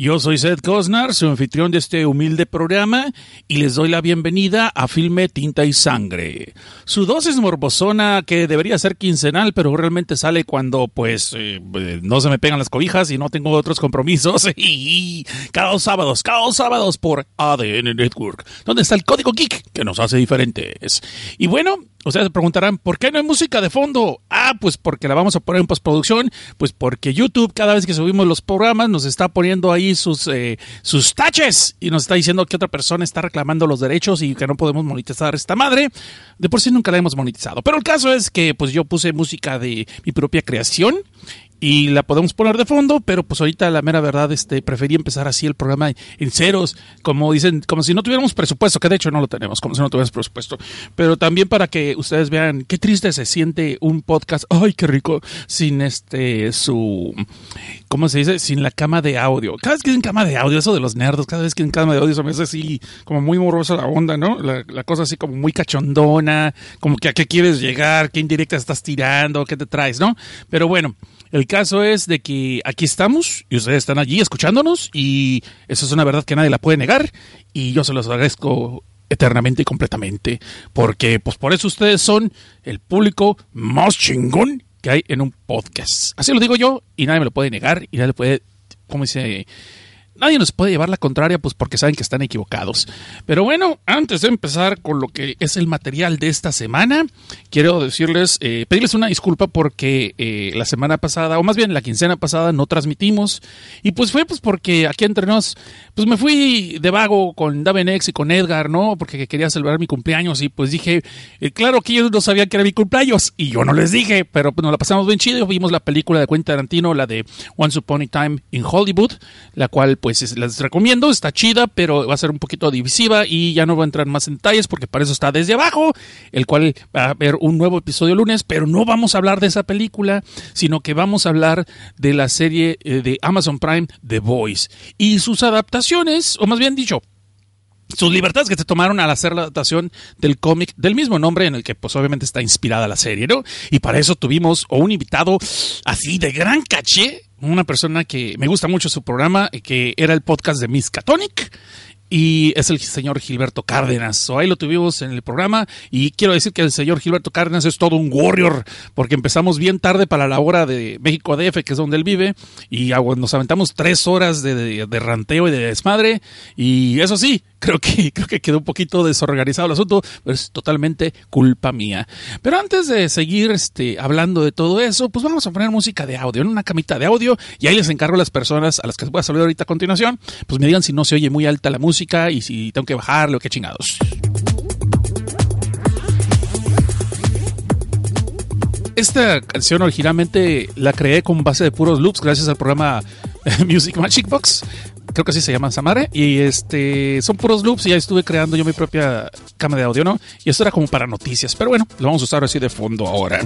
Yo soy Seth Cosnar, su anfitrión de este humilde programa, y les doy la bienvenida a Filme Tinta y Sangre. Su dosis morbosona, que debería ser quincenal, pero realmente sale cuando, pues, eh, no se me pegan las cobijas y no tengo otros compromisos. cada dos sábados, cada dos sábados por ADN Network, donde está el código geek que nos hace diferentes. Y bueno, Ustedes se preguntarán, ¿por qué no hay música de fondo? Ah, pues porque la vamos a poner en postproducción, pues porque YouTube cada vez que subimos los programas nos está poniendo ahí sus, eh, sus taches y nos está diciendo que otra persona está reclamando los derechos y que no podemos monetizar esta madre. De por sí nunca la hemos monetizado. Pero el caso es que pues yo puse música de mi propia creación y la podemos poner de fondo, pero pues ahorita la mera verdad, este, preferí empezar así el programa en ceros, como dicen, como si no tuviéramos presupuesto, que de hecho no lo tenemos, como si no tuviéramos presupuesto, pero también para que ustedes vean qué triste se siente un podcast, ay, qué rico, sin este, su, ¿cómo se dice? Sin la cama de audio. Cada vez que dicen cama de audio, eso de los nerdos, cada vez que dicen cama de audio, se me hace así, como muy morosa la onda, ¿no? La, la cosa así como muy cachondona, como que a qué quieres llegar, qué indirecta estás tirando, qué te traes, ¿no? Pero bueno. El caso es de que aquí estamos y ustedes están allí escuchándonos y eso es una verdad que nadie la puede negar y yo se los agradezco eternamente y completamente porque pues por eso ustedes son el público más chingón que hay en un podcast. Así lo digo yo y nadie me lo puede negar y nadie le puede, ¿cómo dice? Nadie nos puede llevar la contraria, pues porque saben que están equivocados. Pero bueno, antes de empezar con lo que es el material de esta semana, quiero decirles, eh, pedirles una disculpa porque eh, la semana pasada, o más bien la quincena pasada, no transmitimos. Y pues fue pues porque aquí entre nos, pues me fui de vago con Davenex y con Edgar, ¿no? Porque quería celebrar mi cumpleaños y pues dije, eh, claro que ellos no sabían que era mi cumpleaños y yo no les dije, pero pues nos la pasamos bien chido. Vimos la película de Quentin Tarantino, la de Once Upon a Time in Hollywood, la cual pues pues les recomiendo, está chida, pero va a ser un poquito divisiva y ya no voy a entrar más en detalles porque para eso está desde abajo, el cual va a haber un nuevo episodio lunes, pero no vamos a hablar de esa película, sino que vamos a hablar de la serie eh, de Amazon Prime The Voice y sus adaptaciones, o más bien dicho, sus libertades que se tomaron al hacer la adaptación del cómic del mismo nombre en el que pues obviamente está inspirada la serie, ¿no? Y para eso tuvimos un invitado así de gran caché una persona que me gusta mucho su programa, que era el podcast de Miss Catonic y es el señor Gilberto Cárdenas. Ahí lo tuvimos en el programa y quiero decir que el señor Gilberto Cárdenas es todo un warrior porque empezamos bien tarde para la hora de México ADF, que es donde él vive, y nos aventamos tres horas de, de, ranteo y de desmadre y eso sí, creo que, creo que quedó un poquito desorganizado el asunto, pero es totalmente culpa mía. Pero antes de seguir este, hablando de todo eso, pues vamos a poner música de audio, en una camita de audio y ahí les encargo a las personas a las que voy a saludar ahorita a continuación, pues me digan si no se oye muy alta la música y si tengo que bajarle o qué chingados. Esta canción originalmente la creé con base de puros loops gracias al programa Music Magic Box. Creo que así se llama Samare. Y este son puros loops y ya estuve creando yo mi propia cama de audio, ¿no? Y esto era como para noticias. Pero bueno, lo vamos a usar así de fondo ahora.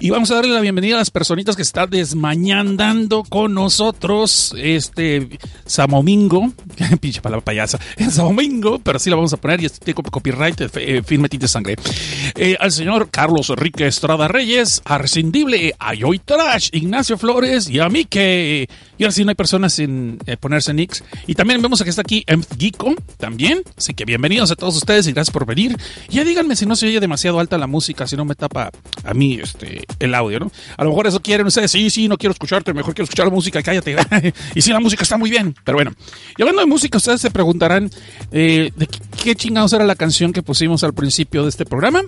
Y vamos a darle la bienvenida a las personitas que están desmañandando con nosotros este Samomingo. Pinche palabra payasa. Samomingo, pero así la vamos a poner y este copyright, eh, firme tinte sangre. Eh, al señor Carlos Enrique Estrada Reyes, Arcindible, Ayoy Trash, Ignacio Flores y a mí que. Y ahora sí no hay personas sin eh, ponerse nicks. Y también vemos que está aquí. Geeko también. Así que bienvenidos a todos ustedes y gracias por venir. Ya díganme si no se oye demasiado alta la música, si no me tapa a mí este el audio, ¿no? A lo mejor eso quieren ustedes, sí, sí, no quiero escucharte, mejor quiero escuchar la música, cállate. y sí, la música está muy bien, pero bueno. Y hablando de música, ustedes se preguntarán eh, de qué, chingados era la canción que pusimos al principio de este programa.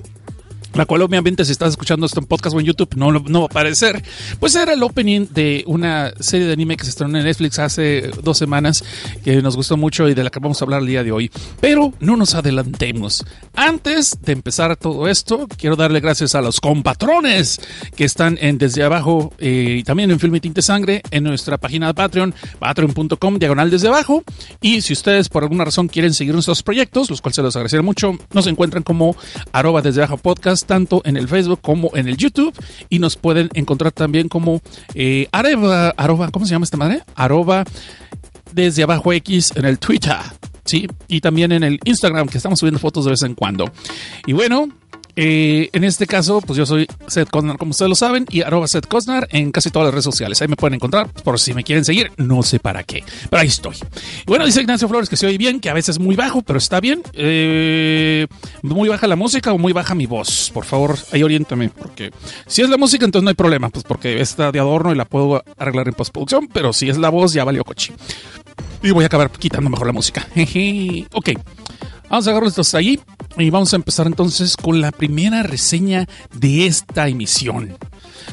La cual obviamente si estás escuchando esto en podcast o en YouTube no, va a aparecer, pues era el opening de una serie de anime que se estrenó en Netflix hace dos semanas que nos gustó mucho y de la que vamos a hablar el día de hoy. Pero no nos adelantemos. Antes de empezar todo esto, quiero darle gracias a los compatrones que están en Desde Abajo eh, y también en Filme Tinte Sangre en nuestra página de Patreon, patreon.com, diagonal desde abajo. Y si ustedes por alguna razón quieren seguir nuestros proyectos, los cuales se los agradeceré mucho, nos encuentran como arroba desde abajo podcast tanto en el Facebook como en el YouTube y nos pueden encontrar también como eh, arroba, ¿cómo se llama esta madre? Arroba desde abajo X en el Twitter. Sí, y también en el Instagram, que estamos subiendo fotos de vez en cuando. Y bueno, eh, en este caso, pues yo soy Seth Cosnar, como ustedes lo saben, y arroba Seth Cosnar en casi todas las redes sociales. Ahí me pueden encontrar por si me quieren seguir. No sé para qué, pero ahí estoy. Bueno, dice Ignacio Flores que se oye bien, que a veces es muy bajo, pero está bien. Eh, muy baja la música o muy baja mi voz. Por favor, ahí oriéntame, porque si es la música, entonces no hay problema, pues porque está de adorno y la puedo arreglar en postproducción, pero si es la voz, ya valió coche. Y voy a acabar quitando mejor la música. ok. Vamos a agarrar estos ahí y vamos a empezar entonces con la primera reseña de esta emisión.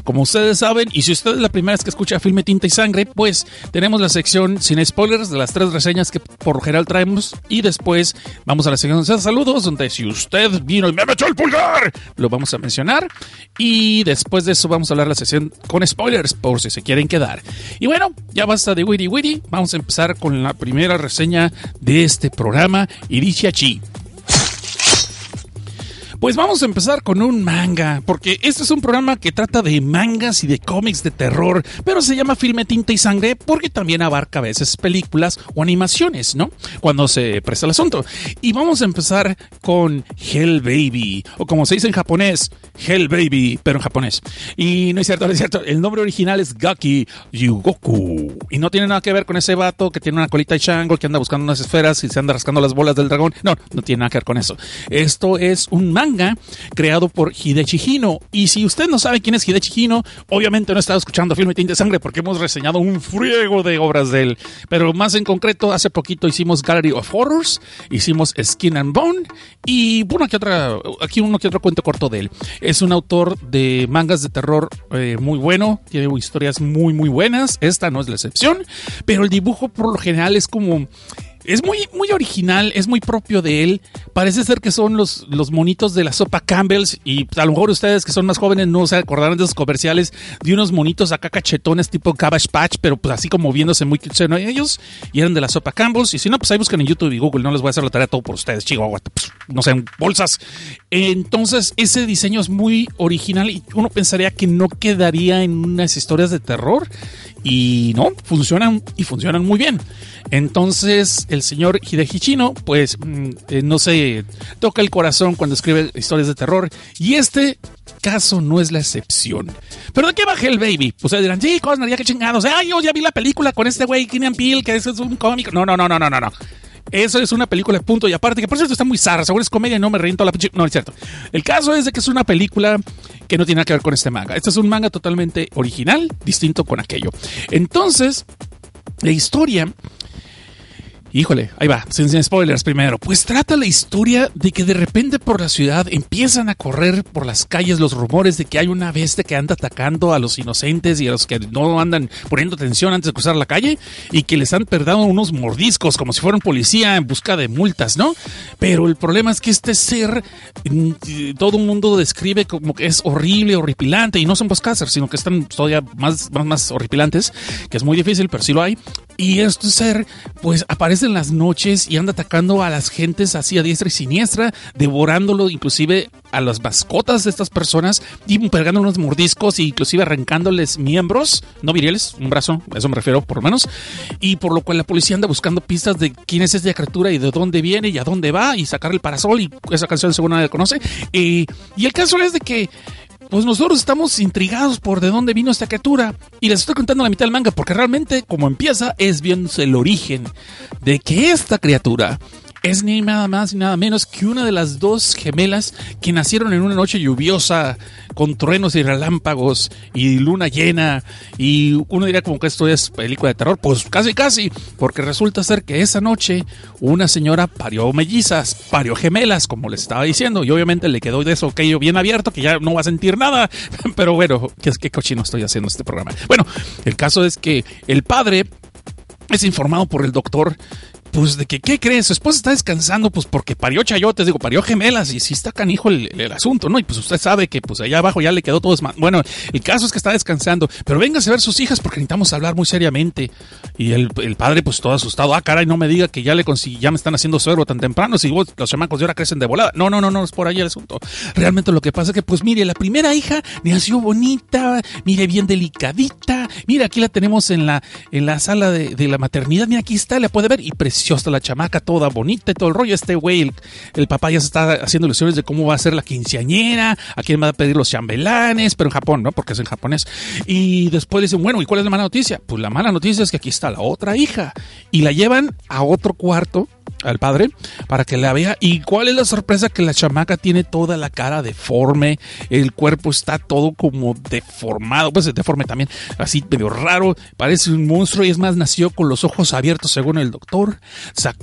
Como ustedes saben, y si usted es la primera vez que escucha Filme Tinta y Sangre, pues tenemos la sección sin spoilers de las tres reseñas que por general traemos. Y después vamos a la sección de saludos, donde si usted vino y me metió el pulgar, lo vamos a mencionar. Y después de eso vamos a hablar la sección con spoilers, por si se quieren quedar. Y bueno, ya basta de witty witty. Vamos a empezar con la primera reseña de este programa, Irichiachi. Pues vamos a empezar con un manga, porque este es un programa que trata de mangas y de cómics de terror, pero se llama Filme Tinta y Sangre porque también abarca a veces películas o animaciones, ¿no? Cuando se presta el asunto. Y vamos a empezar con Hell Baby, o como se dice en japonés, Hell Baby, pero en japonés. Y no es cierto, no es cierto, el nombre original es Gaki Yugoku. Y no tiene nada que ver con ese vato que tiene una colita de chango, que anda buscando unas esferas y se anda rascando las bolas del dragón. No, no tiene nada que ver con eso. Esto es un manga creado por Hidechi Hino. Y si usted no sabe quién es Hidechi Hino, obviamente no estado escuchando Filme Tinte Sangre porque hemos reseñado un friego de obras de él. Pero más en concreto, hace poquito hicimos Gallery of Horrors, hicimos Skin and Bone y bueno, aquí, otra, aquí uno que otro cuento corto de él. Es un autor de mangas de terror eh, muy bueno, tiene historias muy muy buenas, esta no es la excepción, pero el dibujo por lo general es como es muy, muy original, es muy propio de él. Parece ser que son los, los monitos de la sopa Campbell's. Y a lo mejor ustedes que son más jóvenes no se acordarán de esos comerciales de unos monitos acá cachetones tipo Cabbage Patch, pero pues así como viéndose muy en ellos. Y eran de la sopa Campbell's. Y si no, pues ahí buscan en YouTube y Google. No les voy a hacer la tarea todo por ustedes, Chihuahua. Pues, no sé, bolsas. Entonces, ese diseño es muy original y uno pensaría que no quedaría en unas historias de terror. Y no, funcionan y funcionan muy bien. Entonces, el señor Hidehichino, pues, mm, eh, no sé, toca el corazón cuando escribe historias de terror. Y este caso no es la excepción. ¿Pero de qué va el Baby? Se dirán, sí, Cosner, ya que chingados. Ay, yo ya vi la película con este güey, Kinian Peel, que es un cómic. No, no, no, no, no, no, no. Eso es una película punto y aparte, que por cierto está muy zarra, seguro es comedia y no me reviento la pinche. No, es cierto. El caso es de que es una película que no tiene nada que ver con este manga. Este es un manga totalmente original, distinto con aquello. Entonces, la historia Híjole, ahí va, sin, spoilers primero. Pues trata la historia de que de repente por la ciudad empiezan a correr por las calles los rumores de que hay una bestia que anda atacando a los inocentes y a los que no andan poniendo atención antes de cruzar la calle y que les han perdido unos mordiscos como si fueran policía en busca de multas, ¿no? Pero el problema es que este ser mm, todo el mundo describe como que es horrible, horripilante y no son podcasters, sino que están todavía más, más, más horripilantes, que es muy difícil, pero sí lo hay. Y este ser pues aparece en las noches y anda atacando a las gentes así a diestra y siniestra, devorándolo inclusive a las mascotas de estas personas y pegando unos mordiscos e inclusive arrancándoles miembros, no viriles, un brazo, a eso me refiero por lo menos, y por lo cual la policía anda buscando pistas de quién es esta criatura y de dónde viene y a dónde va y sacar el parasol y esa canción según nadie conoce. y el caso es de que pues nosotros estamos intrigados por de dónde vino esta criatura. Y les estoy contando la mitad del manga porque realmente como empieza es viéndose el origen de que esta criatura es ni nada más ni nada menos que una de las dos gemelas que nacieron en una noche lluviosa con truenos y relámpagos y luna llena. Y uno diría como que esto es película de terror, pues casi casi, porque resulta ser que esa noche una señora parió mellizas, parió gemelas, como les estaba diciendo, y obviamente le quedó de eso aquello bien abierto que ya no va a sentir nada, pero bueno, qué, qué cochino estoy haciendo este programa. Bueno, el caso es que el padre es informado por el doctor pues de que, ¿qué crees? Su esposa está descansando, pues porque parió chayotes, digo, parió gemelas y sí está canijo el, asunto, ¿no? Y pues usted sabe que pues allá abajo ya le quedó todo Bueno, el caso es que está descansando, pero véngase a ver sus hijas porque necesitamos hablar muy seriamente. Y el, padre, pues todo asustado, ah, caray, no me diga que ya le conseguí, ya me están haciendo suero tan temprano, si vos, los chamacos de ahora crecen de volada. No, no, no, no, es por ahí el asunto. Realmente lo que pasa es que, pues mire, la primera hija nació bonita, mire, bien delicadita, mire, aquí la tenemos en la, sala de, de la maternidad, mira, aquí está, la puede ver, y preciosa la chamaca, toda bonita y todo el rollo. Este güey, el, el, papá ya se está haciendo ilusiones de cómo va a ser la quinceañera, a quién va a pedir los chambelanes, pero en Japón, ¿no? Porque es en japonés. Y después dicen, bueno, ¿y cuál es la mala noticia? Pues la mala noticia es que aquí está la otra hija. Y la llevan a otro cuarto al padre para que la vea. ¿Y cuál es la sorpresa? Que la chamaca tiene toda la cara deforme, el cuerpo está todo como deformado, pues deforme también, así medio raro, parece un monstruo y es más, nació con los ojos abiertos según el doctor.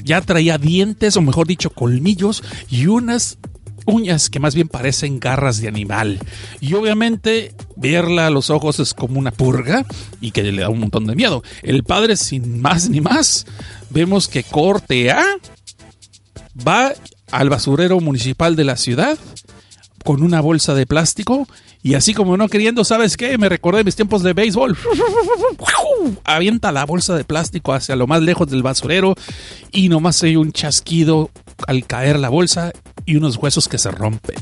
Ya traía dientes, o mejor dicho, colmillos y unas uñas que más bien parecen garras de animal. Y obviamente verla a los ojos es como una purga y que le da un montón de miedo. El padre, sin más ni más, vemos que corte A va al basurero municipal de la ciudad con una bolsa de plástico y así como no queriendo, ¿sabes qué? Me recordé mis tiempos de béisbol. Avienta la bolsa de plástico hacia lo más lejos del basurero y nomás hay un chasquido al caer la bolsa y unos huesos que se rompen.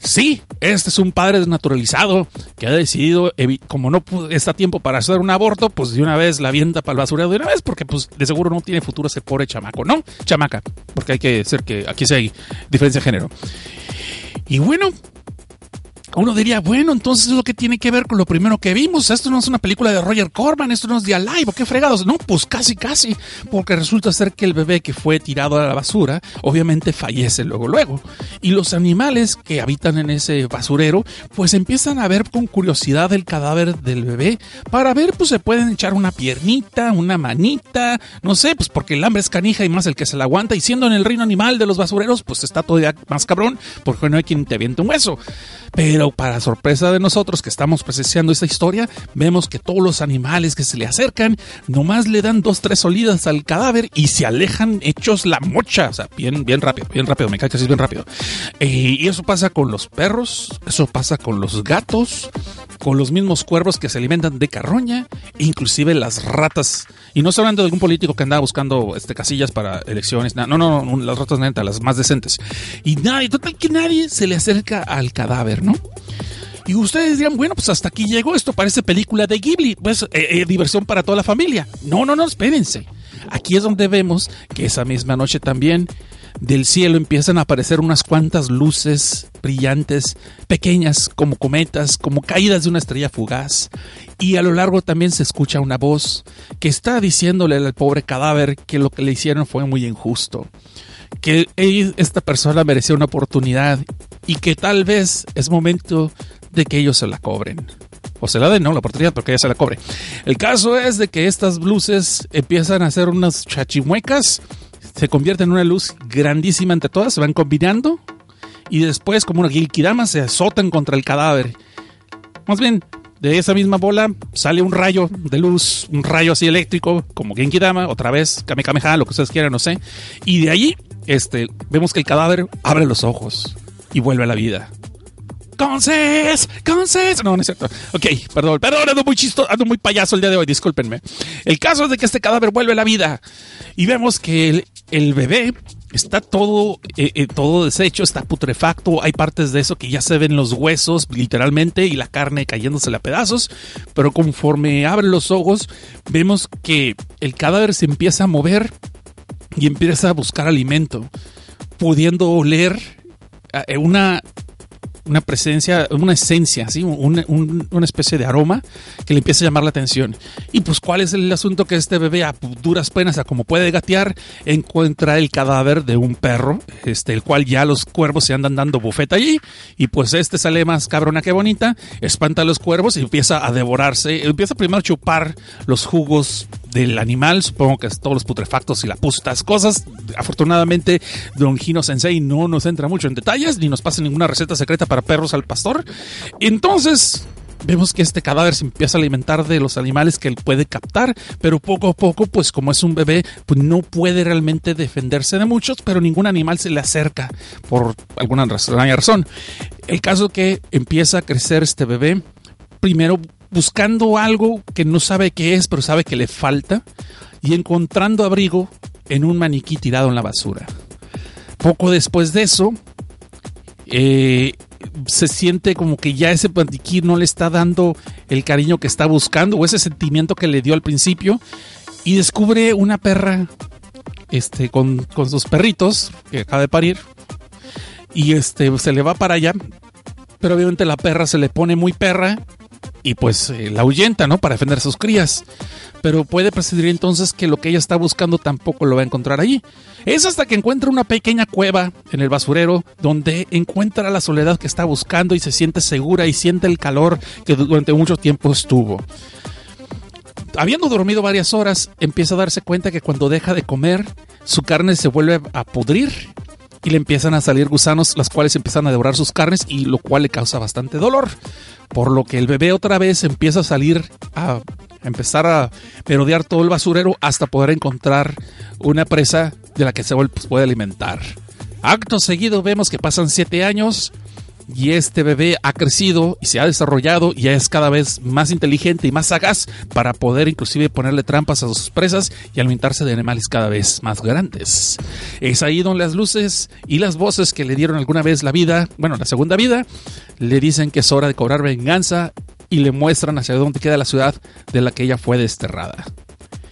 Sí, este es un padre desnaturalizado que ha decidido, como no está tiempo para hacer un aborto, pues de una vez la avienta para el basurero de una vez, porque pues de seguro no tiene futuro ese pobre chamaco, ¿no? Chamaca, porque hay que ser que aquí sí hay diferencia de género. Y bueno, uno diría, bueno, entonces es lo que tiene que ver con lo primero que vimos. Esto no es una película de Roger Corman, esto no es de Alive, qué fregados? No, pues casi, casi, porque resulta ser que el bebé que fue tirado a la basura, obviamente fallece luego, luego. Y los animales que habitan en ese basurero, pues empiezan a ver con curiosidad el cadáver del bebé para ver, pues se pueden echar una piernita, una manita, no sé, pues porque el hambre es canija y más el que se la aguanta. Y siendo en el reino animal de los basureros, pues está todavía más cabrón, porque no hay quien te aviente un hueso. Pero para sorpresa de nosotros que estamos presenciando esta historia, vemos que todos los animales que se le acercan nomás le dan dos, tres olidas al cadáver y se alejan hechos la mocha. O sea, bien, bien rápido, bien rápido, me cae que es bien rápido. Eh, y eso pasa con los perros, eso pasa con los gatos, con los mismos cuervos que se alimentan de carroña, inclusive las ratas. Y no estoy hablando de algún político que andaba buscando este, casillas para elecciones. No, no, no, las ratas netas, las más decentes. Y nadie, total que nadie se le acerca al cadáver, ¿no? Y ustedes dirán, bueno, pues hasta aquí llegó, esto parece película de Ghibli, pues eh, eh, diversión para toda la familia. No, no, no, espérense. Aquí es donde vemos que esa misma noche también del cielo empiezan a aparecer unas cuantas luces brillantes, pequeñas como cometas, como caídas de una estrella fugaz. Y a lo largo también se escucha una voz que está diciéndole al pobre cadáver que lo que le hicieron fue muy injusto, que esta persona merecía una oportunidad y que tal vez es momento de que ellos se la cobren. O se la den, no, la oportunidad, porque ella se la cobre. El caso es de que estas luces empiezan a hacer unas chachimuecas se convierte en una luz grandísima entre todas, se van combinando y después como una Gilkidama se azotan contra el cadáver. Más bien, de esa misma bola sale un rayo de luz, un rayo así eléctrico, como Genkidama, otra vez, Kamehameha, lo que ustedes quieran, no sé. Y de allí, este, vemos que el cadáver abre los ojos y vuelve a la vida. ¡Conces! ¡Conces! No, no es cierto. Ok, perdón, perdón, ando muy chisto, ando muy payaso el día de hoy, discúlpenme. El caso es de que este cadáver vuelve a la vida y vemos que el, bebé está todo, eh, eh, todo deshecho, está putrefacto, hay partes de eso que ya se ven los huesos literalmente y la carne cayéndose a pedazos, pero conforme abre los ojos vemos que el cadáver se empieza a mover y empieza a buscar alimento, pudiendo oler una una presencia, una esencia, ¿sí? una especie de aroma que le empieza a llamar la atención. Y pues, ¿cuál es el asunto que este bebé a duras penas, a como puede gatear, encuentra el cadáver de un perro, este, el cual ya los cuervos se andan dando bufeta allí, y pues este sale más cabrona que bonita, espanta a los cuervos y empieza a devorarse, empieza primero a chupar los jugos del animal, supongo que es todos los putrefactos y la pus, cosas. Afortunadamente, Don Gino Sensei no nos entra mucho en detalles, ni nos pasa ninguna receta secreta para perros al pastor. Entonces, vemos que este cadáver se empieza a alimentar de los animales que él puede captar, pero poco a poco, pues como es un bebé, pues no puede realmente defenderse de muchos, pero ningún animal se le acerca por alguna razón. El caso que empieza a crecer este bebé, primero buscando algo que no sabe qué es, pero sabe que le falta, y encontrando abrigo en un maniquí tirado en la basura. Poco después de eso, eh, se siente como que ya ese maniquí no le está dando el cariño que está buscando o ese sentimiento que le dio al principio y descubre una perra este, con, con sus perritos que acaba de parir y este, se le va para allá, pero obviamente la perra se le pone muy perra y pues eh, la ahuyenta, ¿no? Para defender a sus crías. Pero puede proceder entonces que lo que ella está buscando tampoco lo va a encontrar allí. Es hasta que encuentra una pequeña cueva en el basurero donde encuentra la soledad que está buscando y se siente segura y siente el calor que durante mucho tiempo estuvo. Habiendo dormido varias horas, empieza a darse cuenta que cuando deja de comer, su carne se vuelve a pudrir y le empiezan a salir gusanos, las cuales empiezan a devorar sus carnes y lo cual le causa bastante dolor. Por lo que el bebé otra vez empieza a salir a, empezar a merodear todo el basurero hasta poder encontrar una presa de la que se puede alimentar. Acto seguido vemos que pasan siete años y este bebé ha crecido y se ha desarrollado y es cada vez más inteligente y más sagaz para poder inclusive ponerle trampas a sus presas y alimentarse de animales cada vez más grandes. Es ahí donde las luces y las voces que le dieron alguna vez la vida, bueno, la segunda vida, le dicen que es hora de cobrar venganza y le muestran hacia dónde queda la ciudad de la que ella fue desterrada.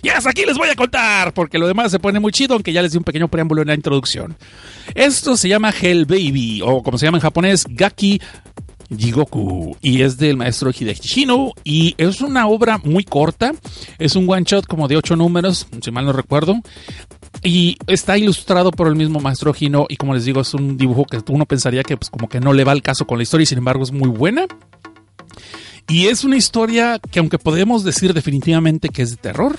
Y hasta aquí les voy a contar, porque lo demás se pone muy chido, aunque ya les di un pequeño preámbulo en la introducción. Esto se llama Hell Baby, o como se llama en japonés, Gaki Jigoku y es del maestro Hideki Shino y es una obra muy corta, es un one shot como de ocho números, si mal no recuerdo. Y está ilustrado por el mismo maestro Hino y como les digo es un dibujo que uno pensaría que pues como que no le va el caso con la historia y sin embargo es muy buena. Y es una historia que aunque podemos decir definitivamente que es de terror,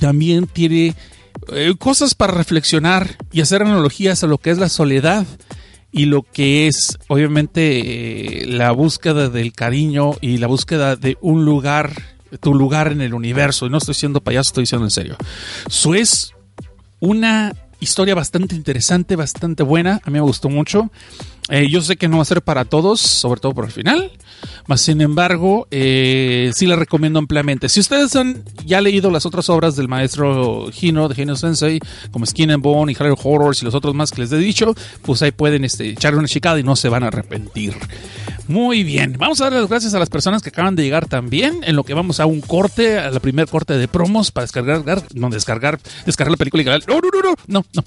también tiene eh, cosas para reflexionar y hacer analogías a lo que es la soledad y lo que es obviamente eh, la búsqueda del cariño y la búsqueda de un lugar, tu lugar en el universo. Y no estoy siendo payaso, estoy diciendo en serio. Eso es una historia bastante interesante, bastante buena. A mí me gustó mucho. Eh, yo sé que no va a ser para todos, sobre todo por el final. Mas, sin embargo, eh, sí la recomiendo ampliamente. Si ustedes han ya leído las otras obras del maestro Hino, de Hino Sensei, como Skin and Bone y Horror Horrors y los otros más que les he dicho, pues ahí pueden este, echarle una chicada y no se van a arrepentir. Muy bien, vamos a dar las gracias a las personas que acaban de llegar también, en lo que vamos a un corte, a la primer corte de promos para descargar, no descargar, descargar la película y no, no, no, no, no, no,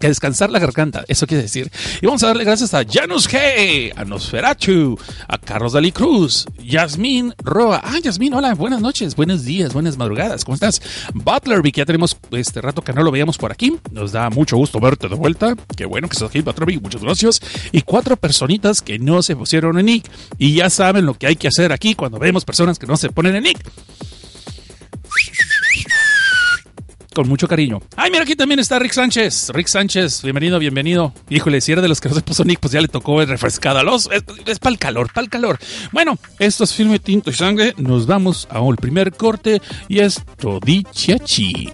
descansar la garganta, eso quiere decir. Y vamos a darle gracias a Janus G, a Nosferachu, a Carlos Dalí Cruz, Yasmín Roa. Ah, Yasmín, hola, buenas noches, buenos días, buenas madrugadas, ¿cómo estás? Butler, que ya tenemos este rato que no lo veíamos por aquí, nos da mucho gusto verte de vuelta, qué bueno que estás aquí, Butler, muchas gracias. Y cuatro personitas que no se pusieron en y ya saben lo que hay que hacer aquí cuando vemos personas que no se ponen en nick. Con mucho cariño. Ay, mira, aquí también está Rick Sánchez. Rick Sánchez, bienvenido, bienvenido. Híjole, si era de los que no se puso nick, pues ya le tocó el refrescada. Los, es, para el calor, para el calor. Bueno, esto es Filme Tinto y Sangre. Nos vamos a un primer corte y es Todichachi.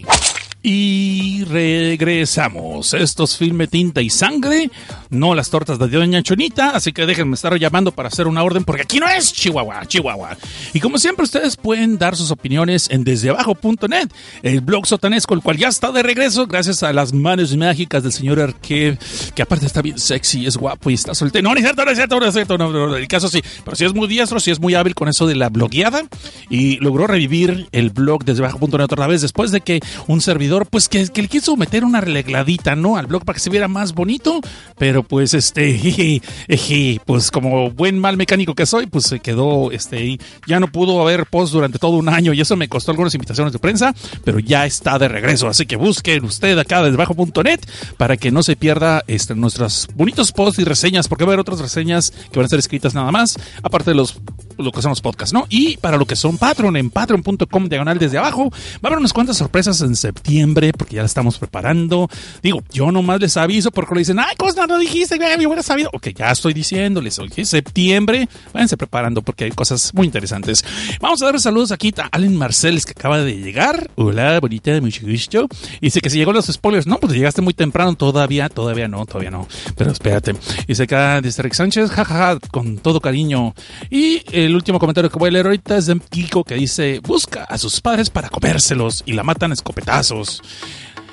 Y regresamos. Esto es filme tinta y sangre, no las tortas de Doña Chonita, así que déjenme estar llamando para hacer una orden porque aquí no es Chihuahua, Chihuahua. Y como siempre ustedes pueden dar sus opiniones en desdeabajo.net, el blog sotanesco, el cual ya está de regreso gracias a las manos mágicas del señor Arque, que aparte está bien sexy, es guapo y está soltero. No, no es cierto, no es cierto, no es cierto, no, no, el caso sí, pero sí es muy diestro, sí es muy hábil con eso de la blogueada y logró revivir el blog desde otra vez después de que un servidor pues que, le quiso meter una relegladita, ¿no? Al blog para que se viera más bonito, pero pues este, pues como buen mal mecánico que soy, pues se quedó, este, ya no pudo haber post durante todo un año y eso me costó algunas invitaciones de prensa, pero ya está de regreso, así que busquen usted acá desde bajo.net para que no se pierda este, nuestros bonitos posts y reseñas, porque va a haber otras reseñas que van a ser escritas nada más, aparte de los lo que son los podcasts, ¿no? Y para lo que son Patreon, en patreon.com diagonal desde abajo, va a haber unas cuantas sorpresas en septiembre, porque ya la estamos preparando. Digo, yo nomás les aviso porque le dicen, ay, Cosnar, no dijiste, me hubiera sabido. Ok, ya estoy diciéndoles, oye, septiembre, váyanse preparando porque hay cosas muy interesantes. Vamos a dar saludos aquí a Allen Marceles, que acaba de llegar. Hola, bonita, de mucho gusto. Y dice que si llegó los spoilers, no, pues llegaste muy temprano, todavía, todavía no, todavía no. Pero espérate. Dice acá, dice Rick Sánchez, jajaja, con todo cariño. Y el último comentario que voy a leer ahorita es de Kiko que dice, busca a sus padres para comérselos y la matan a escopetazos.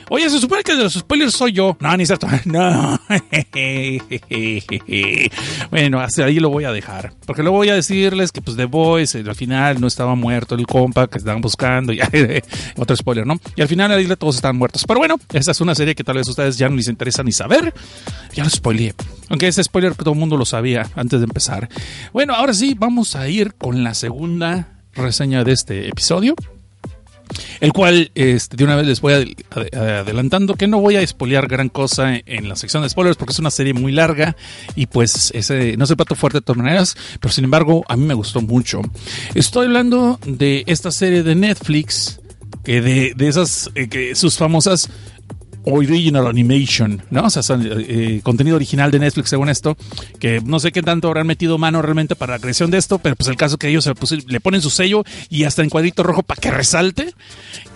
Oye, se supone que de los spoilers soy yo. No, ni cierto. No. bueno, hasta ahí lo voy a dejar. Porque luego voy a decirles que pues The Voice al final no estaba muerto el compa que estaban buscando. Y otro spoiler, ¿no? Y al final la todos estaban muertos. Pero bueno, esa es una serie que tal vez ustedes ya no les interesa ni saber. Ya lo spoileé. Aunque ese spoiler todo el mundo lo sabía antes de empezar. Bueno, ahora sí, vamos a ir con la segunda reseña de este episodio el cual este, de una vez les voy adelantando que no voy a espolear gran cosa en la sección de spoilers porque es una serie muy larga y pues ese no es el plato fuerte de todas maneras, pero sin embargo a mí me gustó mucho. Estoy hablando de esta serie de Netflix, que de, de esas, eh, que sus famosas original animation, ¿no? O sea, eh, contenido original de Netflix, según esto, que no sé qué tanto habrán metido mano realmente para la creación de esto, pero pues el caso que ellos le ponen su sello y hasta en cuadrito rojo para que resalte.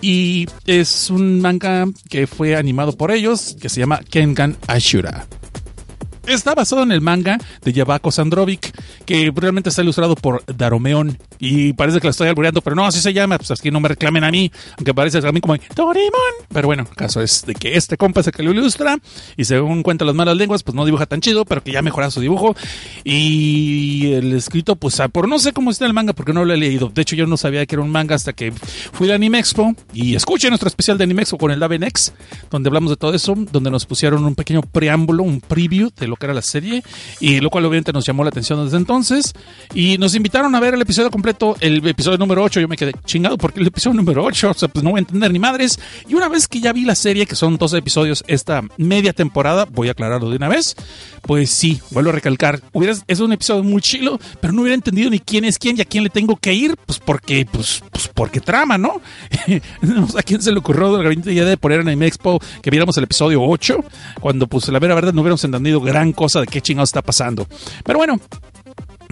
Y es un manga que fue animado por ellos, que se llama Kengan Ashura. Está basado en el manga de Yabako Sandrovic, que realmente está ilustrado por Daromeon. Y parece que lo estoy albureando, pero no, así se llama. Pues así no me reclamen a mí, aunque parece a mí como Doraemon. Pero bueno, caso es de que este compa es el que lo ilustra. Y según cuentan las malas lenguas, pues no dibuja tan chido, pero que ya mejora su dibujo. Y el escrito, pues ah, por no sé cómo está el manga, porque no lo he leído. De hecho, yo no sabía que era un manga hasta que fui a Anime Expo. Y escuché nuestro especial de Anime Expo con el Davenex, donde hablamos de todo eso, donde nos pusieron un pequeño preámbulo, un preview de lo que era la serie y lo cual obviamente nos llamó la atención desde entonces y nos invitaron a ver el episodio completo, el episodio número 8, yo me quedé chingado porque el episodio número 8, o sea, pues no voy a entender ni madres y una vez que ya vi la serie, que son 12 episodios esta media temporada, voy a aclararlo de una vez, pues sí, vuelvo a recalcar, hubiera, es un episodio muy chilo, pero no hubiera entendido ni quién es quién y a quién le tengo que ir, pues porque, pues, pues porque trama, ¿no? ¿A quién se le ocurrió la idea de poner en Anime Expo que viéramos el episodio 8? Cuando, pues, la verdad no hubiéramos entendido gran cosa de qué chingados está pasando. Pero bueno,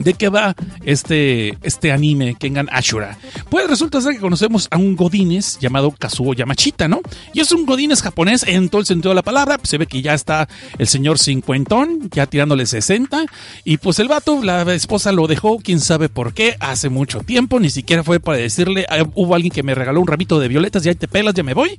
¿De qué va este, este anime Kengan Ashura? Pues resulta ser que conocemos a un Godines llamado Kazuo Yamachita, ¿no? Y es un Godines japonés en todo el sentido de la palabra. se ve que ya está el señor cincuentón, ya tirándole 60. Y pues el vato, la esposa lo dejó, quién sabe por qué, hace mucho tiempo. Ni siquiera fue para decirle, ah, hubo alguien que me regaló un ramito de violetas, ya te pelas, ya me voy.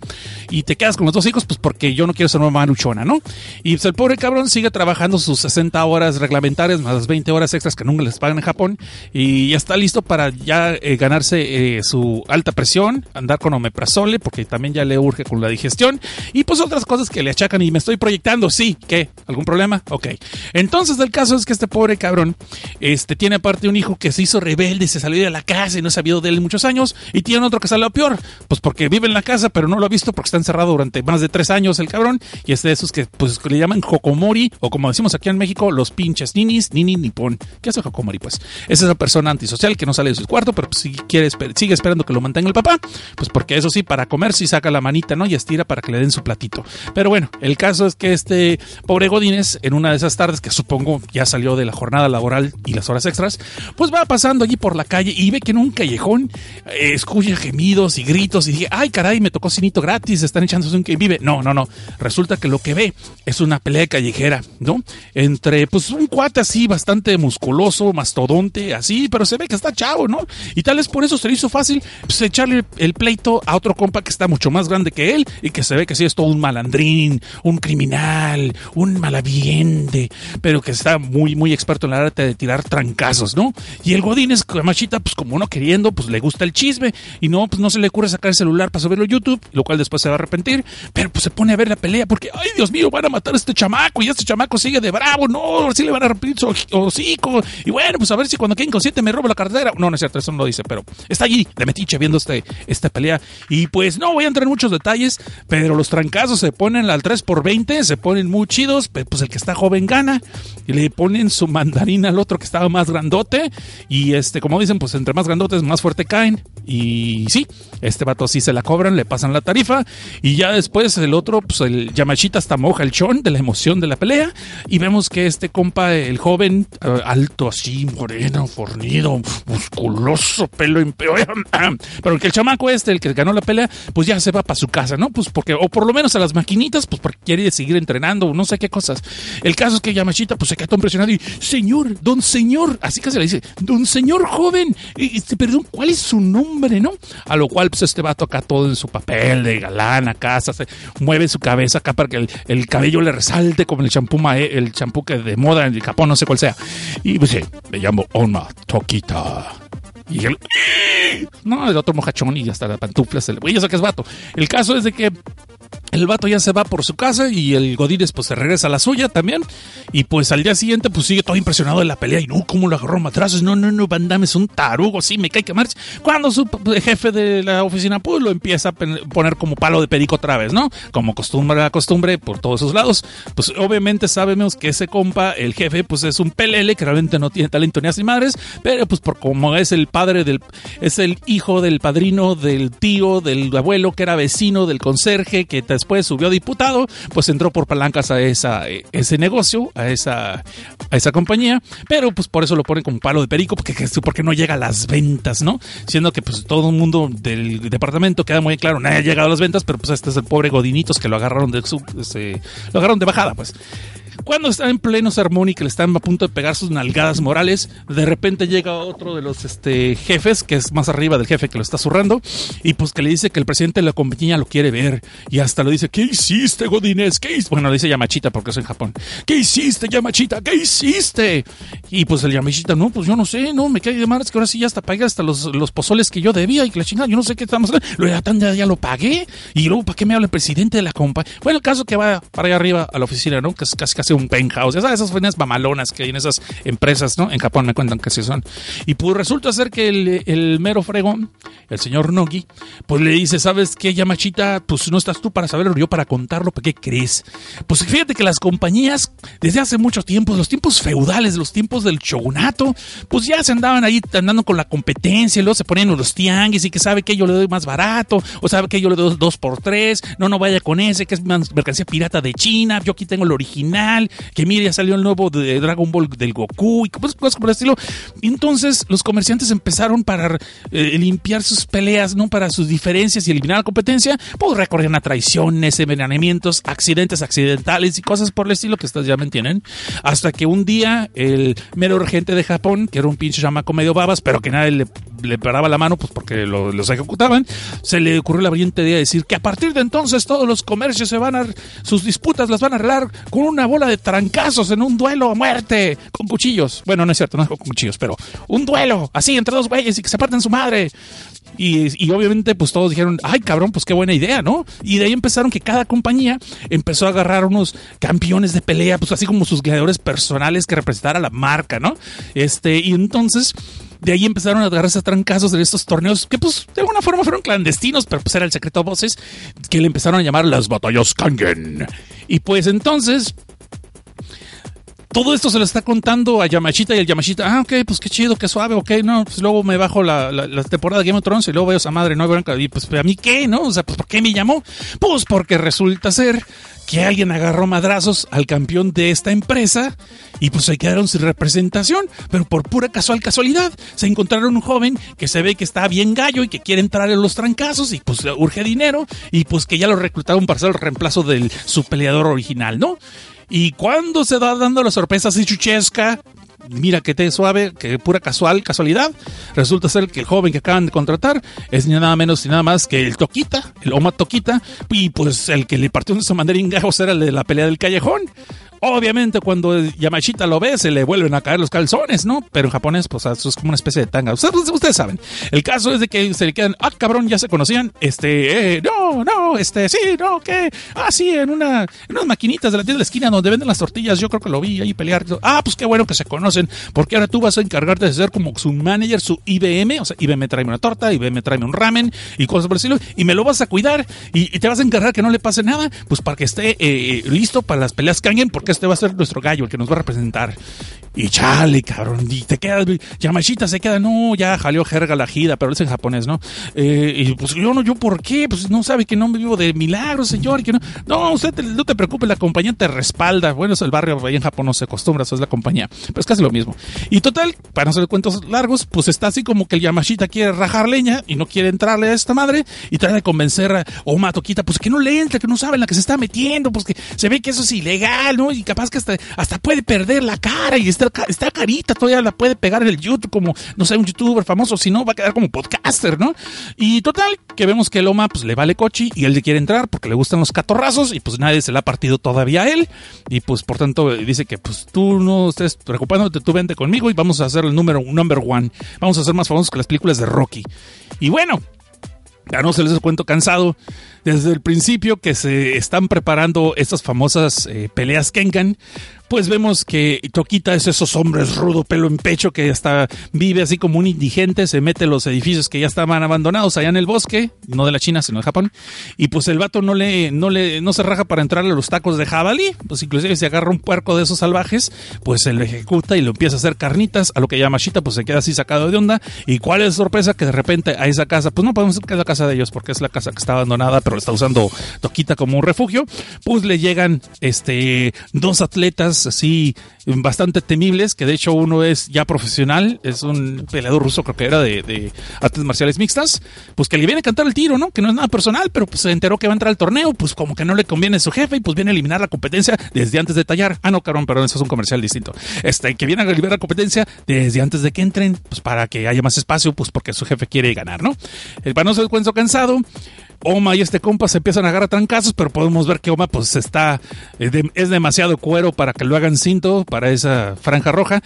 Y te quedas con los dos hijos, pues porque yo no quiero ser una manuchona, ¿no? Y pues el pobre cabrón sigue trabajando sus 60 horas reglamentarias, más las 20 horas extras que nunca le pagan en Japón y ya está listo para ya eh, ganarse eh, su alta presión, andar con omeprazole porque también ya le urge con la digestión y pues otras cosas que le achacan y me estoy proyectando, sí, ¿qué? ¿Algún problema? Ok. Entonces el caso es que este pobre cabrón este, tiene aparte un hijo que se hizo rebelde, se salió de la casa y no ha sabido de él muchos años y tiene otro que salió peor, pues porque vive en la casa pero no lo ha visto porque está encerrado durante más de tres años el cabrón y es de esos que pues le llaman Hokomori o como decimos aquí en México los pinches ninis, nini nipón. ¿Qué hace Hokomori? pues es esa persona antisocial que no sale de su cuarto, pero si quiere, sigue esperando que lo mantenga el papá, pues porque eso sí, para comer sí saca la manita, ¿no? Y estira para que le den su platito. Pero bueno, el caso es que este pobre Godínez, en una de esas tardes, que supongo ya salió de la jornada laboral y las horas extras, pues va pasando allí por la calle y ve que en un callejón eh, escucha gemidos y gritos y dije, ay caray, me tocó cinito gratis, están echándose un que vive. No, no, no. Resulta que lo que ve es una pelea callejera, ¿no? Entre pues un cuate así bastante musculoso, mastodonte, así, pero se ve que está chavo, ¿no? Y tal vez por eso se le hizo fácil pues, echarle el pleito a otro compa que está mucho más grande que él y que se ve que sí es todo un malandrín, un criminal, un malaviente, pero que está muy, muy experto en la arte de tirar trancazos, ¿no? Y el Godín es machita, pues como no queriendo, pues le gusta el chisme y no, pues no se le ocurre sacar el celular para subirlo a YouTube, lo cual después se va a arrepentir, pero pues se pone a ver la pelea porque, ay Dios mío, van a matar a este chamaco y este chamaco sigue de bravo, no, si le van a romper su hocico y bueno, pues a ver si cuando quede inconsciente me roba la cartera. No, no es cierto, eso no lo dice, pero está allí de metiche viendo este, esta pelea y pues no voy a entrar en muchos detalles, pero los trancazos se ponen al 3 por 20 se ponen muy chidos, pues el que está joven gana y le ponen su mandarina al otro que estaba más grandote y este, como dicen, pues entre más grandotes más fuerte caen y sí, este vato sí se la cobran, le pasan la tarifa y ya después el otro, pues el Yamachita hasta moja el chon de la emoción de la pelea y vemos que este compa, el joven, eh, alto así, moreno, fornido, musculoso, pelo empeor, pero que el chamaco este, el que ganó la pelea, pues ya se va para su casa, ¿no? Pues porque, o por lo menos a las maquinitas, pues porque quiere seguir entrenando, o no sé qué cosas. El caso es que Yamachita, pues se quedó impresionado y, señor, don señor, así que se le dice, don señor joven, este, perdón, ¿cuál es su nombre, no? A lo cual, pues este va a tocar todo en su papel de galán acá, se mueve su cabeza acá para que el, cabello le resalte como el champú el champú que de moda en el Japón, no sé cuál sea. Y pues me llamo Onma Tokita. Y él, no, el otro mojachón y hasta la pantufla se le, yo sé que es vato. El caso es de que el vato ya se va por su casa y el Godínez pues se regresa a la suya también. Y pues al día siguiente pues sigue todo impresionado de la pelea. Y no, ¿cómo lo agarró matrazos? No, no, no, Van es un tarugo, sí, me cae que marcha. Cuando su jefe de la oficina pues lo empieza a poner como palo de perico otra vez, ¿no? Como costumbre la costumbre por todos esos lados. Pues obviamente sabemos que ese compa, el jefe, pues es un pelele que realmente no tiene talento ni a madres. Pero pues por como es el padre del... Es el hijo del padrino, del tío, del abuelo que era vecino, del conserje, que después subió a diputado, pues entró por palancas a esa, ese negocio, a esa, a esa compañía, pero pues por eso lo ponen como palo de perico, porque, porque no llega a las ventas, ¿no? Siendo que pues todo el mundo del departamento queda muy claro, nadie ha llegado a las ventas, pero pues este es el pobre Godinitos que lo agarraron de su, este, lo agarraron de bajada, pues. Cuando está en pleno sermón y que le están a punto de pegar sus nalgadas morales, de repente llega otro de los este, jefes, que es más arriba del jefe que lo está zurrando, y pues que le dice que el presidente de la compañía lo quiere ver. Y hasta le dice, ¿qué hiciste, Godínez? ¿Qué hiciste? Bueno, le dice Yamachita porque es en Japón. ¿Qué hiciste, Yamachita? ¿Qué hiciste? Y pues el Yamachita, no, pues yo no sé, no, me cae de malas que ahora sí ya hasta pagué hasta los, los pozoles que yo debía y que la chingada, yo no sé qué estamos Lo ya, ya lo pagué. Y luego, ¿para qué me habla el presidente de la compañía? Bueno, el caso que va para allá arriba a la oficina, ¿no? Que es casi casi un penthouse. Ya sabes, esas oficinas mamalonas que hay en esas empresas, ¿no? En Japón me cuentan que sí son. Y pues resulta ser que el, mero fregón, el señor Nogi, pues le dice, ¿sabes qué, Yamachita? Pues no estás tú para saberlo, yo para contarlo, ¿para qué crees? Pues fíjate que las compañías, desde hace mucho tiempo, los tiempos feudales, los tiempos del shogunato, pues ya se andaban ahí andando con la competencia, y luego se ponían los tianguis y que sabe que yo le doy más barato, o sabe que yo le doy dos por tres, no, no vaya con ese, que es mercancía pirata de China, yo aquí tengo el original que mire, salió el nuevo de Dragon Ball del Goku y cosas, por el estilo. entonces los comerciantes empezaron para eh, limpiar sus peleas, ¿no? Para sus diferencias y eliminar la competencia, pues recorrían a traiciones, envenenamientos, accidentes accidentales y cosas por el estilo que ustedes ya me entienden. Hasta que un día el mero regente de Japón, que era un pinche chamaco medio babas, pero que nadie le, le paraba la mano, pues porque los ejecutaban, se le ocurrió la brillante idea de decir que a partir de entonces todos los comercios se van a, sus disputas las van a arreglar con una bola de trancazos en un duelo a muerte con cuchillos. Bueno, no es cierto, no es con cuchillos, pero un duelo así entre dos güeyes y que se parten su madre. Y, obviamente pues todos dijeron, ay cabrón, pues qué buena idea, ¿no? Y de ahí empezaron que cada compañía empezó a agarrar unos campeones de pelea, pues así como sus gladiadores personales que representara la marca, ¿no? Este, y entonces de ahí empezaron a agarrarse a trancazos en estos torneos que pues de alguna forma fueron clandestinos, pero pues era el secreto a voces que le empezaron a llamar las batallas Kangen. Y pues entonces todo esto se lo está contando a Yamashita y el Yamashita, ah, ok, pues qué chido, qué suave, ok, no, pues luego me bajo la, la, temporada de Game of Thrones y luego veo a esa madre, no, y pues a mí qué, ¿no? O sea, pues ¿por qué me llamó? Pues porque resulta ser que alguien agarró madrazos al campeón de esta empresa y pues se quedaron sin representación, pero por pura casual casualidad se encontraron un joven que se ve que está bien gallo y que quiere entrar en los trancazos y pues urge dinero y pues que ya lo reclutaron para ser el reemplazo del su peleador original, ¿no? Y cuando se va dando la sorpresa así chuchesca, mira que te suave, que pura casual, casualidad. Resulta ser que el joven que acaban de contratar es ni nada menos ni nada más que el Toquita, el Oma Toquita, y pues el que le partió de esa manera ingajos era el de la pelea del callejón. Obviamente cuando Yamashita lo ve se le vuelven a caer los calzones, ¿no? Pero en japonés pues eso es como una especie de tanga. Ustedes, saben. El caso es de que se le quedan, ah cabrón, ya se conocían. Este, eh, no, no, este, sí, no, ¿qué? Ah, sí, en una, en unas maquinitas de la tienda de la esquina donde venden las tortillas, yo creo que lo vi ahí pelear. Ah, pues qué bueno que se conocen, porque ahora tú vas a encargarte de ser como su manager, su IBM, o sea, IBM trae una torta, IBM trae un ramen y cosas por el estilo, y me lo vas a cuidar y, te vas a encargar que no le pase nada, pues para que esté eh, listo para las peleas Kangen, porque este va a ser nuestro gallo, el que nos va a representar. Y chale, cabrón, y te queda, Yamashita se queda, no, ya jaleó jerga la jida, pero es en japonés, ¿no? Eh, y pues yo no, yo por qué, pues no sabe que no me vivo de milagros, señor, que no, no, usted no te preocupe, la compañía te respalda, bueno, es el barrio, ahí en Japón no se acostumbra, eso es la compañía, pero es casi lo mismo. Y total, para no hacer cuentos largos, pues está así como que el Yamashita quiere rajar leña y no quiere entrarle a esta madre y trata de convencer a Oma Toquita, pues que no le entre, que no sabe en la que se está metiendo, pues que se ve que eso es ilegal, ¿no? Y capaz que hasta, puede perder la cara y está, carita, todavía la puede pegar en el YouTube como, no sé, un youtuber famoso, si no va a quedar como podcaster, ¿no? Y total, que vemos que el Oma pues le vale coche y él le quiere entrar porque le gustan los catorrazos y pues nadie se le ha partido todavía a él y pues por tanto dice que pues tú no estés preocupándote, tú vente conmigo y vamos a hacer el número number one, vamos a ser más famosos que las películas de Rocky. Y bueno, ya no se les cuento cansado, desde el principio que se están preparando estas famosas eh, peleas Kengan, pues vemos que Toquita es esos hombres rudo, pelo en pecho, que hasta vive así como un indigente, se mete en los edificios que ya estaban abandonados allá en el bosque, no de la China, sino de Japón, y pues el vato no le, no le, no se raja para entrarle a los tacos de jabalí, pues inclusive si agarra un puerco de esos salvajes, pues se lo ejecuta y lo empieza a hacer carnitas, a lo que Yamashita pues se queda así sacado de onda, y cuál es la sorpresa que de repente a esa casa, pues no podemos decir que es la casa de ellos, porque es la casa que está abandonada, pero está usando Toquita como un refugio, pues le llegan este dos atletas así bastante temibles, que de hecho uno es ya profesional, es un peleador ruso, creo que era de, artes marciales mixtas, pues que le viene a cantar el tiro, ¿no? Que no es nada personal, pero pues se enteró que va a entrar al torneo, pues como que no le conviene a su jefe y pues viene a eliminar la competencia desde antes de tallar. Ah, no, cabrón, perdón, eso es un comercial distinto. Este, que viene a liberar la competencia desde antes de que entren, pues para que haya más espacio, pues porque su jefe quiere ganar, ¿no? El panoso del cuento cansado Oma y este compa se empiezan a agarrar trancazos, pero podemos ver que Oma pues está, eh, es demasiado cuero para que lo hagan cinto para esa franja roja.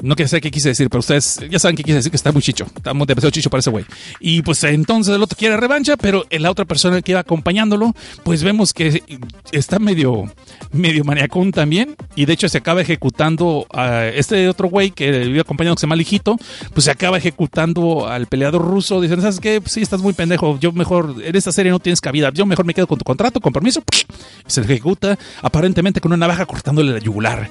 No que sé qué quise decir, pero ustedes ya saben qué quise decir, que está muy chicho, está demasiado chicho para ese güey. Y pues entonces el otro quiere revancha, pero la otra persona que iba acompañándolo, pues vemos que está medio, medio maniacón también, y de hecho se acaba ejecutando a este otro güey que iba acompañando que se llama Lijito, pues se acaba ejecutando al peleador ruso, dicen, ¿sabes qué? Sí, estás muy pendejo, yo mejor, en esta serie no tienes cabida, yo mejor me quedo con tu contrato, con permiso, y se ejecuta aparentemente con una navaja cortándole la yugular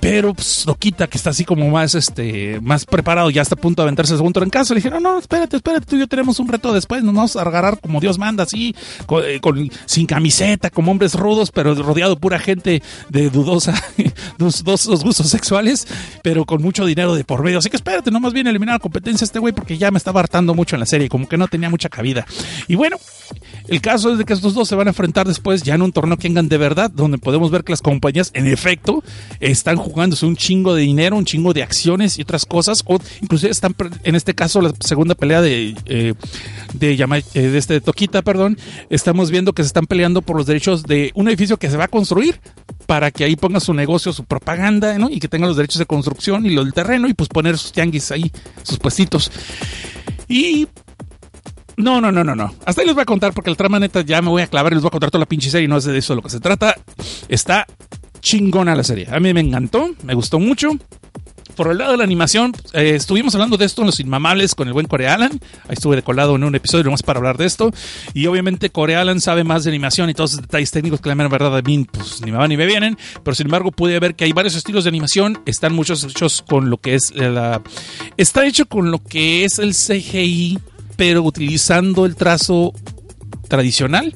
pero pues, lo quita que está así como más este más preparado ya está a punto de aventarse el segundo en casa le dijeron no espérate espérate tú y yo tenemos un reto después nos vamos a agarrar como Dios manda así eh, con, sin camiseta como hombres rudos pero rodeado pura gente de dudosa dos, gustos sexuales pero con mucho dinero de por medio. Así que espérate no más bien eliminar la competencia este güey porque ya me estaba hartando mucho en la serie como que no tenía mucha cabida y bueno el caso es de que estos dos se van a enfrentar después ya en un torneo que vengan de verdad donde podemos ver que las compañías en efecto están jugando jugándose un chingo de dinero, un chingo de acciones y otras cosas, o inclusive están, en este caso, la segunda pelea de, eh, de, eh, de este Toquita, perdón, estamos viendo que se están peleando por los derechos de un edificio que se va a construir para que ahí ponga su negocio, su propaganda, ¿no? Y que tenga los derechos de construcción y lo del terreno y pues poner sus tianguis ahí, sus puestitos. Y no, no, no, no, no. Hasta ahí les voy a contar porque el trama neta ya me voy a clavar y les voy a contar toda la pinche serie y no es de eso lo que se trata. Está chingona la serie. A mí me encantó, me gustó mucho. Por el lado de la animación, eh, estuvimos hablando de esto en Los Inmamables con el buen Core Alan. Ahí estuve decolado en un episodio nomás para hablar de esto. Y obviamente Core Alan sabe más de animación y todos los detalles técnicos que la mera verdad a mí, pues ni me van ni me vienen. Pero sin embargo, pude ver que hay varios estilos de animación. Están muchos hechos con lo que es la. Está hecho con lo que es el CGI, pero utilizando el trazo tradicional,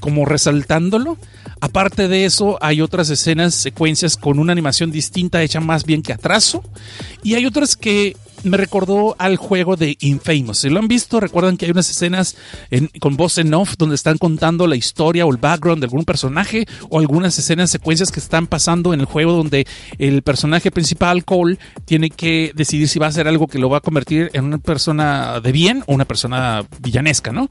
como resaltándolo Aparte de eso, hay otras escenas, secuencias con una animación distinta hecha más bien que atraso. Y hay otras que me recordó al juego de Infamous. Si lo han visto, recuerdan que hay unas escenas con voz en off donde están contando la historia o el background de algún personaje o algunas escenas, secuencias que están pasando en el juego donde el personaje principal, Cole, tiene que decidir si va a hacer algo que lo va a convertir en una persona de bien o una persona villanesca, ¿no?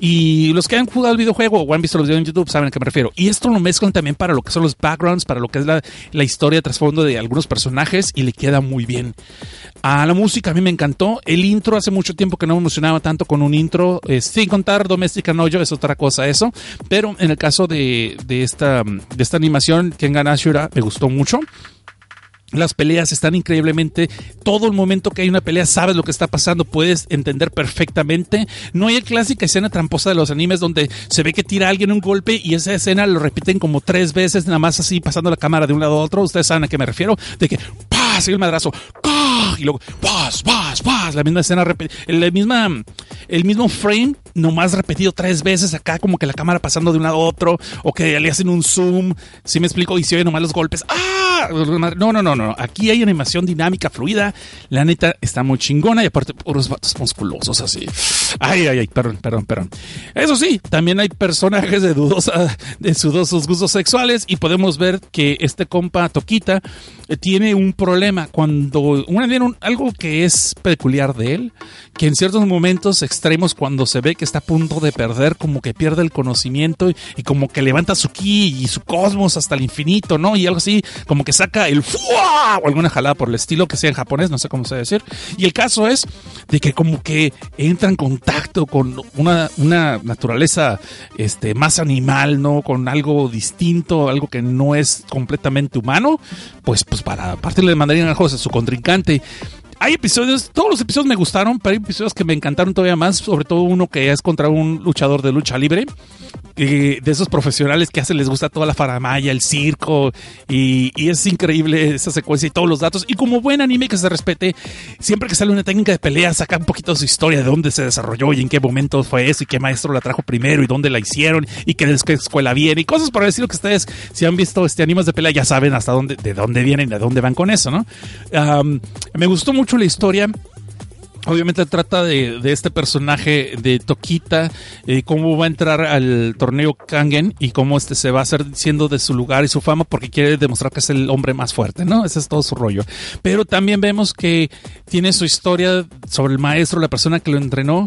Y los que han jugado el videojuego o han visto los videos en YouTube saben a qué me refiero. Y esto lo mezclan también para lo que son los backgrounds, para lo que es la, la historia trasfondo de algunos personajes y le queda muy bien. A la música a mí me encantó. El intro hace mucho tiempo que no me emocionaba tanto con un intro, eh, sin contar Domestic No es otra cosa eso. Pero en el caso de, de esta, de esta animación, Kengan Ashura me gustó mucho. Las peleas están increíblemente. Todo el momento que hay una pelea, sabes lo que está pasando, puedes entender perfectamente. No hay la clásica escena tramposa de los animes donde se ve que tira alguien un golpe y esa escena lo repiten como tres veces, nada más así pasando la cámara de un lado a otro. Ustedes saben a qué me refiero. De que ¡pah! y el madrazo, y luego ¡paz, paz, paz! La misma escena, el, misma, el mismo frame, nomás repetido tres veces acá, como que la cámara pasando de un lado a otro, o que le hacen un zoom. Si me explico? Y se oyen nomás los golpes. ¡Ah! No, no, no, no Aquí hay animación dinámica, fluida. La neta está muy chingona y aparte puros vatos musculosos así. Ay, ay, ay, perdón, perdón, perdón. Eso sí, también hay personajes de dudosa, de dudosos gustos sexuales y podemos ver que este compa Toquita eh, tiene un problema cuando una, algo que es peculiar de él, que en ciertos momentos extremos cuando se ve que está a punto de perder, como que pierde el conocimiento y, como que levanta su ki y su cosmos hasta el infinito, ¿no? Y algo así, como que saca el ¡fua! o alguna jalada por el estilo que sea en japonés, no sé cómo se decir. Y el caso es de que como que entra en contacto con una, una naturaleza este, más animal, ¿no? Con algo distinto, algo que no es completamente humano, pues, pues para partirle de mandarín a su contrincante hay episodios, todos los episodios me gustaron, pero hay episodios que me encantaron todavía más, sobre todo uno que es contra un luchador de lucha libre, de esos profesionales que hacen, les gusta toda la faramaya, el circo, y, es increíble esa secuencia y todos los datos. Y como buen anime que se respete, siempre que sale una técnica de pelea, saca un poquito su historia, de dónde se desarrolló y en qué momento fue eso, y qué maestro la trajo primero, y dónde la hicieron, y qué, escuela viene, y cosas por decirlo que ustedes, si han visto este animes de pelea, ya saben hasta dónde, de dónde vienen y de dónde van con eso, ¿no? me gustó mucho la historia. Obviamente trata de, este personaje de Toquita, eh, cómo va a entrar al torneo Kangen y cómo este se va a hacer siendo de su lugar y su fama porque quiere demostrar que es el hombre más fuerte, ¿no? Ese es todo su rollo. Pero también vemos que tiene su historia sobre el maestro, la persona que lo entrenó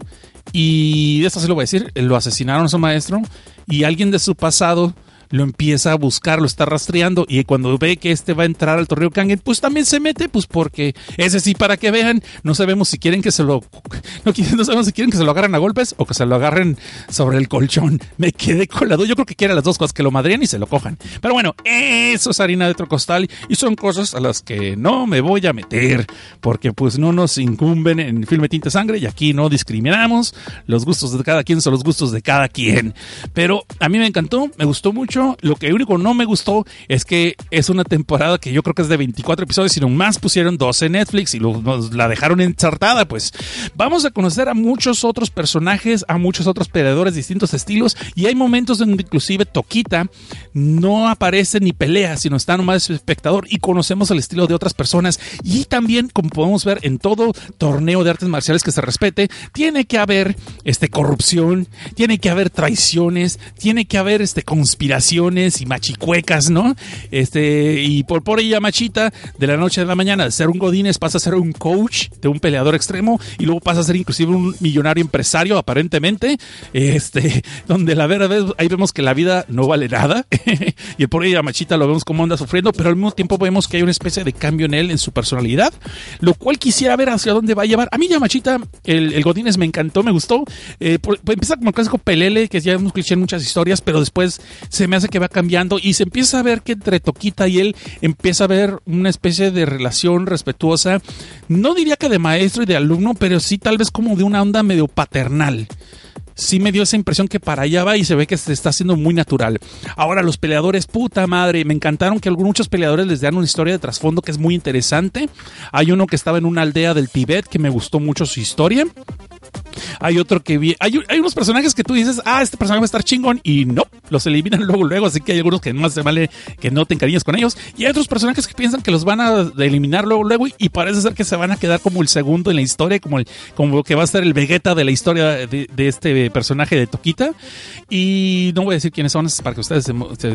y esto se lo voy a decir, lo asesinaron a su maestro y alguien de su pasado lo empieza a buscar, lo está rastreando y cuando ve que este va a entrar al torneo Kangen, pues también se mete, pues porque ese sí, para que vean, no sabemos si quieren que se lo, no, no sabemos si quieren que se lo agarren a golpes o que se lo agarren sobre el colchón. Me quedé colado, yo creo que quieren las dos cosas, que lo madrien y se lo cojan. Pero bueno, eso es harina de otro costal y son cosas a las que no me voy a meter porque pues no nos incumben en Filme Tinta Sangre y aquí no discriminamos, los gustos de cada quien son los gustos de cada quien. Pero a mí me encantó, me gustó mucho lo que único no me gustó es que es una temporada que yo creo que es de 24 episodios y más pusieron 12 en Netflix y la dejaron ensartada. Pues vamos a conocer a muchos otros personajes, a muchos otros peleadores de distintos estilos y hay momentos donde inclusive Toquita no aparece ni pelea, sino está nomás espectador y conocemos el estilo de otras personas. Y también, como podemos ver en todo torneo de artes marciales que se respete, tiene que haber este, corrupción, tiene que haber traiciones, tiene que haber este, conspiración y machicuecas, ¿no? Este, y por por ella machita, de la noche a la mañana, de ser un Godínez pasa a ser un coach de un peleador extremo y luego pasa a ser inclusive un millonario empresario, aparentemente, este, donde la verdad ahí vemos que la vida no vale nada y por ella machita lo vemos como anda sufriendo, pero al mismo tiempo vemos que hay una especie de cambio en él, en su personalidad, lo cual quisiera ver hacia dónde va a llevar. A mí Yamachita, el, el Godínez me encantó, me gustó. Eh, empieza como el clásico Pelele, que ya hemos escuchado en muchas historias, pero después se me hace que va cambiando y se empieza a ver que entre Toquita y él empieza a haber una especie de relación respetuosa, no diría que de maestro y de alumno, pero sí tal vez como de una onda medio paternal sí me dio esa impresión que para allá va y se ve que se está haciendo muy natural. Ahora, los peleadores, puta madre, me encantaron que algunos muchos peleadores les dan una historia de trasfondo que es muy interesante. Hay uno que estaba en una aldea del Tibet que me gustó mucho su historia. Hay otro que vi, hay, hay unos personajes que tú dices, ah, este personaje va a estar chingón y no, los eliminan luego, luego, así que hay algunos que no se vale que no te encariñes con ellos. Y hay otros personajes que piensan que los van a eliminar luego, luego y parece ser que se van a quedar como el segundo en la historia, como el, como que va a ser el Vegeta de la historia de, este personaje de Toquita. Y no voy a decir quiénes son para que ustedes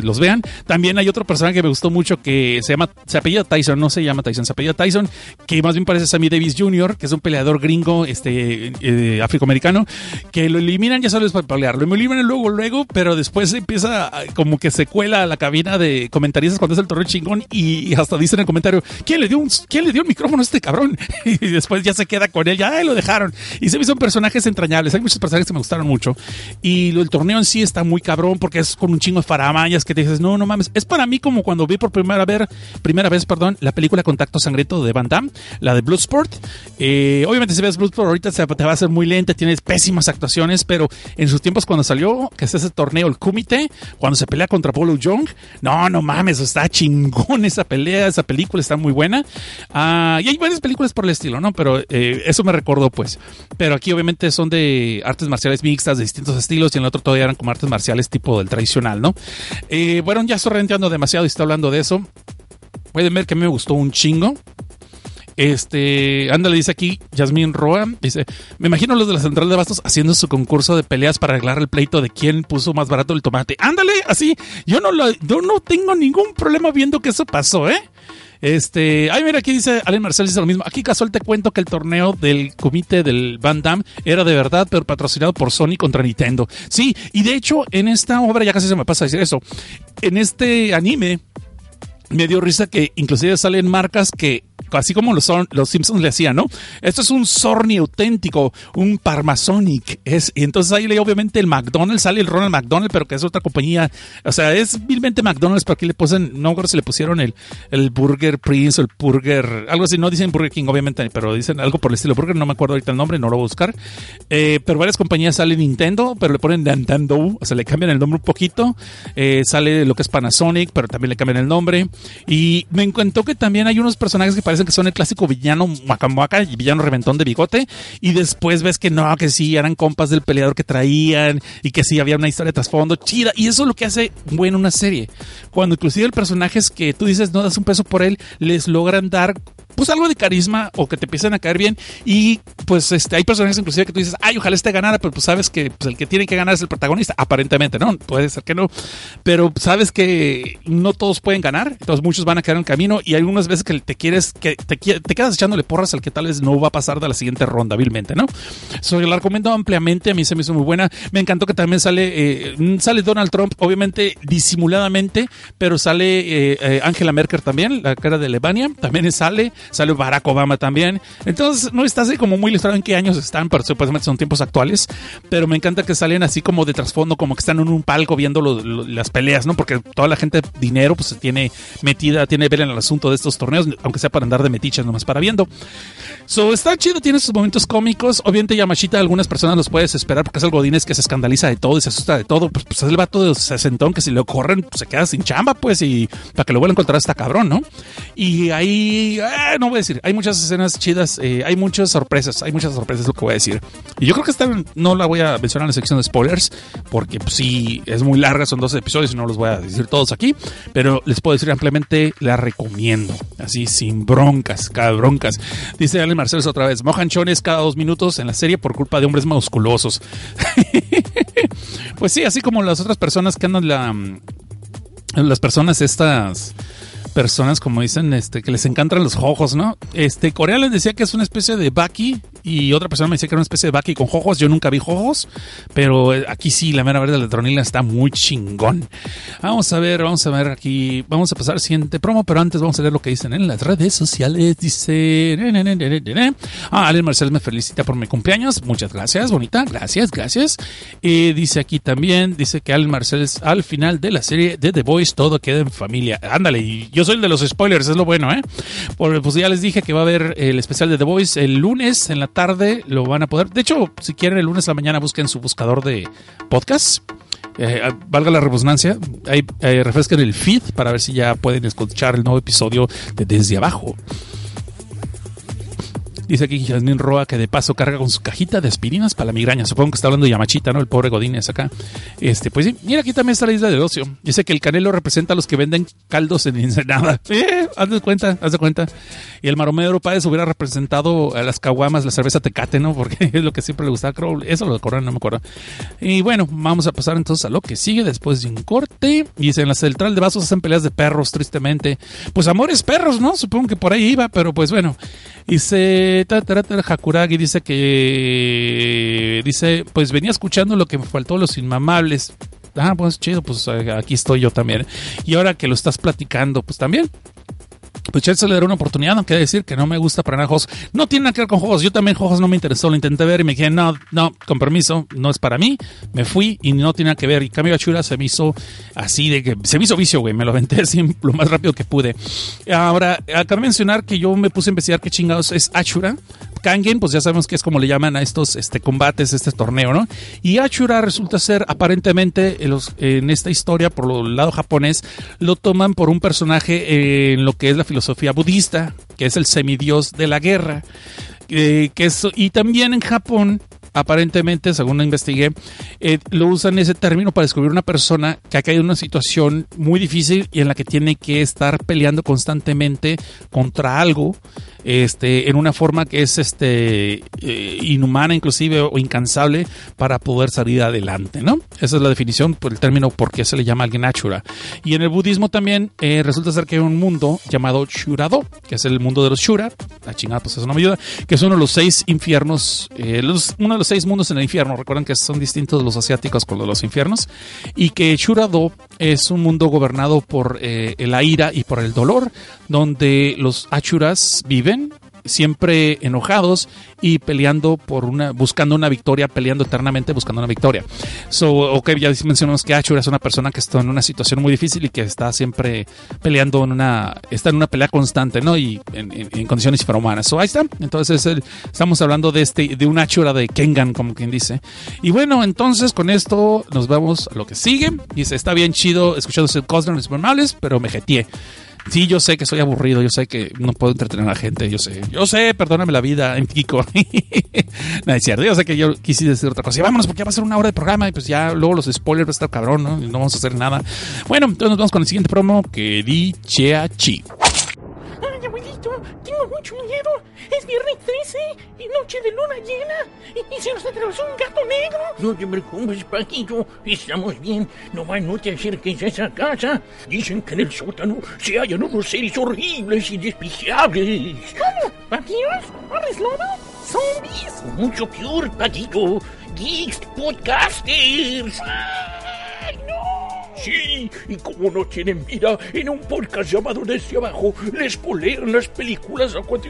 los vean. También hay otro personaje que me gustó mucho que se llama, se apellida Tyson, no se llama Tyson, se apellida Tyson, que más bien parece Sammy Davis Jr., que es un peleador gringo, este, eh, afroamericano, que lo eliminan, ya sabes para pelear, lo eliminan luego, luego, pero después empieza como que se cuela a la cabina de comentaristas cuando es el torneo chingón y hasta dice en el comentario, ¿quién le dio un, quién le dio el micrófono a este cabrón? y después ya se queda con él, ya lo dejaron. Y se me son personajes entrañables, hay muchos personajes que me gustaron mucho. Y el torneo en sí está muy cabrón porque es con un chingo de faramayas que te dices, no, no mames. Es para mí como cuando vi por primera vez, primera vez, perdón, la película Contacto Sangriento de Van Damme, la de Bloodsport. Eh, obviamente si ves Bloodsport ahorita se, te va a hacer muy tienes pésimas actuaciones, pero en sus tiempos cuando salió, que es ese torneo, el Kumite, cuando se pelea contra Polo Young, no, no mames, está chingón esa pelea, esa película está muy buena. Ah, y hay varias películas por el estilo, ¿no? Pero eh, eso me recordó, pues. Pero aquí obviamente son de artes marciales mixtas, de distintos estilos, y en el otro todavía eran como artes marciales tipo del tradicional, ¿no? Eh, bueno, ya estoy renteando demasiado y estoy hablando de eso. Pueden ver que a mí me gustó un chingo. Este, ándale, dice aquí Yasmín Roa, dice, me imagino los de la central de bastos haciendo su concurso de peleas para arreglar el pleito de quién puso más barato el tomate. Ándale, así, yo no yo no tengo ningún problema viendo que eso pasó, ¿eh? Este, ay, mira, aquí dice Allen Marcel dice lo mismo. Aquí casual te cuento que el torneo del comité del Van Damme era de verdad, pero patrocinado por Sony contra Nintendo. Sí, y de hecho, en esta obra, ya casi se me pasa a decir eso, en este anime, me dio risa que inclusive salen marcas que así como los, los Simpsons le hacían, ¿no? Esto es un Sorny auténtico, un Parmasonic. Es, y entonces ahí obviamente el McDonald's, sale el Ronald McDonald, pero que es otra compañía. O sea, es vilmente McDonald's, pero aquí le ponen, no recuerdo si le pusieron el, el Burger Prince o el Burger, algo así, no dicen Burger King, obviamente, pero dicen algo por el estilo Burger, no me acuerdo ahorita el nombre, no lo voy a buscar. Eh, pero varias compañías sale Nintendo, pero le ponen Nintendo, o sea, le cambian el nombre un poquito. Eh, sale lo que es Panasonic, pero también le cambian el nombre. Y me encantó que también hay unos personajes que parecen que son el clásico villano macamuaca y villano reventón de bigote. Y después ves que no, que sí, eran compas del peleador que traían y que sí había una historia de trasfondo chida. Y eso es lo que hace bueno una serie. Cuando inclusive el personaje es que tú dices no das un peso por él, les logran dar pues algo de carisma o que te empiecen a caer bien y pues este hay personajes inclusive que tú dices, ay, ojalá este ganara, pero pues sabes que pues, el que tiene que ganar es el protagonista, aparentemente, ¿no? Puede ser que no, pero sabes que no todos pueden ganar, entonces muchos van a quedar en el camino y algunas veces que te quieres, que te, te quedas echándole porras al que tal vez no va a pasar de la siguiente ronda, vilmente, ¿no? So, la recomiendo ampliamente, a mí se me hizo muy buena, me encantó que también sale, eh, sale Donald Trump, obviamente disimuladamente, pero sale eh, eh, Angela Merkel también, la cara de Alemania, también sale, sale Barack Obama también. Entonces, no está así como muy listrado en qué años están, pero supuestamente son tiempos actuales. Pero me encanta que salen así como de trasfondo, como que están en un palco viendo las peleas, ¿no? Porque toda la gente, dinero, pues se tiene metida, tiene ver en el asunto de estos torneos, aunque sea para andar de metiches nomás para viendo. So, está chido, tiene sus momentos cómicos. Obviamente, Yamashita, algunas personas los puedes esperar porque es el Godínez que se escandaliza de todo y se asusta de todo. Pues, pues es el vato de sesentón que si le corren, pues, se queda sin chamba, pues, y para que lo vuelva a encontrar está cabrón, ¿no? Y ahí, eh, no voy a decir, hay muchas escenas chidas, eh, hay muchas sorpresas, muchas sorpresas, es lo que voy a decir. Y yo creo que esta no la voy a mencionar en la sección de spoilers, porque pues, sí, es muy larga, son 12 episodios y no los voy a decir todos aquí, pero les puedo decir ampliamente, la recomiendo, así, sin broncas, cada broncas. Dice Ale Marcelo otra vez, mojan chones cada dos minutos en la serie por culpa de hombres musculosos. pues sí, así como las otras personas que andan la... Las personas estas personas, como dicen, este, que les encantan los ojos, ¿no? Este, Corea les decía que es una especie de Baki y otra persona me decía que era una especie de Baki con ojos. Yo nunca vi ojos, pero eh, aquí sí, la mera verdad de la tronila está muy chingón. Vamos a ver, vamos a ver aquí, vamos a pasar al siguiente promo, pero antes vamos a ver lo que dicen en las redes sociales. Dice, ah, Allen Marcel me felicita por mi cumpleaños. Muchas gracias, bonita, gracias, gracias. Y dice aquí también, dice que Allen Marcel es al final de la serie de The Voice todo queda en familia. Ándale, y yo soy el de los spoilers, es lo bueno, ¿eh? pues ya les dije que va a haber el especial de The Voice el lunes en la tarde, lo van a poder. De hecho, si quieren el lunes a la mañana busquen su buscador de podcast. Eh, valga la redundancia, ahí eh, refresquen el feed para ver si ya pueden escuchar el nuevo episodio de Desde Abajo. Dice aquí Jasmine Roa que de paso carga con su cajita de aspirinas para la migraña. Supongo que está hablando de Yamachita, ¿no? El pobre Godínez acá. Este, pues sí, mira, aquí también está la isla de ocio. Dice que el canelo representa a los que venden caldos en Ensenada. Eh, haz de cuenta, haz de cuenta. Y el maromero Páez hubiera representado a las caguamas, la cerveza tecate, ¿no? Porque es lo que siempre le gustaba, creo. Eso lo recuerdo, no me acuerdo. Y bueno, vamos a pasar entonces a lo que sigue después de un corte. Dice, en la central de vasos hacen peleas de perros, tristemente. Pues amores perros, ¿no? Supongo que por ahí iba, pero pues bueno. Dice, Hakuragi dice que, dice, pues venía escuchando lo que me faltó, los inmamables. Ah, pues chido, pues eh, aquí estoy yo también. Y ahora que lo estás platicando, pues también pues se le dará una oportunidad, aunque decir que no me gusta para nada juegos. No tiene nada que ver con juegos. Yo también juegos no me interesó, lo intenté ver y me dije, no, no, con permiso, no es para mí. Me fui y no tiene nada que ver. Y cambio Achura se me hizo así de que se me hizo vicio, güey. Me lo aventé así lo más rápido que pude. Ahora, de mencionar que yo me puse a investigar qué chingados es Achura. Kangen, pues ya sabemos que es como le llaman a estos este, combates, este torneo, ¿no? Y Achura resulta ser aparentemente en, los, en esta historia, por el lado japonés, lo toman por un personaje en lo que es la filosofía budista, que es el semidios de la guerra. Eh, que y también en Japón aparentemente, según investigué, eh, lo usan ese término para descubrir una persona que ha caído en una situación muy difícil y en la que tiene que estar peleando constantemente contra algo este, en una forma que es este, eh, inhumana inclusive o incansable para poder salir adelante, ¿no? Esa es la definición por el término por qué se le llama alguien Ashura. Y en el budismo también eh, resulta ser que hay un mundo llamado Shurado, que es el mundo de los Shura, la chingada pues eso no me ayuda, que es uno de los seis infiernos, eh, uno de los seis mundos en el infierno, recuerdan que son distintos los asiáticos con los infiernos, y que Shurado es un mundo gobernado por la ira y por el dolor, donde los Achuras viven siempre enojados y peleando por una, buscando una victoria, peleando eternamente buscando una victoria. So, ok, ya mencionamos que Ashura es una persona que está en una situación muy difícil y que está siempre peleando en una, está en una pelea constante, ¿no? Y en, condiciones infrahumanas. So, ahí está. Entonces, estamos hablando de este, de un Ashura de Kengan, como quien dice. Y bueno, entonces con esto nos vamos a lo que sigue. Dice, está bien chido escuchando ese Cosner y pero me jeteé. Sí, yo sé que soy aburrido, yo sé que no puedo entretener a la gente, yo sé. Yo sé, perdóname la vida, en Kiko. no es cierto, yo sé que yo quise decir otra cosa. Y vámonos, porque ya va a ser una hora de programa y pues ya luego los spoilers va a estar cabrón, ¿no? Y no vamos a hacer nada. Bueno, entonces nos vamos con el siguiente promo que di Chi. Ay, abuelito, tengo mucho miedo. Es viernes 13 y noche de luna llena. Y, se nos atravesó un gato negro. No te preocupes, Paquito. Estamos bien. No más no te acerques a esa casa. Dicen que en el sótano se hallan unos seres horribles y despreciables. ¿Cómo? ¿Vampiros? ¿Hombres lobo? ¿Zombies? Mucho peor, Paquito. Geeks Podcasters. ¡Ay, no! Sí, y como no tienen vida, en un podcast llamado Desde Abajo les polean las películas a cuanto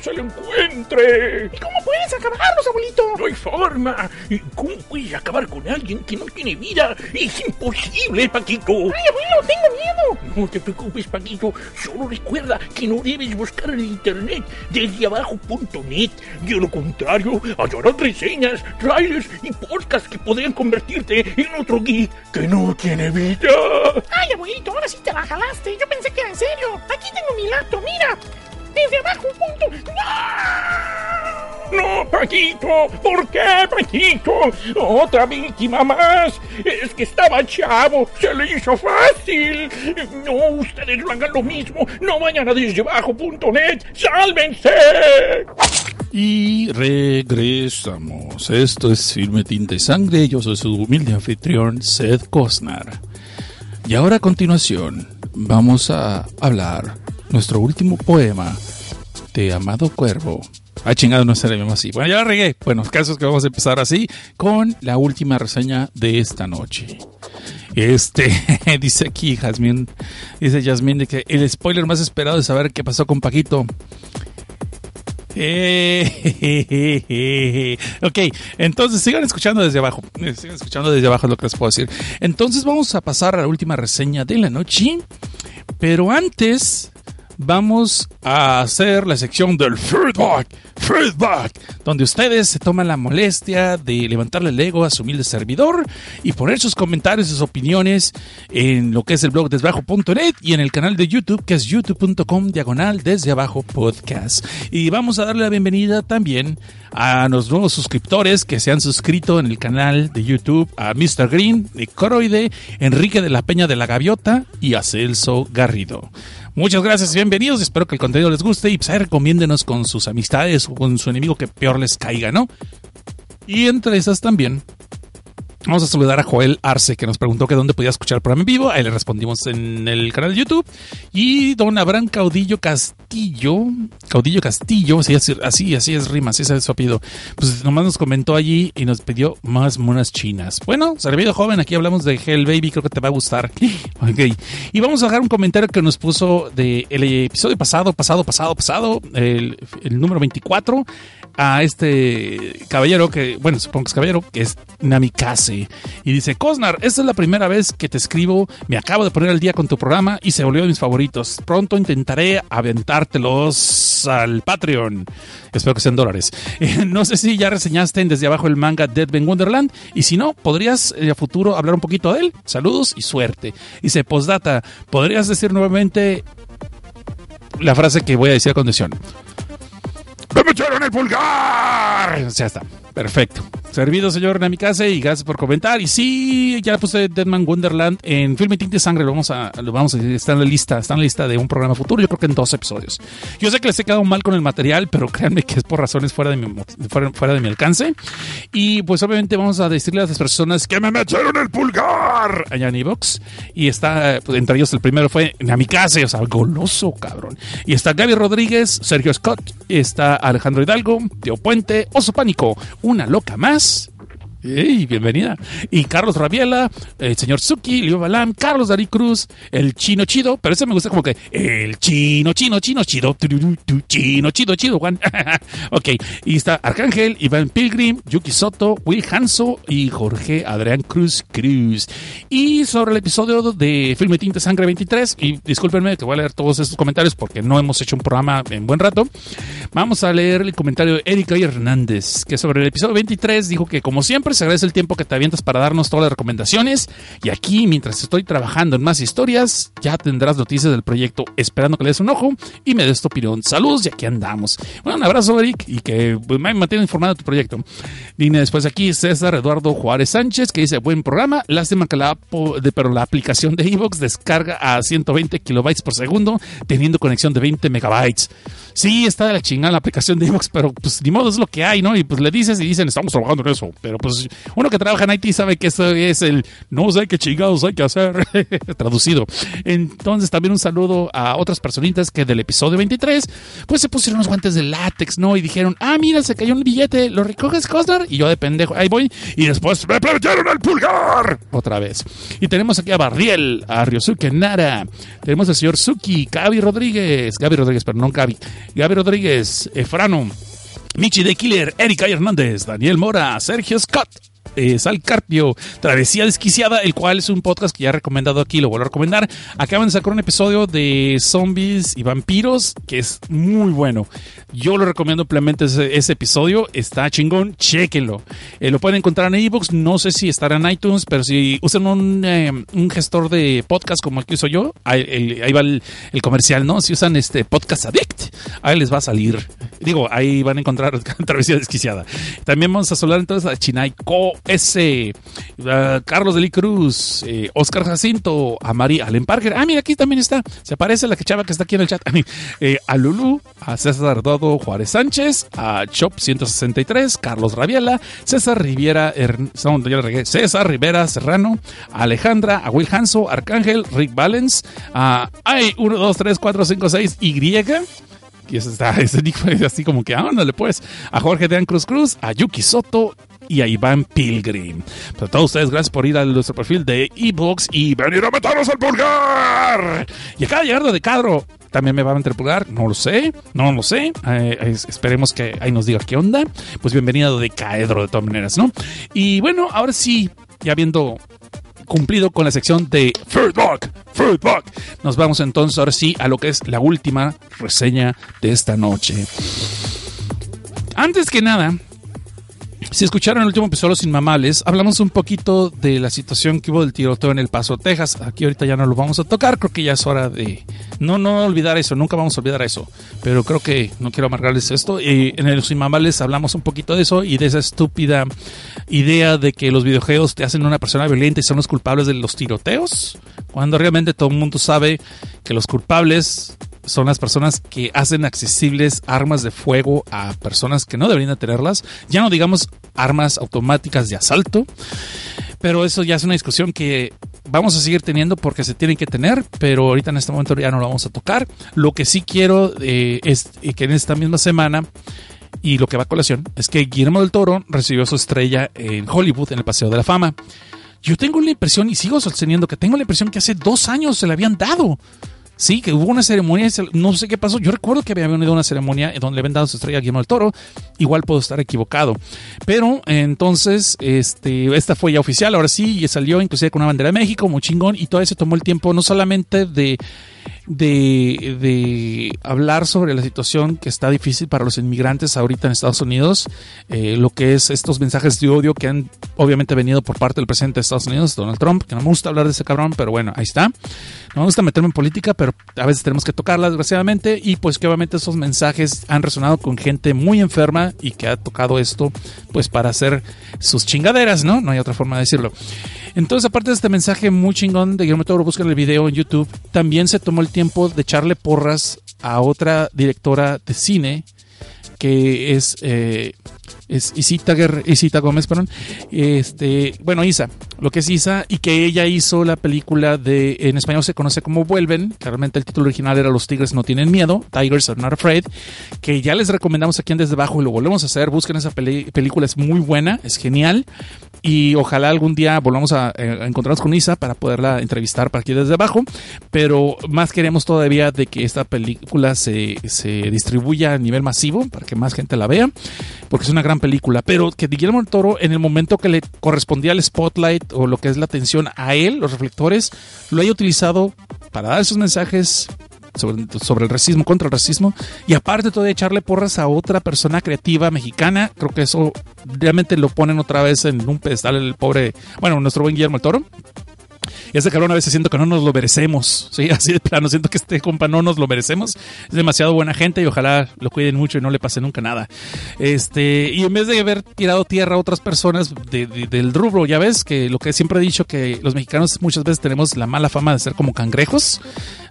se lo encuentre. ¿Y cómo puedes acabarlos, abuelito? No hay forma. ¿Y ¿Cómo puedes acabar con alguien que no tiene vida? Es imposible, Paquito. Ay, abuelo, tengo miedo. No te preocupes, Paquito. Solo recuerda que no debes buscar en internet desde abajo.net. De lo contrario, hallarás reseñas, trailers y podcasts que podrían convertirte en otro geek que no tiene vida. Ay, abuelito, ahora sí te la jalaste. Yo pensé que era en serio. Aquí tengo mi laptop, mira. Desde abajo, punto. ¡No! Paquito! ¿Por qué, Paquito? ¡Otra víctima más! Es que estaba chavo, se le hizo fácil. No, ustedes no hagan lo mismo. No vayan a desdebajo.net. ¡Sálvense! Y regresamos. Esto es Filme Tinta y Sangre. Yo soy su humilde anfitrión, Seth Cosnar. Y ahora a continuación vamos a hablar nuestro último poema de Amado Cuervo. Ah, chingado, no se le llama así. Bueno, ya la regué. Bueno, el caso es que vamos a empezar así con la última reseña de esta noche. Este, dice aquí Jasmine, dice Jasmine que el spoiler más esperado es saber qué pasó con Paquito. Ok, entonces sigan escuchando desde abajo. Eh, sigan escuchando desde abajo lo que les puedo decir. Entonces vamos a pasar a la última reseña de la noche. Pero antes, vamos a hacer la sección del feedback, feedback, donde ustedes se toman la molestia de levantarle el ego a su humilde servidor y poner sus comentarios y sus opiniones en lo que es el blog desde abajo.net y en el canal de YouTube que es youtube.com diagonal desde abajo podcast. Y vamos a darle la bienvenida también a los nuevos suscriptores que se han suscrito en el canal de YouTube, a Mr. Green, Nicoroide, Enrique de la Peña de la Gaviota y a Celso Garrido. Muchas gracias bienvenidos. Espero que el contenido les guste y pues ahí recomiéndenos con sus amistades o con su enemigo que peor les caiga, ¿no? Y entre esas también Vamos a saludar a Joel Arce, que nos preguntó que dónde podía escuchar el programa en vivo. Ahí le respondimos en el canal de YouTube. Y don Abraham Caudillo Castillo, Caudillo Castillo, así, así, así es rima, así es su apellido. Pues nomás nos comentó allí y nos pidió más monas chinas. Bueno, servido joven, aquí hablamos de Hell Baby, creo que te va a gustar. Ok. Y vamos a dejar un comentario que nos puso del episodio pasado, pasado, pasado, pasado, el, el número 24 a este caballero que, bueno, supongo que es caballero, que es Namikaze. Y dice, Cosnar, esta es la primera vez que te escribo, me acabo de poner al día con tu programa y se volvió de mis favoritos. Pronto intentaré aventártelos al Patreon. Espero que sean dólares. no sé si ya reseñaste en desde abajo el manga Dead Ben Wonderland. Y si no, podrías eh, a futuro hablar un poquito de él. Saludos y suerte. Dice, postdata, ¿podrías decir nuevamente la frase que voy a decir a condición? ¡Me metieron el pulgar! Ya está. Perfecto. Servido, señor Namikaze, y gracias por comentar. Y sí, ya puse Deadman Wonderland en Filme Tinte Sangre. Lo vamos a, lo vamos a está en la lista, está en la lista de un programa futuro. Yo creo que en dos episodios. Yo sé que les he quedado mal con el material, pero créanme que es por razones fuera de mi, fuera, de mi alcance. Y pues obviamente vamos a decirle a las personas que me metieron el pulgar allá en Evox. Y está, pues, entre ellos el primero fue Namikaze, o sea, goloso, cabrón. Y está Gaby Rodríguez, Sergio Scott, está Alejandro Hidalgo, Teo Puente, Oso Pánico, una loca más Yes. ¡Ey, bienvenida! Y Carlos Rabiela, el señor Suki, Leo Balam, Carlos Darí Cruz, el chino chido, pero ese me gusta como que el chino, chino, chino, chido, chino, chido, chido, Juan. ok, y está Arcángel, Iván Pilgrim, Yuki Soto, Will Hanso y Jorge Adrián Cruz Cruz. Y sobre el episodio de Filme Tinte Sangre 23, y discúlpenme que voy a leer todos estos comentarios porque no hemos hecho un programa en buen rato, vamos a leer el comentario de Erika Hernández, que sobre el episodio 23 dijo que como siempre, se agradece el tiempo que te avientas para darnos todas las recomendaciones. Y aquí, mientras estoy trabajando en más historias, ya tendrás noticias del proyecto, esperando que le des un ojo y me des tu opinión. Saludos y aquí andamos. Bueno, un abrazo, Eric, y que pues, me mantenga informado de tu proyecto. Viene después aquí César Eduardo Juárez Sánchez, que dice: Buen programa. Lástima que la, pero la aplicación de Evox descarga a 120 kilobytes por segundo, teniendo conexión de 20 megabytes. Sí, está de la chingada la aplicación de Evox, pero pues ni modo es lo que hay, ¿no? Y pues le dices y dicen, estamos trabajando en eso. Pero pues uno que trabaja en IT sabe que eso es el no sé qué chingados hay que hacer, traducido. Entonces también un saludo a otras personitas que del episodio 23, pues se pusieron los guantes de látex, ¿no? Y dijeron, ah, mira, se cayó un billete, ¿lo recoges, Cosnar? Y yo de pendejo, ahí voy. Y después, me plantearon el pulgar. Otra vez. Y tenemos aquí a Barriel, a Ryosuke Nara. Tenemos al señor Suki, Gaby Rodríguez, Gaby Rodríguez, pero no Gaby. Gaby Rodríguez, Efrano, Michi de Killer, Erika Hernández, Daniel Mora, Sergio Scott, eh, Sal Carpio, Travesía Desquiciada, el cual es un podcast que ya he recomendado aquí, lo vuelvo a recomendar. Acaban de sacar un episodio de zombies y vampiros que es muy bueno. Yo lo recomiendo ampliamente ese, episodio, está chingón, chequenlo. Eh, lo pueden encontrar en ebooks, no sé si estará en iTunes, pero si usan un, eh, gestor de podcast como el que uso yo, ahí, va el, comercial, ¿no? Si usan este Podcast Addict, ahí les va a salir. Digo, ahí van a encontrar Travesía Desquiciada. También vamos a hablar entonces a Chinai S. Carlos de Cruz, eh, Oscar Jacinto, a María Allen Parker. Ah, mira, aquí también está. Se parece la que chava que está aquí en el chat. Eh, a Lulu, a César Dodo Juárez Sánchez, a Chop 163, Carlos Rabiela, César Riviera, César Rivera Serrano, a Alejandra, a Will Hanso, Arcángel, Rick Valens, a ay, 1, 2, 3, 4, 5, 6, Y. Y eso está, ese así como que, ah, le pues. A Jorge de Cruz Cruz, a Yuki Soto, y a Iván Pilgrim. Pero a todos ustedes, gracias por ir a nuestro perfil de Ebox y venir a meternos al pulgar. Y acaba de llegar de Cadro. También me va a meter pulgar, no lo sé, no lo sé. Eh, esperemos que ahí nos diga qué onda. Pues bienvenido de Caedro de todas maneras, ¿no? Y bueno, ahora sí, ya viendo cumplido con la sección de Feedback, Feedback. Nos vamos entonces ahora sí a lo que es la última reseña de esta noche. Antes que nada, si escucharon el último episodio Sin Mamales, hablamos un poquito de la situación que hubo del tiroteo en El Paso, Texas. Aquí ahorita ya no lo vamos a tocar, creo que ya es hora de no no olvidar eso, nunca vamos a olvidar eso. Pero creo que no quiero amargarles esto. Y en el Sin Mamales hablamos un poquito de eso y de esa estúpida idea de que los videojuegos te hacen una persona violenta y son los culpables de los tiroteos, cuando realmente todo el mundo sabe que los culpables son las personas que hacen accesibles armas de fuego a personas que no deberían tenerlas. Ya no digamos armas automáticas de asalto, pero eso ya es una discusión que vamos a seguir teniendo porque se tienen que tener, pero ahorita en este momento ya no lo vamos a tocar. Lo que sí quiero eh, es que en esta misma semana y lo que va a colación es que Guillermo del Toro recibió su estrella en Hollywood en el Paseo de la Fama. Yo tengo la impresión, y sigo sosteniendo que tengo la impresión que hace dos años se le habían dado. Sí, que hubo una ceremonia, no sé qué pasó. Yo recuerdo que había venido una ceremonia donde le habían dado su estrella a Guillermo del Toro. Igual puedo estar equivocado. Pero entonces, este, esta fue ya oficial, ahora sí, y salió inclusive con una bandera de México, muy chingón, y todo eso tomó el tiempo no solamente de de, de, hablar sobre la situación que está difícil para los inmigrantes ahorita en Estados Unidos, eh, lo que es estos mensajes de odio que han obviamente venido por parte del presidente de Estados Unidos, Donald Trump, que no me gusta hablar de ese cabrón, pero bueno, ahí está. No me gusta meterme en política, pero a veces tenemos que tocarla, desgraciadamente, y pues que obviamente esos mensajes han resonado con gente muy enferma y que ha tocado esto, pues para hacer sus chingaderas, ¿no? No hay otra forma de decirlo. Entonces, aparte de este mensaje muy chingón de Guillermo Toro, buscan el video en YouTube, también se tomó el tiempo de echarle porras a otra directora de cine que es, eh, Isita, Isita Gómez, perdón. Este, bueno, Isa, lo que es Isa, y que ella hizo la película de, en español se conoce como Vuelven, que realmente el título original era Los Tigres no tienen miedo, Tigers are not afraid, que ya les recomendamos aquí en Desde Abajo y lo volvemos a hacer, busquen esa película, es muy buena, es genial, y ojalá algún día volvamos a, eh, a, encontrarnos con Isa para poderla entrevistar para aquí desde abajo, pero más queremos todavía de que esta película se, se distribuya a nivel masivo para que más gente la vea, porque es una gran película, pero que Guillermo del Toro en el momento que le correspondía el spotlight o lo que es la atención a él, los reflectores, lo haya utilizado para dar sus mensajes sobre, el racismo, contra el racismo, y aparte todavía echarle porras a otra persona creativa mexicana, creo que eso realmente lo ponen otra vez en un pedestal el pobre, bueno, nuestro buen Guillermo el Toro. Y ese cabrón a veces siento que no nos lo merecemos. Sí, así de plano, siento que este compa no nos lo merecemos. Es demasiado buena gente y ojalá lo cuiden mucho y no le pase nunca nada. Este, y en vez de haber tirado tierra a otras personas de, de, del rubro, ya ves que lo que siempre he dicho que los mexicanos muchas veces tenemos la mala fama de ser como cangrejos.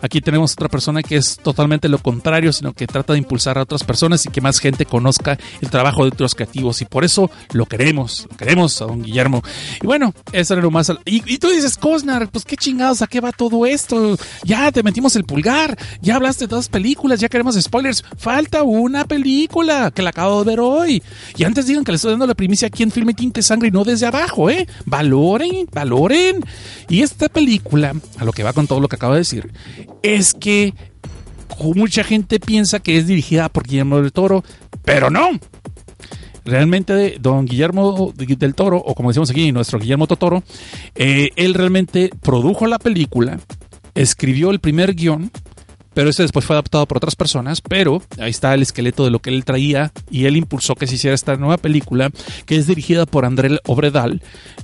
Aquí tenemos otra persona que es totalmente lo contrario, sino que trata de impulsar a otras personas y que más gente conozca el trabajo de otros creativos. Y por eso lo queremos, lo queremos a don Guillermo. Y bueno, eso era lo más. Y, y tú dices, Cosnar, pues qué chingados, ¿a qué va todo esto? Ya te metimos el pulgar, ya hablaste de dos películas, ya queremos spoilers. Falta una película que la acabo de ver hoy. Y antes digan que le estoy dando la primicia aquí en Filme Tinte Sangre y no desde abajo, ¿eh? Valoren, valoren. Y esta película, a lo que va con todo lo que acabo de decir, es que mucha gente piensa que es dirigida por Guillermo del Toro, pero no. Realmente, don Guillermo del Toro, o como decimos aquí, nuestro Guillermo Totoro, eh, él realmente produjo la película, escribió el primer guion, pero ese después fue adaptado por otras personas, pero ahí está el esqueleto de lo que él traía y él impulsó que se hiciera esta nueva película que es dirigida por André Obredal,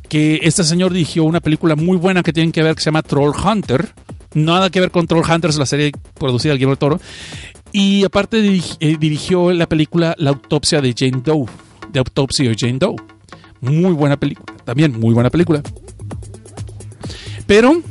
que este señor dirigió una película muy buena que tienen que ver que se llama Troll Hunter, nada que ver con Troll Hunters, la serie producida por Guillermo del Toro, y aparte eh, dirigió la película La autopsia de Jane Doe, de Autopsy of Jane Doe. Muy buena película, también muy buena película. Pero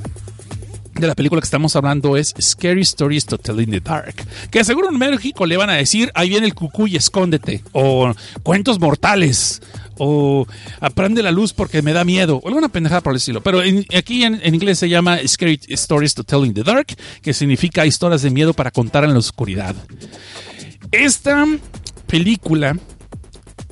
de la película que estamos hablando es Scary Stories to Tell in the Dark. Que seguro en México le van a decir, ahí viene el cucú y escóndete. O cuentos mortales. O aprende la luz porque me da miedo. O alguna pendejada por el estilo. Pero aquí en, en, inglés se llama Scary Stories to Tell in the Dark. Que significa historias de miedo para contar en la oscuridad. Esta película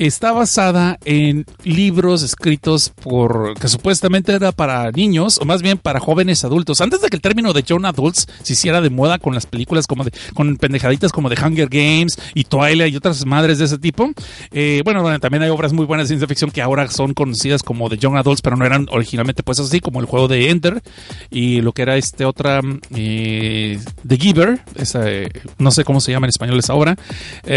está basada en libros escritos por que supuestamente era para niños o más bien para jóvenes adultos. Antes de que el término de young adults se hiciera de moda con las películas como de con pendejaditas como de Hunger Games y Twilight y otras madres de ese tipo. Eh, bueno, bueno, también hay obras muy buenas de ciencia ficción que ahora son conocidas como de young adults, pero no eran originalmente pues así como el juego de Ender y lo que era este otra eh, The Giver, eh, no sé cómo se llama en español esa obra.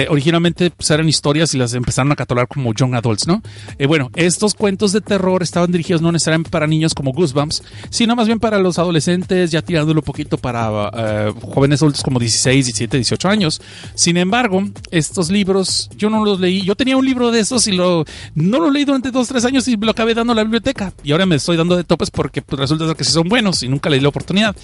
Originalmente pues, eran historias y las empezaron a catalogar como young adults, ¿no? Eh, bueno, estos cuentos de terror estaban dirigidos no necesariamente para niños como Goosebumps, sino más bien para los adolescentes, ya tirándolo un poquito para eh, jóvenes adultos como 16, 17, 18 años. Sin embargo, estos libros yo no los leí. Yo tenía un libro de esos y lo no lo leí durante dos, tres años y lo acabé dando a la biblioteca. Y ahora me estoy dando de topes porque pues, resulta que sí son buenos y nunca le di la oportunidad.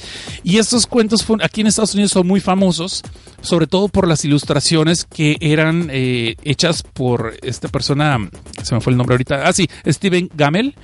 Y estos cuentos aquí en Estados Unidos son muy famosos, sobre todo por las ilustraciones que eran eh, hechas por esta persona, se me fue el nombre ahorita, ah sí, Steven Gamel,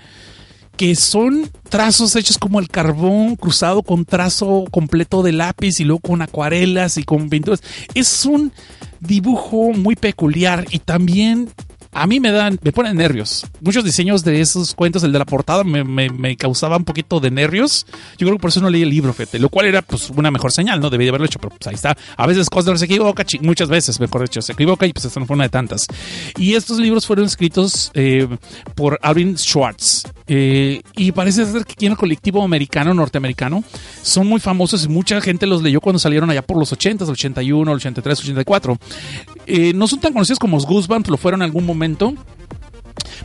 que son trazos hechos como el carbón cruzado con trazo completo de lápiz y luego con acuarelas y con pinturas. Es un dibujo muy peculiar y también a mí me dan, me ponen nervios. Muchos diseños de esos cuentos, el de la portada, me, me, causaba un poquito de nervios. Yo creo que por eso no leí el libro, fete, lo cual era pues una mejor señal, ¿no? Debía haberlo hecho, pero pues ahí está. A veces Cosner se equivoca, muchas veces, mejor dicho, se equivoca y pues esta no fue una de tantas. Y estos libros fueron escritos eh, por Alvin Schwartz. Eh, y parece ser que aquí en el colectivo americano, norteamericano, son muy famosos y mucha gente los leyó cuando salieron allá por los 80, 81, 83, 84. Eh, no son tan conocidos como los Goosebumps, lo fueron en algún momento,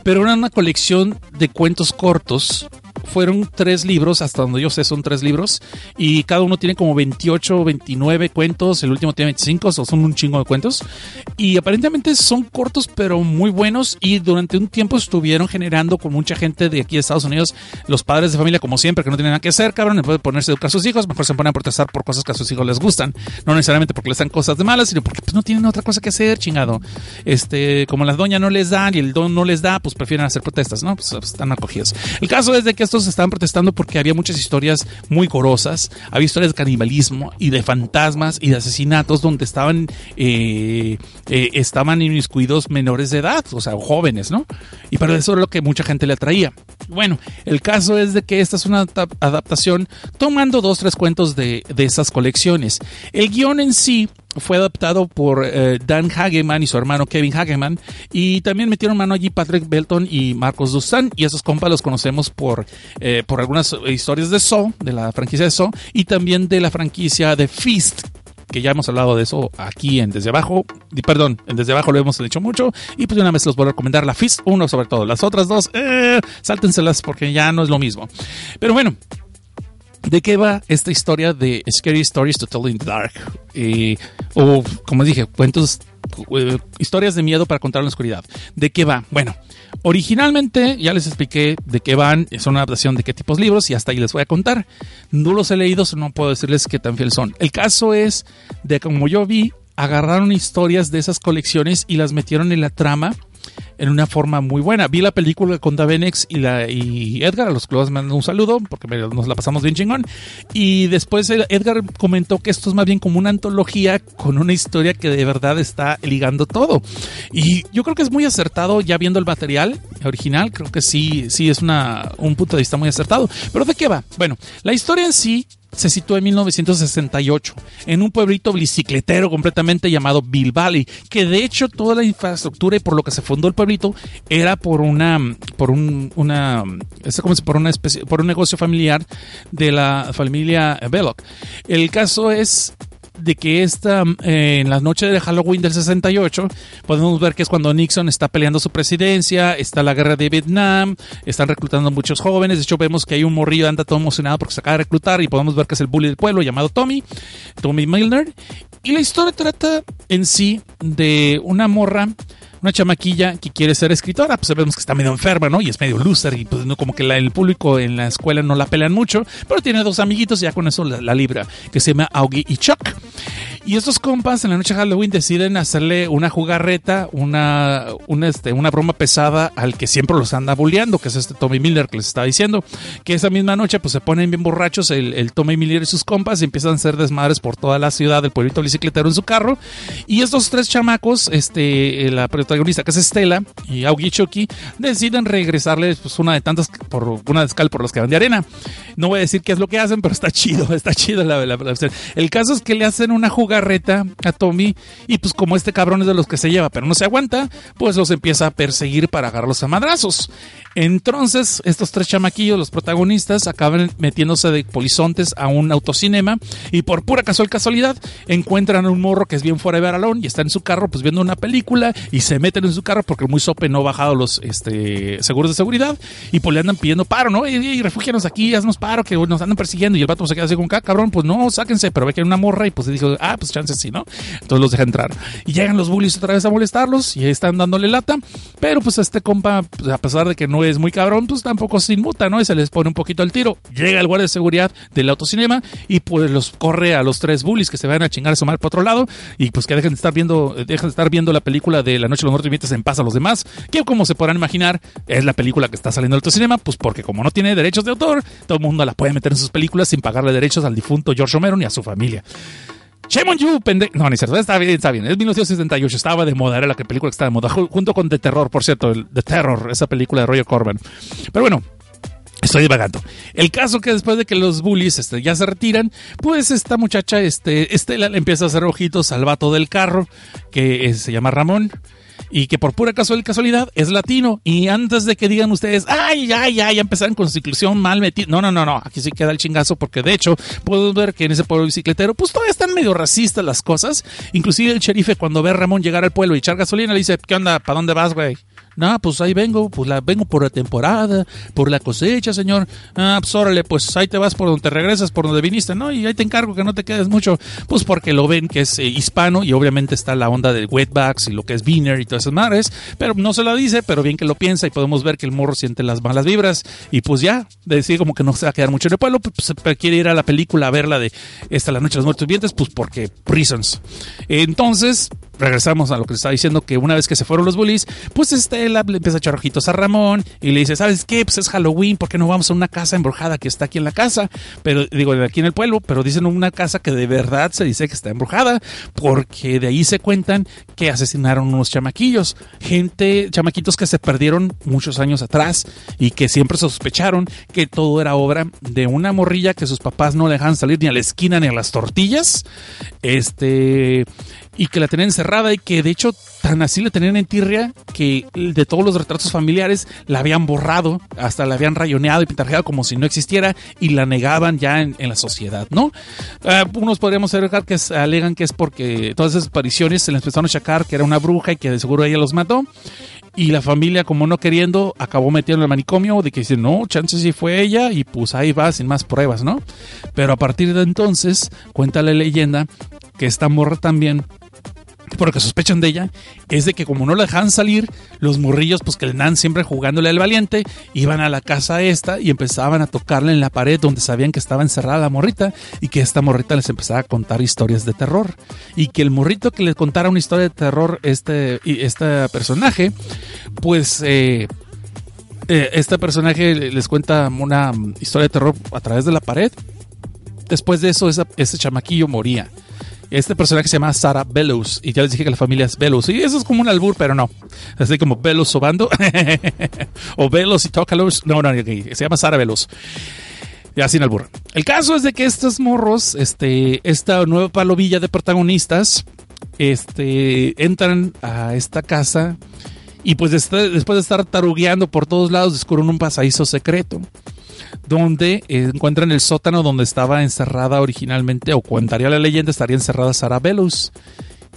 pero eran una colección de cuentos cortos fueron tres libros, hasta donde yo sé son tres libros, y cada uno tiene como 28 o 29 cuentos, el último tiene 25, o son un chingo de cuentos, y aparentemente son cortos pero muy buenos, y durante un tiempo estuvieron generando con mucha gente de aquí de Estados Unidos, los padres de familia como siempre, que no tienen nada que hacer, cabrón, en vez ponerse a educar a sus hijos, mejor se ponen a protestar por cosas que a sus hijos les gustan, no necesariamente porque les dan cosas de malas, sino porque pues, no tienen otra cosa que hacer, chingado. Este, como las doñas no les dan y el don no les da, pues prefieren hacer protestas, ¿no? Pues están acogidos. El caso es de que estos estaban protestando porque había muchas historias muy gorosas, había historias de canibalismo y de fantasmas y de asesinatos donde estaban, eh, eh, estaban inmiscuidos menores de edad, o sea, jóvenes, ¿no? Y para eso era lo que mucha gente le atraía. Bueno, el caso es de que esta es una adaptación tomando dos, tres cuentos de, de esas colecciones. El guion en sí fue adaptado por eh, Dan Hageman y su hermano Kevin Hageman y también metieron mano allí Patrick Belton y Marcos Dustan y esos compas los conocemos por, eh, por algunas historias de Saw, de la franquicia de Saw y también de la franquicia de Feast que ya hemos hablado de eso aquí en Desde Abajo, perdón, en Desde Abajo lo hemos dicho mucho, y pues de una vez los voy a recomendar la Fist 1 sobre todo, las otras dos, eh, sáltenselas porque ya no es lo mismo. Pero bueno, ¿De qué va esta historia de Scary Stories to Tell in the Dark? O, como dije, cuentos, eh, historias de miedo para contar en la oscuridad. ¿De qué va? Bueno, originalmente ya les expliqué de qué van, es una adaptación de qué tipos de libros y hasta ahí les voy a contar. No los he leído, no puedo decirles qué tan fiel son. El caso es de como yo vi, agarraron historias de esas colecciones y las metieron en la trama en una forma muy buena. Vi la película con Davenex y, y Edgar, a los que les mando un saludo porque nos la pasamos bien chingón. Y después Edgar comentó que esto es más bien como una antología con una historia que de verdad está ligando todo. Y yo creo que es muy acertado ya viendo el material original, creo que sí, sí es una, un punto de vista muy acertado. Pero ¿de qué va? Bueno, la historia en sí se sitúa en 1968 en un pueblito bicicletero completamente llamado Bill Valley, que de hecho toda la infraestructura y por lo que se fundó el pueblito era por una por un una por una especie por un negocio familiar de la familia Belloc. El caso es de que esta, eh, en la noche de Halloween del 68, podemos ver que es cuando Nixon está peleando su presidencia, está la guerra de Vietnam, están reclutando muchos jóvenes, de hecho vemos que hay un morrillo anda todo emocionado porque se acaba de reclutar y podemos ver que es el bully del pueblo llamado Tommy, Tommy Milner, y la historia trata en sí de una morra una chamaquilla que quiere ser escritora, pues sabemos que está medio enferma, ¿no? Y es medio loser y pues no como que el público en la escuela no la pelan mucho, pero tiene dos amiguitos y ya con eso la, libra, que se llama Augie y Chuck. Y estos compas en la noche de Halloween deciden hacerle una jugarreta, una, una, este, una broma pesada al que siempre los anda bulleando, que es este Tommy Miller que les estaba diciendo. Que esa misma noche pues se ponen bien borrachos el, el Tommy Miller y sus compas y empiezan a hacer desmadres por toda la ciudad, del pueblito bicicletero en su carro. Y estos tres chamacos, este, la protagonista que es Estela y Augie Chucky, deciden regresarles pues una de tantas, por una de por los que van de arena. No voy a decir qué es lo que hacen, pero está chido, está chido la, la, El caso es que le hacen una jugarreta a Tommy y pues como este cabrón es de los que se lleva, pero no se aguanta, pues los empieza a perseguir para agarrarlos a madrazos. Entonces, estos tres chamaquillos, los protagonistas, acaban metiéndose de polizontes a un autocinema y por pura casual casualidad encuentran a un morro que es bien fuera de Baralón y está en su carro pues viendo una película y se meten en su carro porque muy sope no ha bajado los este, seguros de seguridad y pues le andan pidiendo paro, ¿no? Y, y refúgianos aquí, haznos paro, que nos andan persiguiendo y el vato se queda así con, ah, cabrón, pues no, sáquense, pero ve que hay una morra y pues dijo, ah, pues chances sí, ¿no? Entonces los deja entrar. Y llegan los bullies otra vez a molestarlos y están dándole lata, pero pues este compa, pues, a pesar de que no es muy cabrón, pues tampoco se inmuta, ¿no? Y se les pone un poquito al tiro. Llega el guardia de seguridad del autocinema y pues los corre a los tres bullies que se van a chingar a su madre por otro lado y pues que dejen de estar viendo, dejen de estar viendo la película de La Noche de los Muertos en paz a los demás, que como se podrán imaginar, es la película que está saliendo del autocinema, pues porque como no tiene derechos de autor, todo el mundo la puede meter en sus películas sin pagarle derechos al difunto George Romero ni a su familia. Shame you, pendejo. No, ni cierto. Está bien, está bien. Es 1968. Estaba de moda. Era la película que estaba de moda. Junto con The Terror, por cierto. The Terror, esa película de Roger Corban. Pero bueno, Estoy divagando. El caso que después de que los bullies este, ya se retiran, pues esta muchacha, este, Estela, le empieza a hacer ojitos al vato del carro, que se llama Ramón y que por pura casualidad es latino. Y antes de que digan ustedes, ay, ay, ay, ya empezaron con su inclusión mal metida. No, no, no, no. Aquí sí queda el chingazo porque de hecho puedo ver que en ese pueblo bicicletero, pues todavía están medio racistas las cosas. Inclusive el sheriff cuando ve a Ramón llegar al pueblo y echar gasolina le dice, ¿qué onda? ¿Para dónde vas, güey? No, pues ahí vengo, pues la vengo por la temporada, por la cosecha, señor. Ah, pues pues ahí te vas por donde te regresas, por donde viniste, ¿no? Y ahí te encargo que no te quedes mucho, pues porque lo ven que es eh, hispano y obviamente está la onda de wetbacks y lo que es beaner y todas esas madres, pero no se lo dice, pero bien que lo piensa y podemos ver que el morro siente las malas vibras y pues ya, decir como que no se va a quedar mucho en el pueblo, pues quiere ir a la película a verla de esta La Noche de los Muertos Vivientes, pues porque reasons. Entonces, regresamos a lo que estaba diciendo, que una vez que se fueron los bullies, pues Estela le empieza a echar ojitos a Ramón y le dice, ¿sabes qué? Pues es Halloween, ¿por qué no vamos a una casa embrujada que está aquí en la casa? Pero digo, aquí en el pueblo, pero dicen una casa que de verdad se dice que está embrujada, porque de ahí se cuentan que asesinaron unos chamaquillos, gente, chamaquitos que se perdieron muchos años atrás y que siempre sospecharon que todo era obra de una morrilla que sus papás no dejaban salir ni a la esquina ni a las tortillas. Este, y que la tenían encerrada y que de hecho tan así la tenían en tirria que de todos los retratos familiares la habían borrado, hasta la habían rayoneado y pintarjeado como si no existiera y la negaban ya en, la sociedad, ¿no? Uh, unos podríamos alegar que alegan que es porque todas esas apariciones se les empezaron a achacar que era una bruja y que de seguro ella los mató. Y la familia, como no queriendo, acabó metiendo en el manicomio de que dice, no, chance si fue ella, y pues ahí va, sin más pruebas, ¿no? Pero a partir de entonces, cuenta la leyenda que esta morra también porque sospechan de ella, es de que como no la dejan salir, los morrillos, pues que le dan siempre jugándole al valiente, iban a la casa esta y empezaban a tocarle en la pared donde sabían que estaba encerrada la morrita y que esta morrita les empezaba a contar historias de terror. Y que el morrito que le contara una historia de terror, este, este personaje, pues... Eh, eh, este personaje les cuenta una historia de terror a través de la pared. Después de eso, ese chamaquillo moría. Este personaje se llama Sara Bellows. Y ya les dije que la familia es Bellows. Y eso es como un albur, pero no. Así como Bellows sobando. o Bellows y Tócalos. No, no, se llama Sara Bellows. Ya sin albur. El caso es de que estos morros, este, esta nueva palovilla de protagonistas, este, entran a esta casa y pues después de estar tarugueando por todos lados descubren un pasadizo secreto donde encuentran el sótano donde estaba encerrada originalmente, o contaría la leyenda, estaría encerrada Sara Bellows.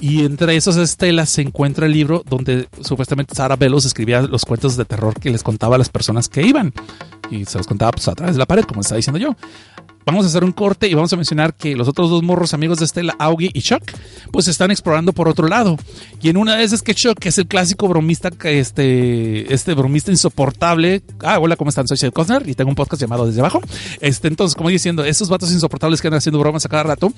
Y entre esas estelas se encuentra el libro donde supuestamente Sara Bellows escribía los cuentos de terror que les contaba a las personas que iban. Y se los contaba pues, a través de la pared, como estaba diciendo yo vamos a hacer un corte y vamos a mencionar que los otros dos morros amigos de Estela, Augie y Chuck, pues están explorando por otro lado. Y en una de esas que Chuck, que es el clásico bromista, este, este bromista insoportable. Ah, hola, ¿cómo están? Soy Seth Cosner y tengo un podcast llamado Desde Abajo. Este, entonces, como diciendo, esos vatos insoportables que andan haciendo bromas a cada rato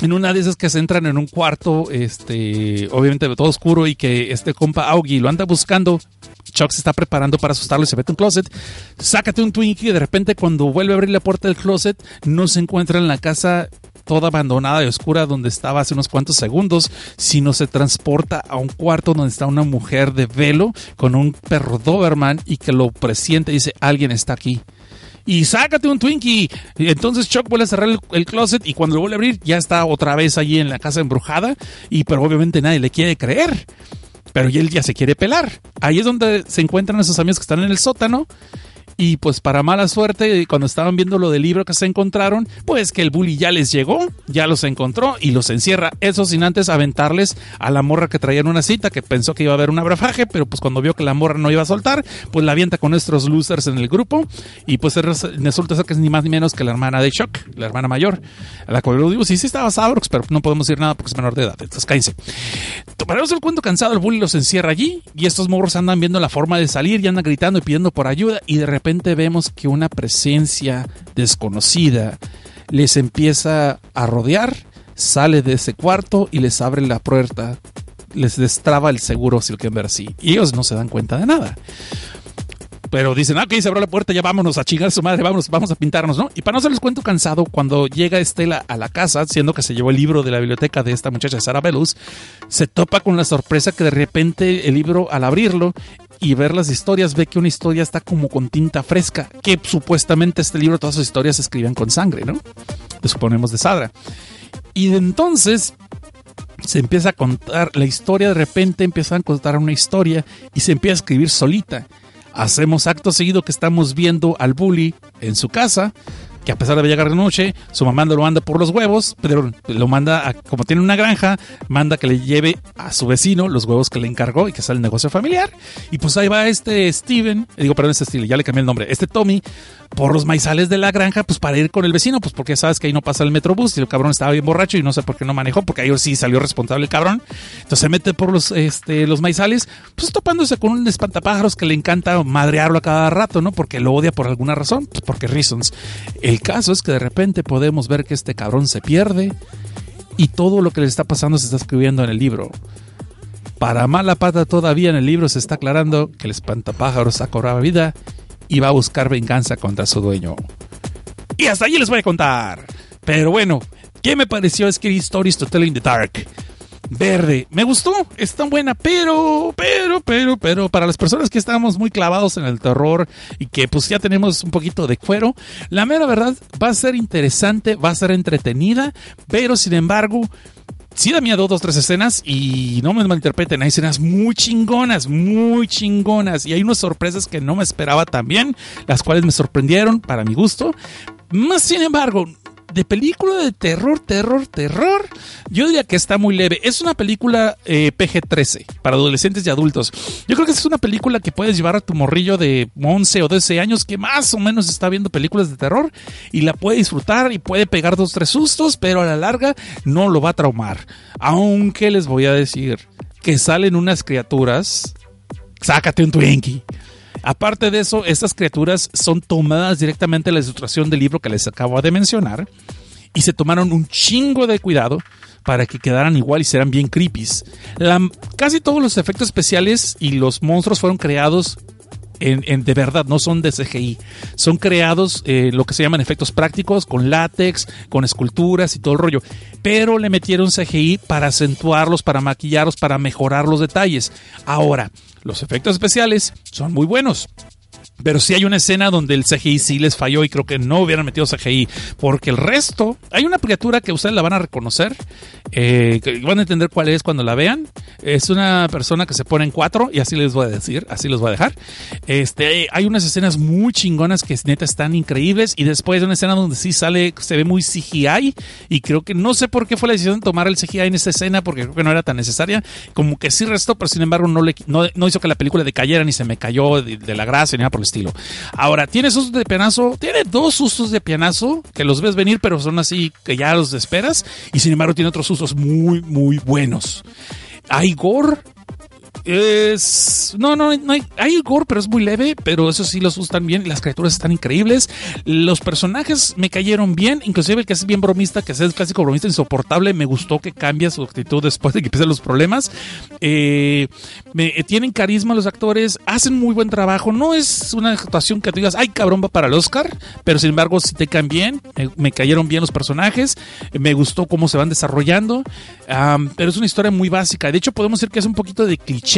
en una de esas que se entran en un cuarto, este, obviamente todo oscuro y que este compa Augie lo anda buscando. Chuck se está preparando para asustarlo y se mete en un closet. Sácate un Twinkie y de repente cuando vuelve a abrir la puerta del closet no se encuentra en la casa toda abandonada y oscura donde estaba hace unos cuantos segundos, sino se transporta a un cuarto donde está una mujer de velo con un perro Doberman y que lo presiente y dice, alguien está aquí y sácate un Twinkie. Entonces Chuck vuelve a cerrar el, closet y cuando lo vuelve a abrir ya está otra vez allí en la casa embrujada y pero obviamente nadie le quiere creer. Pero él ya se quiere pelar. Ahí es donde se encuentran esos amigos que están en el sótano y pues para mala suerte, cuando estaban viendo lo del libro que se encontraron, pues que el bully ya les llegó, ya los encontró y los encierra. Eso sin antes aventarles a la morra que traían una cita, que pensó que iba a haber un abrafaje, pero pues cuando vio que la morra no iba a soltar, pues la avienta con nuestros losers en el grupo. Y pues resulta ser que es ni más ni menos que la hermana de Shock, la hermana mayor. A la cual digo, sí, sí estaba Sabrox, pero no podemos decir nada porque es menor de edad. Entonces cállense. No ser cuento cansado, el bully los encierra allí y estos morros andan viendo la forma de salir y andan gritando y pidiendo por ayuda y de repente repente vemos que una presencia desconocida les empieza a rodear, sale de ese cuarto y les abre la puerta, les destraba el seguro si lo quieren ver así. Y ellos no se dan cuenta de nada. Pero dicen, ah, ok, se abrió la puerta, ya vámonos a chingar a su madre, vamos, vamos a pintarnos, ¿no? Y para no se cuento cansado, cuando llega Estela a la casa, siendo que se llevó el libro de la biblioteca de esta muchacha Sara Belus, se topa con la sorpresa que de repente el libro, al abrirlo, y ver las historias, ve que una historia está como con tinta fresca, que supuestamente este libro, todas sus historias se escribían con sangre, ¿no? Suponemos de Sadra. Y entonces se empieza a contar la historia, de repente empiezan a contar una historia y se empieza a escribir solita. Hacemos acto seguido que estamos viendo al bully en su casa, que a pesar de llegar de noche, su mamá lo manda por los huevos, pero lo manda, a, como tiene una granja, manda que le lleve a su vecino los huevos que le encargó y que sale el negocio familiar. Y pues ahí va este Steven, digo, perdón, este Steven, ya le cambié el nombre, este Tommy, por los maizales de la granja, pues para ir con el vecino, pues porque sabes que ahí no pasa el metrobús y el cabrón estaba bien borracho y no sé por qué no manejó, porque ahí sí salió responsable el cabrón. Entonces se mete por los, este, los maizales, pues topándose con un espantapájaros que le encanta madrearlo a cada rato, ¿no? Porque lo odia por alguna razón, pues porque reasons. Caso es que de repente podemos ver que este cabrón se pierde y todo lo que le está pasando se está escribiendo en el libro. Para mala pata todavía en el libro se está aclarando que el espantapájaros ha cobrado vida y va a buscar venganza contra su dueño. Y hasta allí les voy a contar. Pero bueno, ¿qué me pareció Scary Stories to Tell in the Dark? Verde, me gustó, es tan buena, pero, pero, pero, pero, para las personas que estamos muy clavados en el terror y que pues ya tenemos un poquito de cuero, la mera verdad va a ser interesante, va a ser entretenida, pero sin embargo, sí da miedo dos, tres escenas y no me malinterpreten, hay escenas muy chingonas, muy chingonas y hay unas sorpresas que no me esperaba también, las cuales me sorprendieron para mi gusto. Más sin embargo, de película de terror, terror, terror, yo diría que está muy leve. Es una película eh, PG-13 para adolescentes y adultos. Yo creo que es una película que puedes llevar a tu morrillo de 11 o 12 años que más o menos está viendo películas de terror y la puede disfrutar y puede pegar dos, tres sustos, pero a la larga no lo va a traumar. Aunque les voy a decir que salen unas criaturas. Sácate un Twinkie Aparte de eso, estas criaturas son tomadas directamente de la ilustración del libro que les acabo de mencionar y se tomaron un chingo de cuidado para que quedaran igual y serán bien creepies. casi todos los efectos especiales y los monstruos fueron creados en, de verdad, no son de CGI. Son creados eh, lo que se llaman efectos prácticos, con látex, con esculturas y todo el rollo. Pero le metieron CGI para acentuarlos, para maquillarlos, para mejorar los detalles. Ahora, los efectos especiales son muy buenos. Pero sí hay una escena donde el CGI sí les falló y creo que no hubieran metido CGI. Porque el resto, hay una criatura que ustedes la van a reconocer. Eh, van a entender cuál es cuando la vean. Es una persona que se pone en cuatro y así les voy a decir, así los voy a dejar. Este, hay unas escenas muy chingonas que neta están increíbles. Y después una escena donde sí sale, se ve muy CGI. Y creo que no sé por qué fue la decisión de tomar el CGI en esa escena porque creo que no era tan necesaria. Como que sí restó, pero sin embargo no, le, no, hizo que la película decayera ni se me cayó de, la gracia ni nada por estilo. Ahora, tiene sustos de pianazo, tiene dos sustos de pianazo que los ves venir, pero son así que ya los esperas. Y sin embargo, tiene otros sustos muy, muy buenos. Hay gore Es. No, no, no hay, hay gore, pero es muy leve. Pero eso sí los usan bien. Las criaturas están increíbles. Los personajes me cayeron bien. Inclusive el que es bien bromista, que es el clásico bromista insoportable, me gustó que cambia su actitud después de que empiecen los problemas. Eh, me, eh, tienen carisma los actores. Hacen muy buen trabajo. No es una actuación que tú digas, ay cabrón, va para el Oscar. Pero sin embargo, si te caen bien. Me, cayeron bien los personajes. Me gustó cómo se van desarrollando. Pero es una historia muy básica. De hecho, podemos decir que es un poquito de cliché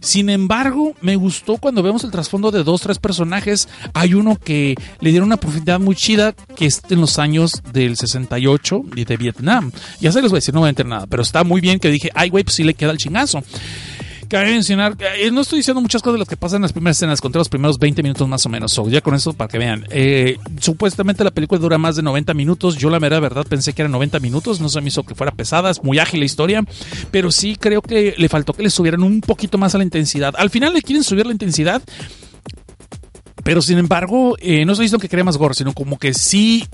sin embargo, me gustó cuando vemos el trasfondo de dos, tres personajes. Hay uno que le dieron una profundidad muy chida, que es en los años del 68 y de Vietnam. Ya se les voy a decir, no voy a entender nada, pero está muy bien que dije, ay, güey, pues sí le queda el chingazo. Cabe mencionar, eh, no estoy diciendo muchas cosas de las que pasan en las primeras escenas, conté los primeros 20 minutos más o menos, so, ya con eso para que vean. Eh, supuestamente la película dura más de 90 minutos, yo la mera verdad pensé que eran 90 minutos, no se me hizo que fuera pesada, es muy ágil la historia, pero sí creo que le faltó que le subieran un poquito más a la intensidad. Al final le quieren subir la intensidad, pero sin embargo, eh, no estoy diciendo que crea más gore, sino como que sí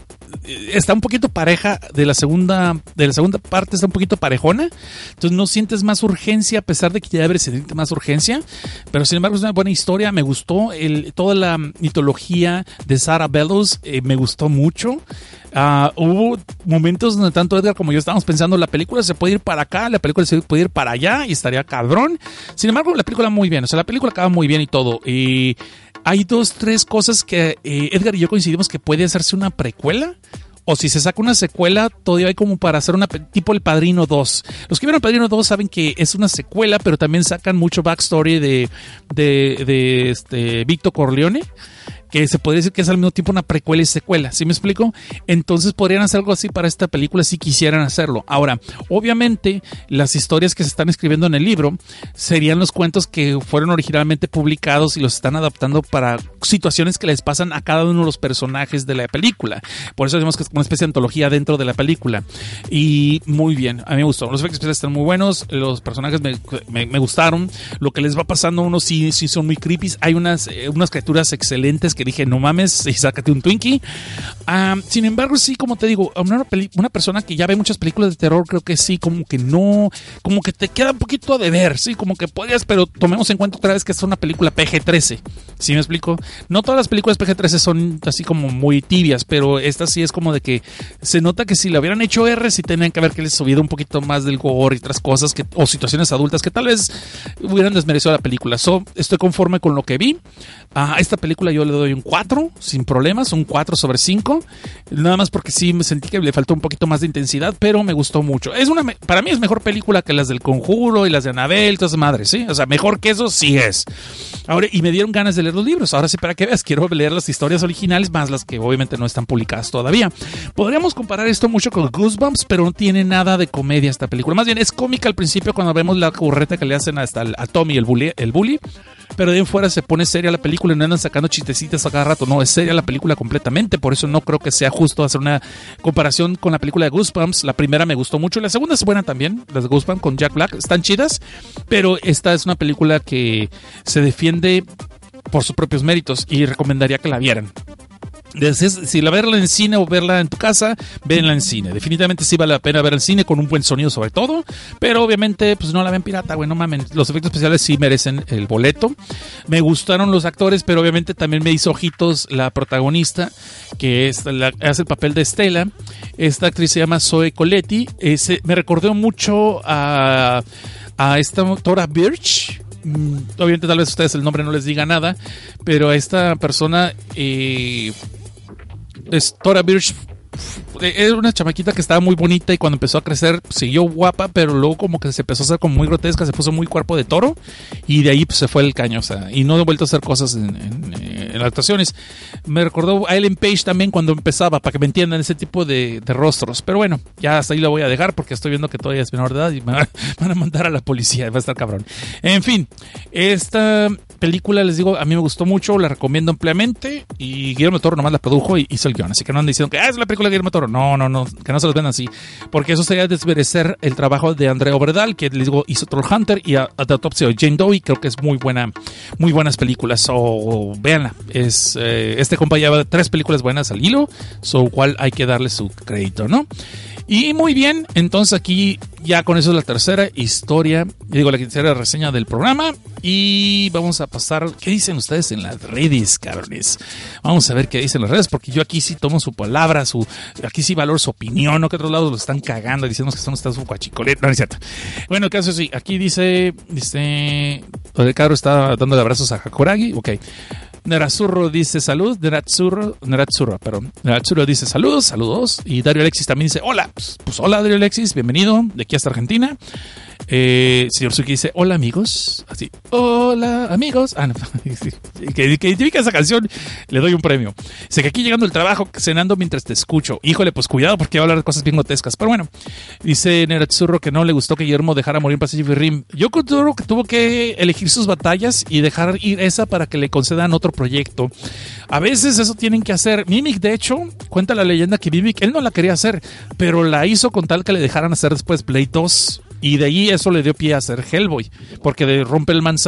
está un poquito pareja de la segunda de la segunda parte está un poquito parejona entonces no sientes más urgencia a pesar de que ya debería sentir más urgencia pero sin embargo es una buena historia me gustó toda la mitología de Sarah Bellows eh, me gustó mucho Uh, hubo momentos donde tanto Edgar como yo estábamos pensando la película se puede ir para acá, la película se puede ir para allá y estaría cabrón. Sin embargo, la película muy bien, o sea, la película acaba muy bien y todo. Y hay dos, tres cosas que eh, Edgar y yo coincidimos que puede hacerse una precuela. O si se saca una secuela, todavía hay como para hacer una tipo El Padrino 2. Los que vieron El Padrino 2 saben que es una secuela, pero también sacan mucho backstory de, de, de este, Víctor Corleone que se podría decir que es al mismo tiempo una precuela y secuela, ¿sí me explico? Entonces podrían hacer algo así para esta película si quisieran hacerlo. Ahora, obviamente, las historias que se están escribiendo en el libro serían los cuentos que fueron originalmente publicados y los están adaptando para situaciones que les pasan a cada uno de los personajes de la película. Por eso decimos que es una especie de antología dentro de la película. Y muy bien, a mí me gustó. Los efectos especiales están muy buenos, los personajes me, me, gustaron. Lo que les va pasando a unos sí, sí son muy creepy. Hay unas, eh, unas criaturas excelentes dije, no mames, y sácate un Twinkie. Ah, sin embargo, sí, como te digo, una, una, persona que ya ve muchas películas de terror, creo que sí, como que no, como que te queda un poquito de ver, sí, como que podrías, pero tomemos en cuenta otra vez que es una película PG-13. ¿Sí me explico? No todas las películas PG-13 son así como muy tibias, pero esta sí es como de que se nota que si la hubieran hecho R, sí tenían que haber que les subido un poquito más del gore y otras cosas que, o situaciones adultas que tal vez hubieran desmerecido la película. So, estoy conforme con lo que vi. A esta película yo le doy un 4 sin problemas, un 4 sobre 5. Nada más porque sí me sentí que le faltó un poquito más de intensidad, pero me gustó mucho. Es una, para mí es mejor película que las del Conjuro y las de Anabel, todas madres, ¿sí? O sea, mejor que eso sí es. Ahora, y me dieron ganas de leer los libros. Ahora sí, para que veas, quiero leer las historias originales, más las que obviamente no están publicadas todavía. Podríamos comparar esto mucho con Goosebumps, pero no tiene nada de comedia esta película. Más bien es cómica al principio cuando vemos la curreta que le hacen hasta a Tommy, el bully, el bully pero de en fuera se pone seria la película y no andan sacando chistecitas a cada rato. No, es seria la película completamente. Por eso no creo que sea justo hacer una comparación con la película de Goosebumps. La primera me gustó mucho, la segunda es buena también, las de Goosebumps con Jack Black, están chidas, pero esta es una película que se defiende por sus propios méritos y recomendaría que la vieran si la verla en cine o verla en tu casa, venla en cine. Definitivamente sí vale la pena ver el cine con un buen sonido sobre todo, pero obviamente pues no la ven pirata, güey, no mamen. Los efectos especiales sí merecen el boleto. Me gustaron los actores, pero obviamente también me hizo ojitos la protagonista, que es hace el papel de Estela. Esta actriz se llama Zoe Coletti. Ese, me recordó mucho a, a esta doctora Birch mm, obviamente tal vez ustedes el nombre no les diga nada, pero a esta persona eh, es Tora Birch era una chamaquita que estaba muy bonita y cuando empezó a crecer siguió guapa, pero luego como que se empezó a hacer como muy grotesca, se puso muy cuerpo de toro y de ahí pues, se fue el caño, o sea, y no he vuelto a hacer cosas en, en, actuaciones. Me recordó a Ellen Page también cuando empezaba, para que me entiendan ese tipo de, de, rostros, pero bueno, ya hasta ahí lo voy a dejar porque estoy viendo que todavía es menor de edad y me van a mandar a la policía, va a estar cabrón. En fin, esta película, les digo, a mí me gustó mucho, la recomiendo ampliamente y Guillermo Toro nomás la produjo y hizo el guion, así que no andan diciendo que ah, es la película de Guillermo Toro. No, no, no, que no se los ven así, porque eso sería desmerecer el trabajo de Andrea Obredal, que les digo, hizo Troll Hunter y a, The Autopsy de Jane Doe, creo que es muy buena, muy buenas películas, o véanla, es, eh, este compa lleva tres películas buenas al hilo, so cual hay que darle su crédito, ¿no? Y muy bien, entonces aquí ya con eso es la tercera historia, digo la tercera reseña del programa y vamos a pasar, ¿qué dicen ustedes en las redes, cabrones? Vamos a ver qué dicen las redes porque yo aquí sí tomo su palabra, su aquí sí valoro su opinión, no que otros lados lo están cagando diciendo que son ustedes un guachicolete, no, es cierto. Bueno, caso sí, aquí dice, dice, el cabro está dando de abrazos a Hakuragi, ok. Nerazurro dice salud, Nerazzurro, Nerazzurro, perdón. Nerazzurro dice saludos, saludos. Y Dario Alexis también dice hola. Pues, pues hola Dario Alexis, bienvenido de aquí hasta Argentina. Eh, señor Suki dice, hola amigos. Así, hola amigos. Ah, no, que, identifica esa canción, le doy un premio. Sé que aquí llegando el trabajo, cenando mientras te escucho. Híjole, pues cuidado porque va a hablar de cosas bien. Pero bueno, dice Nerazzurro que no le gustó que Guillermo dejara morir Pacific Rim. Yo creo que tuvo que elegir sus batallas y dejar ir esa para que le concedan otro proyecto. A veces eso tienen que hacer. Mimic, de hecho, cuenta la leyenda que Mimic, él no la quería hacer, pero la hizo con tal que le dejaran hacer después Play 2. Y de ahí eso le dio pie a hacer Hellboy. Porque de Romperman,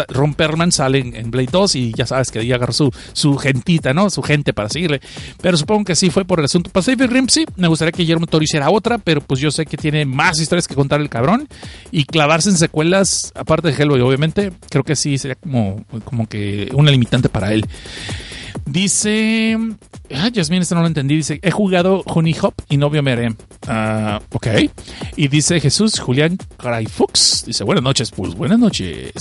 sale en, Blade 2 y ya sabes que ahí agarró su, su gentita, ¿no? Su gente para seguirle. Pero supongo que sí fue por el asunto. Pacific Rim sí, me gustaría que Guillermo Toro hiciera otra, pero pues yo sé que tiene más historias que contar el cabrón. Y clavarse en secuelas, aparte de Hellboy, obviamente, creo que sí sería como, como que una limitante para él. Dice. Ah, Jasmine, esto no lo entendí. Dice: He jugado Honey Hop y no vio Mere. Ah, ok. Y dice Jesús Julián Caraifux. Dice: Buenas noches, pues buenas noches.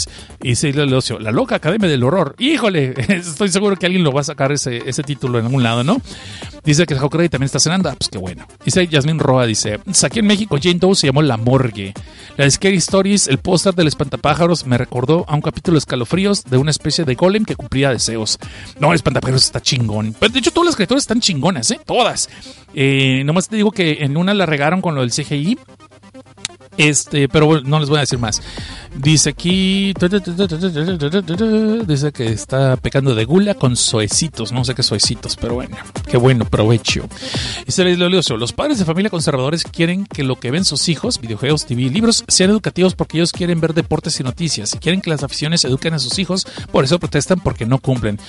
Y dice Leocio: La loca Academia del Horror. Híjole, estoy seguro que alguien lo va a sacar ese, ese título en algún lado, ¿no? Dice que Hakurai también está cenando. Ah, pues qué bueno. Dice Jasmine Roa: Dice: Aquí en México, Jane Doe se llamó La Morgue. La Scary Stories, el póster del espantapájaros, me recordó a un capítulo escalofríos de una especie de golem que cumplía deseos. No, está chingón. Pero de hecho, todas las criaturas están chingonas, ¿eh? Todas. Eh, nomás te digo que en una la regaron con lo del CGI. Este, pero bueno, no les voy a decir más. Dice aquí. Dice que está pecando de gula con soecitos. No sé qué soecitos, pero bueno. Qué bueno, provecho. Dice Lolioso: Los padres de familia conservadores quieren que lo que ven sus hijos, videojuegos, TV y libros, sean educativos porque ellos quieren ver deportes y noticias. Y quieren que las aficiones eduquen a sus hijos. Por eso protestan porque no cumplen.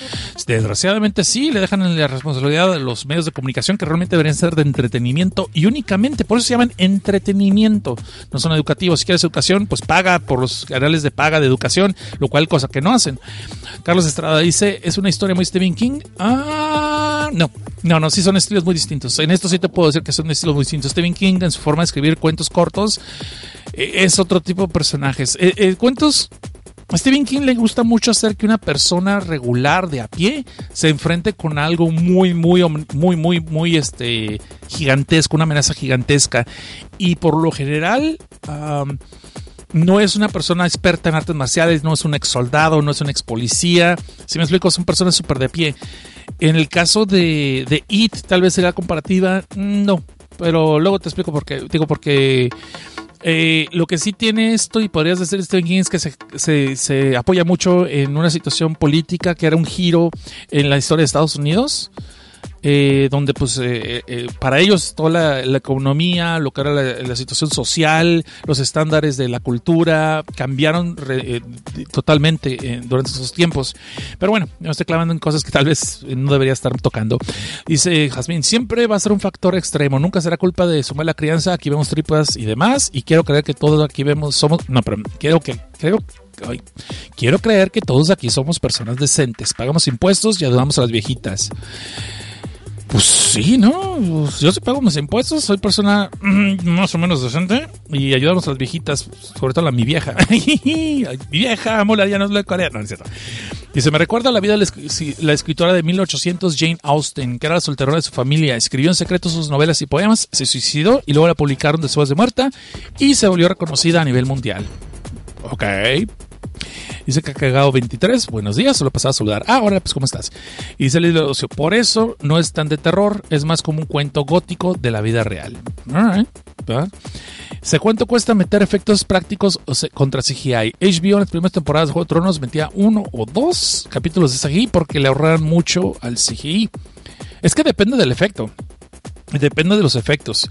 Desgraciadamente, sí, le dejan la responsabilidad a los medios de comunicación que realmente deberían ser de entretenimiento y únicamente. Por eso se llaman entretenimiento. No son educativos. Si quieres educación, pues paga por los canales de paga de educación, lo cual cosa que no hacen. Carlos Estrada dice, ¿es una historia muy Stephen King? Ah, no. No, no, sí son estilos muy distintos. En esto sí te puedo decir que son estilos muy distintos. Stephen King en su forma de escribir cuentos cortos eh, es otro tipo de personajes. Eh, eh, cuentos a Stephen King le gusta mucho hacer que una persona regular de a pie se enfrente con algo muy, muy, muy, muy, muy este, gigantesco, una amenaza gigantesca. Y por lo general, no es una persona experta en artes marciales, no es un ex soldado, no es un ex policía. Si me explico, son personas súper de pie. En el caso de, de It, tal vez sería comparativa, no. Pero luego te explico por qué. Digo, porque eh, lo que sí tiene esto, y podrías decir Stephen King, es que se, se, se, apoya mucho en una situación política que era un giro en la historia de Estados Unidos. Eh, donde pues eh, eh, para ellos toda la, economía, lo que era la, situación social, los estándares de la cultura cambiaron eh, totalmente durante esos tiempos. Pero bueno, me estoy clavando en cosas que tal vez no debería estar tocando. Dice Jasmine, siempre va a ser un factor extremo, nunca será culpa de su mala crianza, aquí vemos tripas y demás, y quiero creer que todos aquí vemos, somos, no, pero quiero que, creo Ay, quiero creer que todos aquí somos personas decentes, pagamos impuestos y ayudamos a las viejitas. Pues sí, ¿no? Pues yo sí pago mis impuestos, soy persona mm, más o menos decente y ayudamos a las viejitas, sobre todo a mi vieja. mi vieja, mola, ya no es la corea, no, es cierto. Dice, me recuerda la vida de la escritora de 1800 Jane Austen, que era la solterona de su familia. Escribió en secreto sus novelas y poemas, se suicidó y luego la publicaron después de muerta y se volvió reconocida a nivel mundial. Ok, Dice que ha cagado 23. Buenos días, solo pasaba a saludar. Ah, ahora pues, ¿cómo estás? Y dice el ocio. Por eso no es tan de terror, es más como un cuento gótico de la vida real. Alright. ¿Se cuánto cuesta meter efectos prácticos contra CGI? HBO en las primeras temporadas de Juego de Tronos metía uno o dos capítulos de CGI porque le ahorraron mucho al CGI. Es que depende del efecto. Depende de los efectos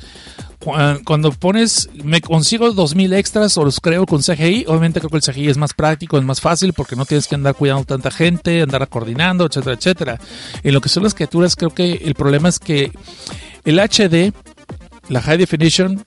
cuando pones, me consigo 2000 extras o los creo con CGI, obviamente creo que el CGI es más práctico, es más fácil porque no tienes que andar cuidando tanta gente, andar coordinando, etcétera, etcétera. En lo que son las criaturas, creo que el problema es que el HD la High Definition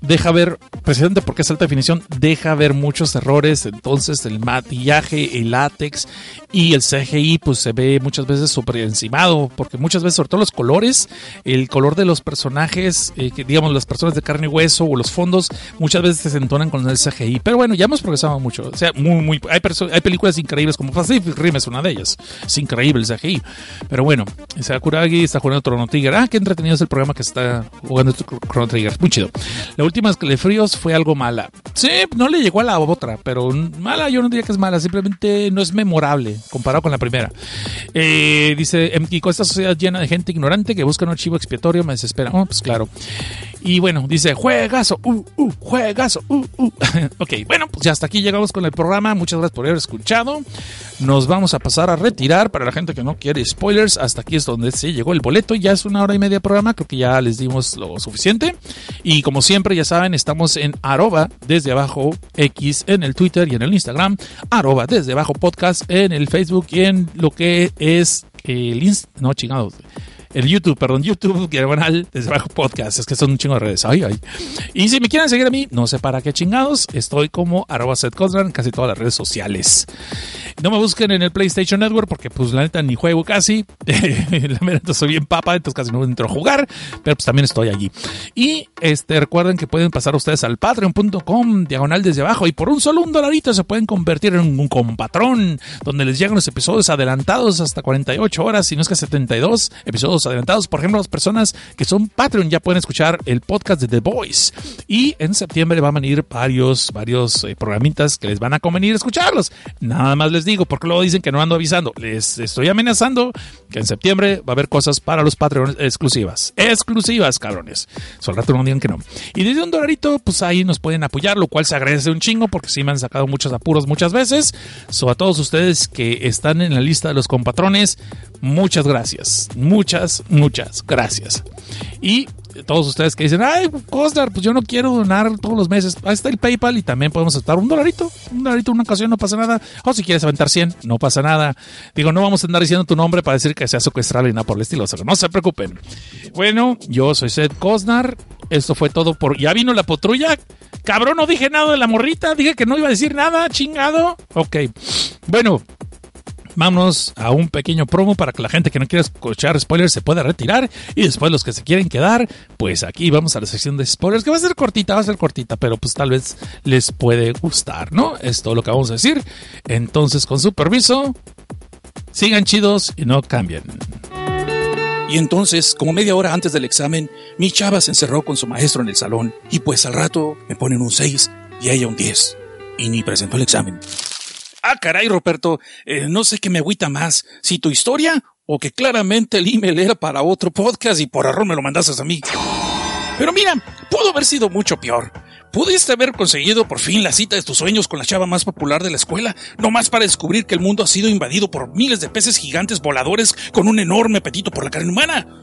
deja ver, precisamente porque es alta definición, deja ver muchos errores. Entonces, el maquillaje, el látex y el CGI, pues se ve muchas veces super encimado, porque muchas veces, sobre todo los colores, el color de los personajes, eh, que digamos las personas de carne y hueso o los fondos, muchas veces se entonan con el CGI. Pero bueno, ya hemos progresado mucho. O sea, muy, muy, hay, hay películas increíbles como Pacific Rim es una de ellas. Es increíble el CGI. Pero bueno, Sakuragi está jugando Chrono Trigger. Ah, qué entretenido es el programa que está jugando Chrono Trigger. Muy chido. La última Escalefríos fue algo mala. Sí, no le llegó a la otra, pero mala yo no diría que es mala, simplemente no es memorable comparado con la primera. Eh, dice Mkiko, esta sociedad llena de gente ignorante que busca un archivo expiatorio me desespera. Oh, pues claro. Y bueno, dice, juegazo, uh, uh, juegazo, uh, uh. ok, bueno, pues ya hasta aquí llegamos con el programa. Muchas gracias por haber escuchado. Nos vamos a pasar a retirar para la gente que no quiere spoilers. Hasta aquí es donde se llegó el boleto. Ya es una hora y media programa, creo que ya les dimos lo suficiente. Y como siempre, ya saben, estamos en arroba desde abajo X en el Twitter y en el Instagram, arroba desde abajo podcast en el Facebook y en lo que es el Inst no chingados el YouTube, perdón, YouTube, canal desde abajo podcast. Es que son un chingo de redes. Ay, ay. Y si me quieren seguir a mí, no sé para qué chingados, estoy como arroba en casi todas las redes sociales. No me busquen en el PlayStation Network porque pues la neta ni juego casi. la neta soy bien papa, entonces casi no entro a jugar, pero pues también estoy allí. Y este recuerden que pueden pasar ustedes al patreon.com diagonal desde abajo y por un solo un dolarito se pueden convertir en un compatrón donde les llegan los episodios adelantados hasta 48 horas, si no es que 72 episodios adelantados. Por ejemplo, las personas que son Patreon ya pueden escuchar el podcast de The Voice. Y en septiembre van a venir varios, varios eh, programitas que les van a convenir escucharlos. Nada más les digo, porque luego dicen que no ando avisando. Les estoy amenazando que en septiembre va a haber cosas para los Patreons exclusivas. Exclusivas, cabrones. Solo rato no digan que no. Y desde un dolarito, pues ahí nos pueden apoyar, lo cual se agradece un chingo porque sí me han sacado muchos apuros muchas veces. So, a todos ustedes que están en la lista de los compatrones, muchas gracias. Muchas, muchas gracias. Y todos ustedes que dicen, ay, Costar, pues yo no quiero donar todos los meses. Ahí está el PayPal y también podemos aceptar un dolarito. Un dolarito una ocasión, no pasa nada. O si quieres aventar 100, no pasa nada. Digo, no vamos a andar diciendo tu nombre para decir que sea secuestrado y nada por el estilo. No se preocupen. Bueno, yo soy Seth Cosnar. Esto fue todo por. ¿Ya vino la patrulla? Cabrón, no dije nada de la morrita. Dije que no iba a decir nada, chingado. Ok. Bueno, vámonos a un pequeño promo para que la gente que no quiera escuchar spoilers se pueda retirar y después los que se quieren quedar, pues aquí vamos a la sección de spoilers que va a ser cortita, va a ser cortita, pero pues tal vez les puede gustar, ¿no? Es todo lo que vamos a decir. Entonces, con su permiso, sigan chidos y no cambien. Y entonces, como media hora antes del examen, mi chava se encerró con su maestro en el salón y pues al rato me ponen un 6 y ella un 10. Y ni presentó el examen. Ah, caray, Roberto, eh, no sé qué me agüita más, si tu historia o que claramente el email era para otro podcast y por error me lo mandaste a mí. Pero mira, pudo haber sido mucho peor. Pudiste haber conseguido por fin la cita de tus sueños con la chava más popular de la escuela, no más para descubrir que el mundo ha sido invadido por miles de peces gigantes voladores con un enorme apetito por la carne humana.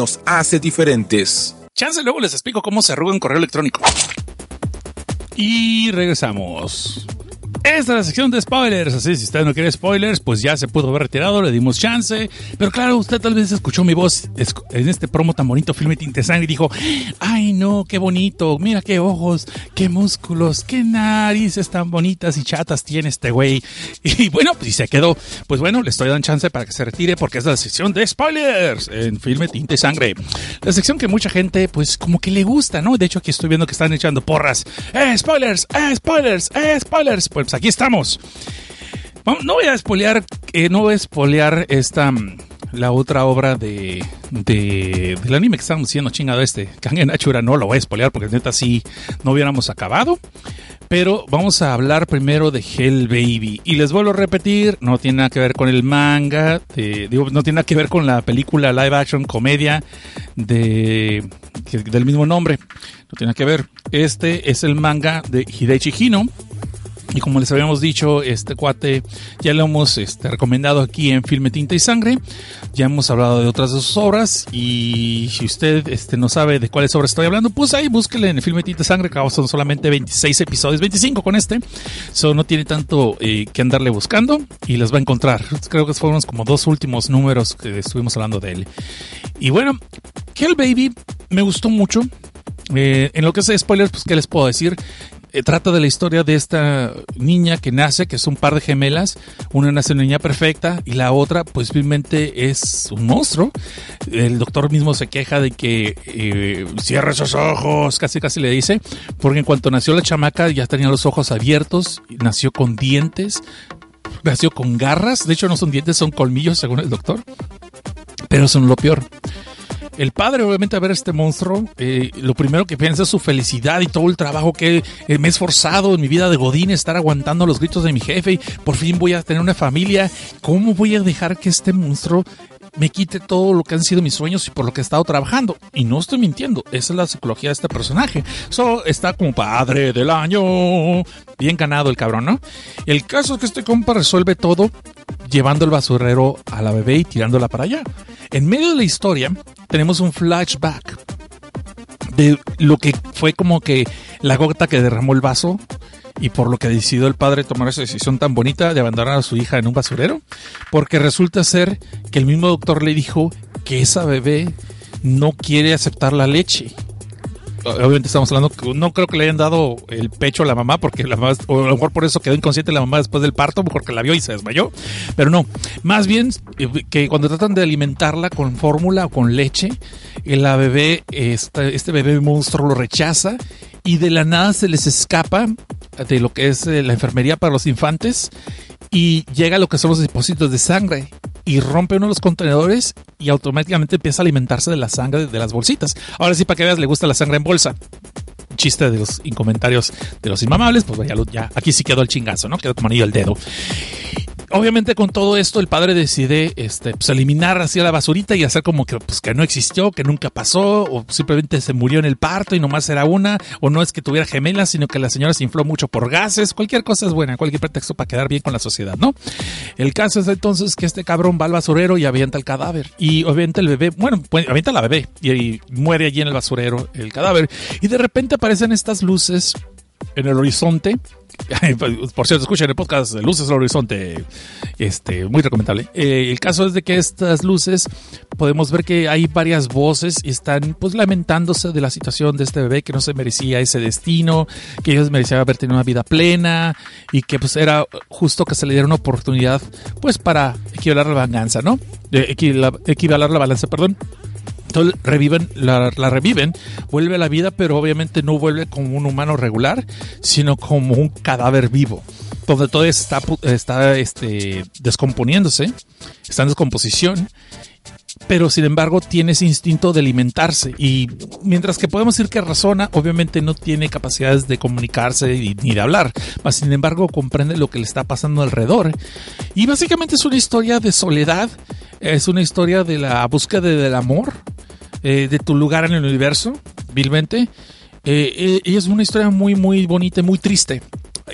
hace diferentes. Chance luego les explico cómo se arruga un correo electrónico. Y regresamos. Esta es la sección de spoilers. Así, si usted no quiere spoilers, pues ya se pudo haber retirado, le dimos chance. Pero claro, usted tal vez escuchó mi voz en este promo tan bonito, filme Tinte Sangre, y dijo: Ay, no, qué bonito, mira qué ojos, qué músculos, qué narices tan bonitas y chatas tiene este güey. Y bueno, pues y se quedó. Pues bueno, le estoy dando chance para que se retire porque es la sección de spoilers en filme Tinte Sangre. La sección que mucha gente, pues como que le gusta, ¿no? De hecho, aquí estoy viendo que están echando porras. ¡Eh, spoilers! ¡Eh, spoilers! ¡Eh, spoilers! Pues aquí estamos. No voy a espolear, eh, no voy a espolear esta la otra obra de, de del anime que estamos diciendo chingado este, Kangen Achura, no lo voy a espolear porque neta sí no hubiéramos acabado. Pero vamos a hablar primero de Hell Baby. Y les vuelvo a repetir, no tiene nada que ver con el manga, digo, no tiene nada que ver con la película live action comedia de, del mismo nombre. No tiene nada que ver. Este es el manga de Hideichi Hino y como les habíamos dicho, este cuate ya lo hemos este, recomendado aquí en Filme Tinta y Sangre. Ya hemos hablado de otras de sus obras. Y si usted este, no sabe de cuáles obras estoy hablando, pues ahí búsquele en Filme Tinta y Sangre, que son solamente 26 episodios, 25 con este. Eso no tiene tanto eh, que andarle buscando y las va a encontrar. Creo que fueron como dos últimos números que estuvimos hablando de él. Y bueno, Hell Baby me gustó mucho. Eh, en lo que es spoilers, pues, ¿qué les puedo decir? Eh, trata de la historia de esta niña que nace, que es un par de gemelas. Una nace una niña perfecta y la otra, pues simplemente es un monstruo. El doctor mismo se queja de que eh, cierra esos ojos, casi casi le dice, porque en cuanto nació la chamaca ya tenía los ojos abiertos, nació con dientes, nació con garras. De hecho, no son dientes, son colmillos, según el doctor. Pero son lo peor el padre, obviamente, a ver este monstruo, eh, lo primero que piensa es su felicidad y todo el trabajo que eh, me he esforzado en mi vida de Godín, estar aguantando los gritos de mi jefe y por fin voy a tener una familia. ¿Cómo voy a dejar que este monstruo me quite todo lo que han sido mis sueños y por lo que he estado trabajando. Y no estoy mintiendo, esa es la psicología de este personaje. So, está como padre del año. Bien ganado el cabrón, ¿no? El caso es que este compa resuelve todo llevando el basurero a la bebé y tirándola para allá. En medio de la historia tenemos un flashback de lo que fue como que la gota que derramó el vaso y por lo que decidió el padre tomar esa decisión tan bonita de abandonar a su hija en un basurero, porque resulta ser que el mismo doctor le dijo que esa bebé no quiere aceptar la leche. Obviamente estamos hablando, no creo que le hayan dado el pecho a la mamá, porque la mamá, o a lo mejor por eso quedó inconsciente la mamá después del parto, porque la vio y se desmayó, pero no, más bien eh, que cuando tratan de alimentarla con fórmula o con leche, eh, la bebé, este, este bebé monstruo lo rechaza y de la nada se les escapa de lo que es eh, la enfermería para los infantes y llega a lo que son los depósitos de sangre y rompe uno de los contenedores y automáticamente empieza a alimentarse de la sangre de las bolsitas. Ahora sí, para que veas, le gusta la sangre en bolsa. Chiste de los incomentarios de los inmamables, pues ya, ya aquí sí quedó el chingazo, ¿no? Quedó como anillo el dedo obviamente con todo esto el padre decide este, pues, eliminar así la basurita y hacer como que, pues, que no existió, que nunca pasó, o simplemente se murió en el parto y nomás era una, o no es que tuviera gemelas, sino que la señora se infló mucho por gases, cualquier cosa es buena, cualquier pretexto para quedar bien con la sociedad, ¿no? El caso es entonces que este cabrón va al basurero y avienta el cadáver, y obviamente el bebé, bueno, pues, avienta la bebé y muere allí en el basurero el cadáver, y de repente aparecen estas luces en el horizonte por cierto, escuchen el podcast Luces al Horizonte, este, muy recomendable. Eh, el caso es de que estas luces podemos ver que hay varias voces y están pues lamentándose de la situación de este bebé que no se merecía ese destino, que ellos merecían haber tenido una vida plena y que pues era justo que se le diera una oportunidad pues para equivalar la venganza, ¿no? equivalar la balanza, perdón. Entonces reviven, la, reviven, vuelve a la vida, pero obviamente no vuelve como un humano regular, sino como un cadáver vivo, donde todo está, está este, descomponiéndose, está en descomposición, pero sin embargo tiene ese instinto de alimentarse. Y mientras que podemos decir que razona, obviamente no tiene capacidades de comunicarse ni de hablar, mas sin embargo comprende lo que le está pasando alrededor. Y básicamente es una historia de soledad, es una historia de la búsqueda del amor, eh, de tu lugar en el universo, vilmente. Eh, eh, y es una historia muy, muy bonita y muy triste.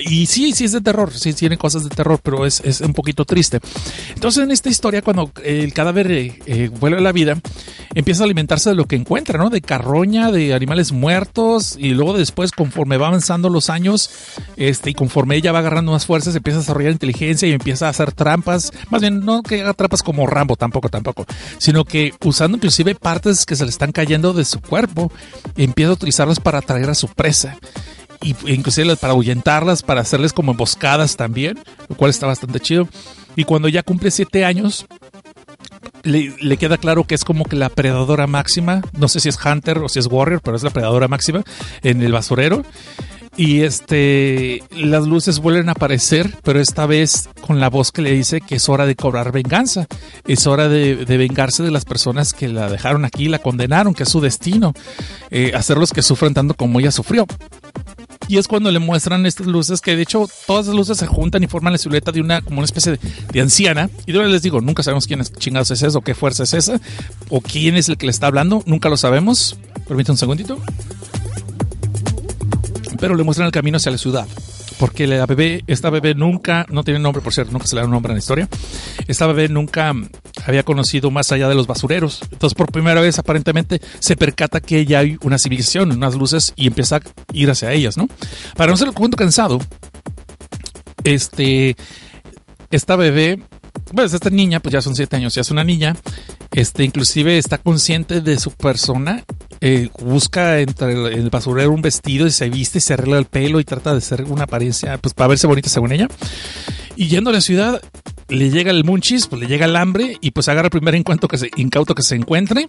Y sí, sí es de terror, sí tiene cosas de terror, pero es, es un poquito triste. Entonces en esta historia, cuando el cadáver eh, eh, vuelve a la vida, empieza a alimentarse de lo que encuentra, ¿no? De carroña, de animales muertos, y luego después, conforme va avanzando los años, este, y conforme ella va agarrando más fuerzas, empieza a desarrollar inteligencia y empieza a hacer trampas, más bien no que haga trampas como Rambo, tampoco, tampoco, sino que usando inclusive partes que se le están cayendo de su cuerpo, empieza a utilizarlas para atraer a su presa y inclusive para ahuyentarlas, para hacerles como emboscadas también, lo cual está bastante chido. Y cuando ya cumple siete años, le, queda claro que es como que la predadora máxima, no sé si es Hunter o si es Warrior, pero es la predadora máxima en el basurero. Y este, las luces vuelven a aparecer, pero esta vez con la voz que le dice que es hora de cobrar venganza. Es hora de, de vengarse de las personas que la dejaron aquí, la condenaron, que es su destino. Eh, hacerlos que sufran tanto como ella sufrió. Y es cuando le muestran estas luces, que de hecho todas las luces se juntan y forman la silueta de una, como una especie de, anciana. Y yo les digo, nunca sabemos quién es chingados es eso, qué fuerza es esa, o quién es el que le está hablando, nunca lo sabemos. Permítame un segundito pero le muestran el camino hacia la ciudad. Porque la bebé, esta bebé nunca, no tiene nombre por cierto, nunca se le da un nombre en la historia. Esta bebé nunca había conocido más allá de los basureros. Entonces, por primera vez, aparentemente, se percata que ya hay una civilización, unas luces, y empieza a ir hacia ellas, ¿no? Para no ser el cuento cansado, este, esta bebé, pues esta niña, pues ya son siete años, ya es una niña, este, inclusive está consciente de su persona eh, busca entre el, el, basurero un vestido y se viste y se arregla el pelo y trata de ser una apariencia, pues para verse bonita según ella. Y yendo a la ciudad, le llega el munchis, pues le llega el hambre y pues agarra el primer incauto que se, incauto que se encuentre.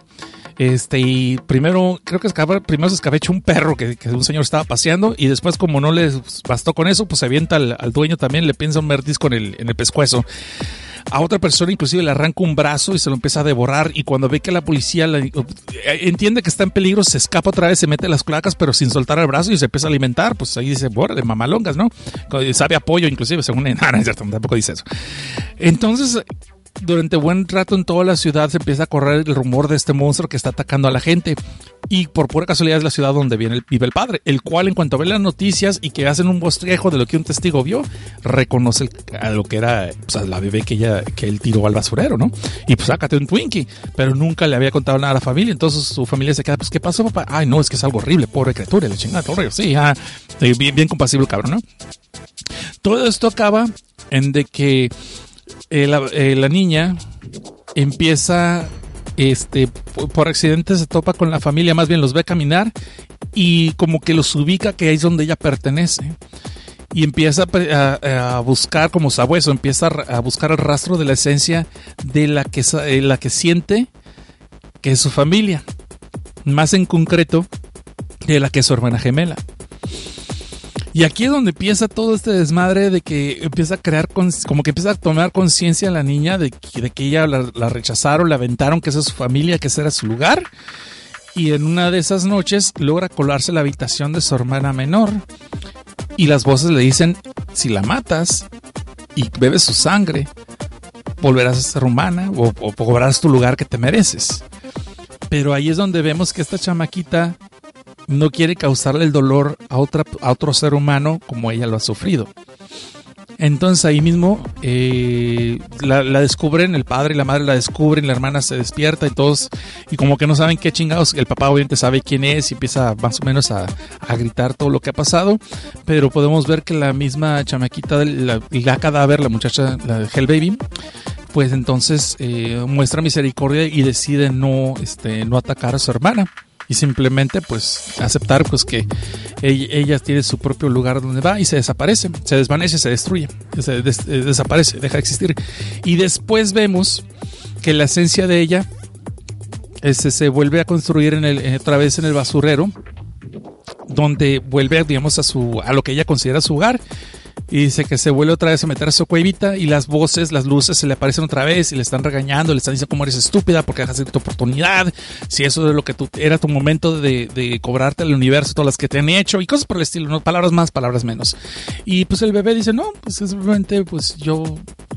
Este, y primero, creo que escapa, primero se escabecha un perro que, que, un señor estaba paseando y después como no le bastó con eso, pues se avienta al, al dueño también, le piensa un merdisco en el, en el pescuezo a otra persona inclusive le arranca un brazo y se lo empieza a devorar y cuando ve que la policía la, entiende que está en peligro se escapa otra vez, se mete las cloacas pero sin soltar el brazo y se empieza a alimentar, pues ahí dice, bueno, de mamalongas, ¿no? Sabe apoyo inclusive, según en ah, tampoco dice eso. Entonces, durante buen rato en toda la ciudad se empieza a correr el rumor de este monstruo que está atacando a la gente. Y por pura casualidad es la ciudad donde viene el, vive el padre, el cual en cuanto ve las noticias y que hacen un bosquejo de lo que un testigo vio, reconoce a lo que era la bebé que, ella, él tiró al basurero, ¿no? Y pues sácate un Twinkie, pero nunca le había contado nada a la familia, entonces su familia se queda, pues ¿qué pasó papá? Ay no, es que es algo horrible, pobre criatura, le chingada, pobre, sí, ah, bien, bien compasible cabrón, ¿no? Todo esto acaba en de que eh, la, eh, la, niña empieza, este, por, accidente se topa con la familia, más bien los ve caminar y como que los ubica que ahí es donde ella pertenece. Y empieza a, a buscar como sabueso, empieza a buscar el rastro de la esencia de la que, eh, la que siente que es su familia. Más en concreto, de la que es su hermana gemela. Y aquí es donde empieza todo este desmadre de que empieza a crear, como que empieza a tomar conciencia la niña de que, ella la, rechazaron, la aventaron, que esa es su familia, que ese era su lugar. Y en una de esas noches logra colarse la habitación de su hermana menor. Y las voces le dicen, si la matas y bebes su sangre, volverás a ser humana o, o cobrarás tu lugar que te mereces. Pero ahí es donde vemos que esta chamaquita no quiere causarle el dolor a, otra, a otro ser humano como ella lo ha sufrido. Entonces ahí mismo eh, la, descubren, el padre y la madre la descubren, la hermana se despierta y todos, y como que no saben qué chingados, el papá obviamente sabe quién es y empieza más o menos a, a gritar todo lo que ha pasado, pero podemos ver que la misma chamaquita, la, la cadáver, la muchacha, la Hell Baby, pues entonces eh, muestra misericordia y decide no, este, no atacar a su hermana y simplemente pues aceptar pues que ella, tiene su propio lugar donde va y se desaparece, se desvanece, se destruye, se des, desaparece, deja de existir. Y después vemos que la esencia de ella este, se vuelve a construir en el, otra vez en el basurero, donde vuelve digamos a su a lo que ella considera su hogar y dice que se vuelve otra vez a meter a su cuevita y las voces, las luces se le aparecen otra vez y le están regañando, le están diciendo cómo eres estúpida porque dejas de tu oportunidad, si eso es lo que tú, era tu momento de, de cobrarte al universo, todas las que te han hecho y cosas por el estilo, ¿no? palabras más, palabras menos. Y pues el bebé dice, no, pues simplemente pues yo,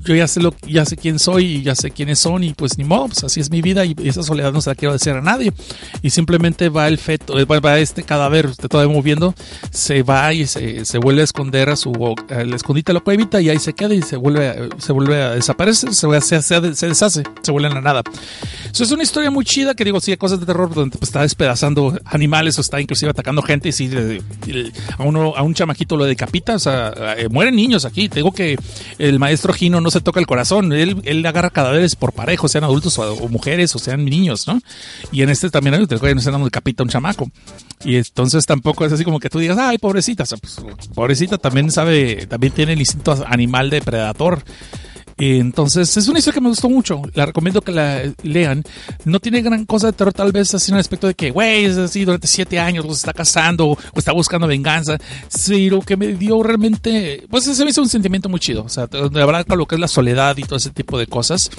yo ya sé lo, ya sé quién soy y ya sé quiénes son y pues ni modo, pues así es mi vida y esa soledad no se la quiero decir a nadie. Y simplemente va el feto, eh, va este cadáver, usted todavía moviendo, se va y se, se vuelve a esconder a su el escondite lo evita y ahí se queda y se vuelve, se vuelve a desaparecer, se, se, deshace, se vuelve a la nada. Eso es una historia muy chida que digo, sí, hay cosas de terror donde pues, está despedazando animales o está inclusive atacando gente y si a uno, a un chamaquito lo decapita, o sea, eh, mueren niños aquí. Tengo que el maestro Gino no se toca el corazón, él, él agarra cadáveres por parejo, sean adultos o, mujeres o sean niños, ¿no? Y en este también hay no se decapita a un chamaco. Y entonces tampoco es así como que tú digas, ay, pobrecita, pues, pobrecita también sabe, también tiene el instinto animal depredador. Entonces, es una historia que me gustó mucho. La recomiendo que la lean. No tiene gran cosa de terror, tal vez así en el aspecto de que, güey, es así, durante siete años se está casando o está buscando venganza. Sí, lo que me dio realmente, pues se me hizo un sentimiento muy chido. O sea, de verdad, lo que es la soledad y todo ese tipo de cosas.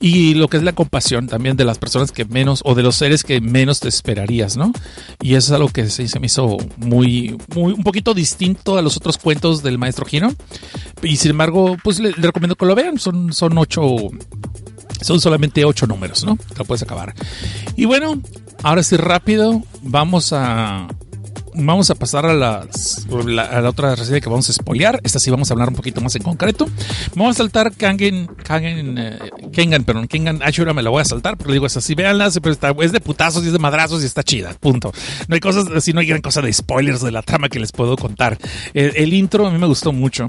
Y lo que es la compasión también de las personas que menos, o de los seres que menos te esperarías, ¿no? Y eso es algo que sí, se me hizo muy, muy, un poquito distinto a los otros cuentos del maestro Gino. Y sin embargo, pues le recomiendo que lo vean son, son ocho, son solamente ocho números, ¿no? Te lo puedes acabar. Y bueno, ahora sí rápido, vamos a vamos a pasar a, las, a la otra receta que vamos a espolear. Esta sí vamos a hablar un poquito más en concreto. Vamos a saltar Kangen, Kangen, eh, Kengan, perdón, Kengan Ashura me la voy a saltar, pero digo, es así, véanla, es de putazos y es de madrazos y está chida, punto. No hay cosas así, no hay gran cosa de spoilers de la trama que les puedo contar. El, intro a mí me gustó mucho.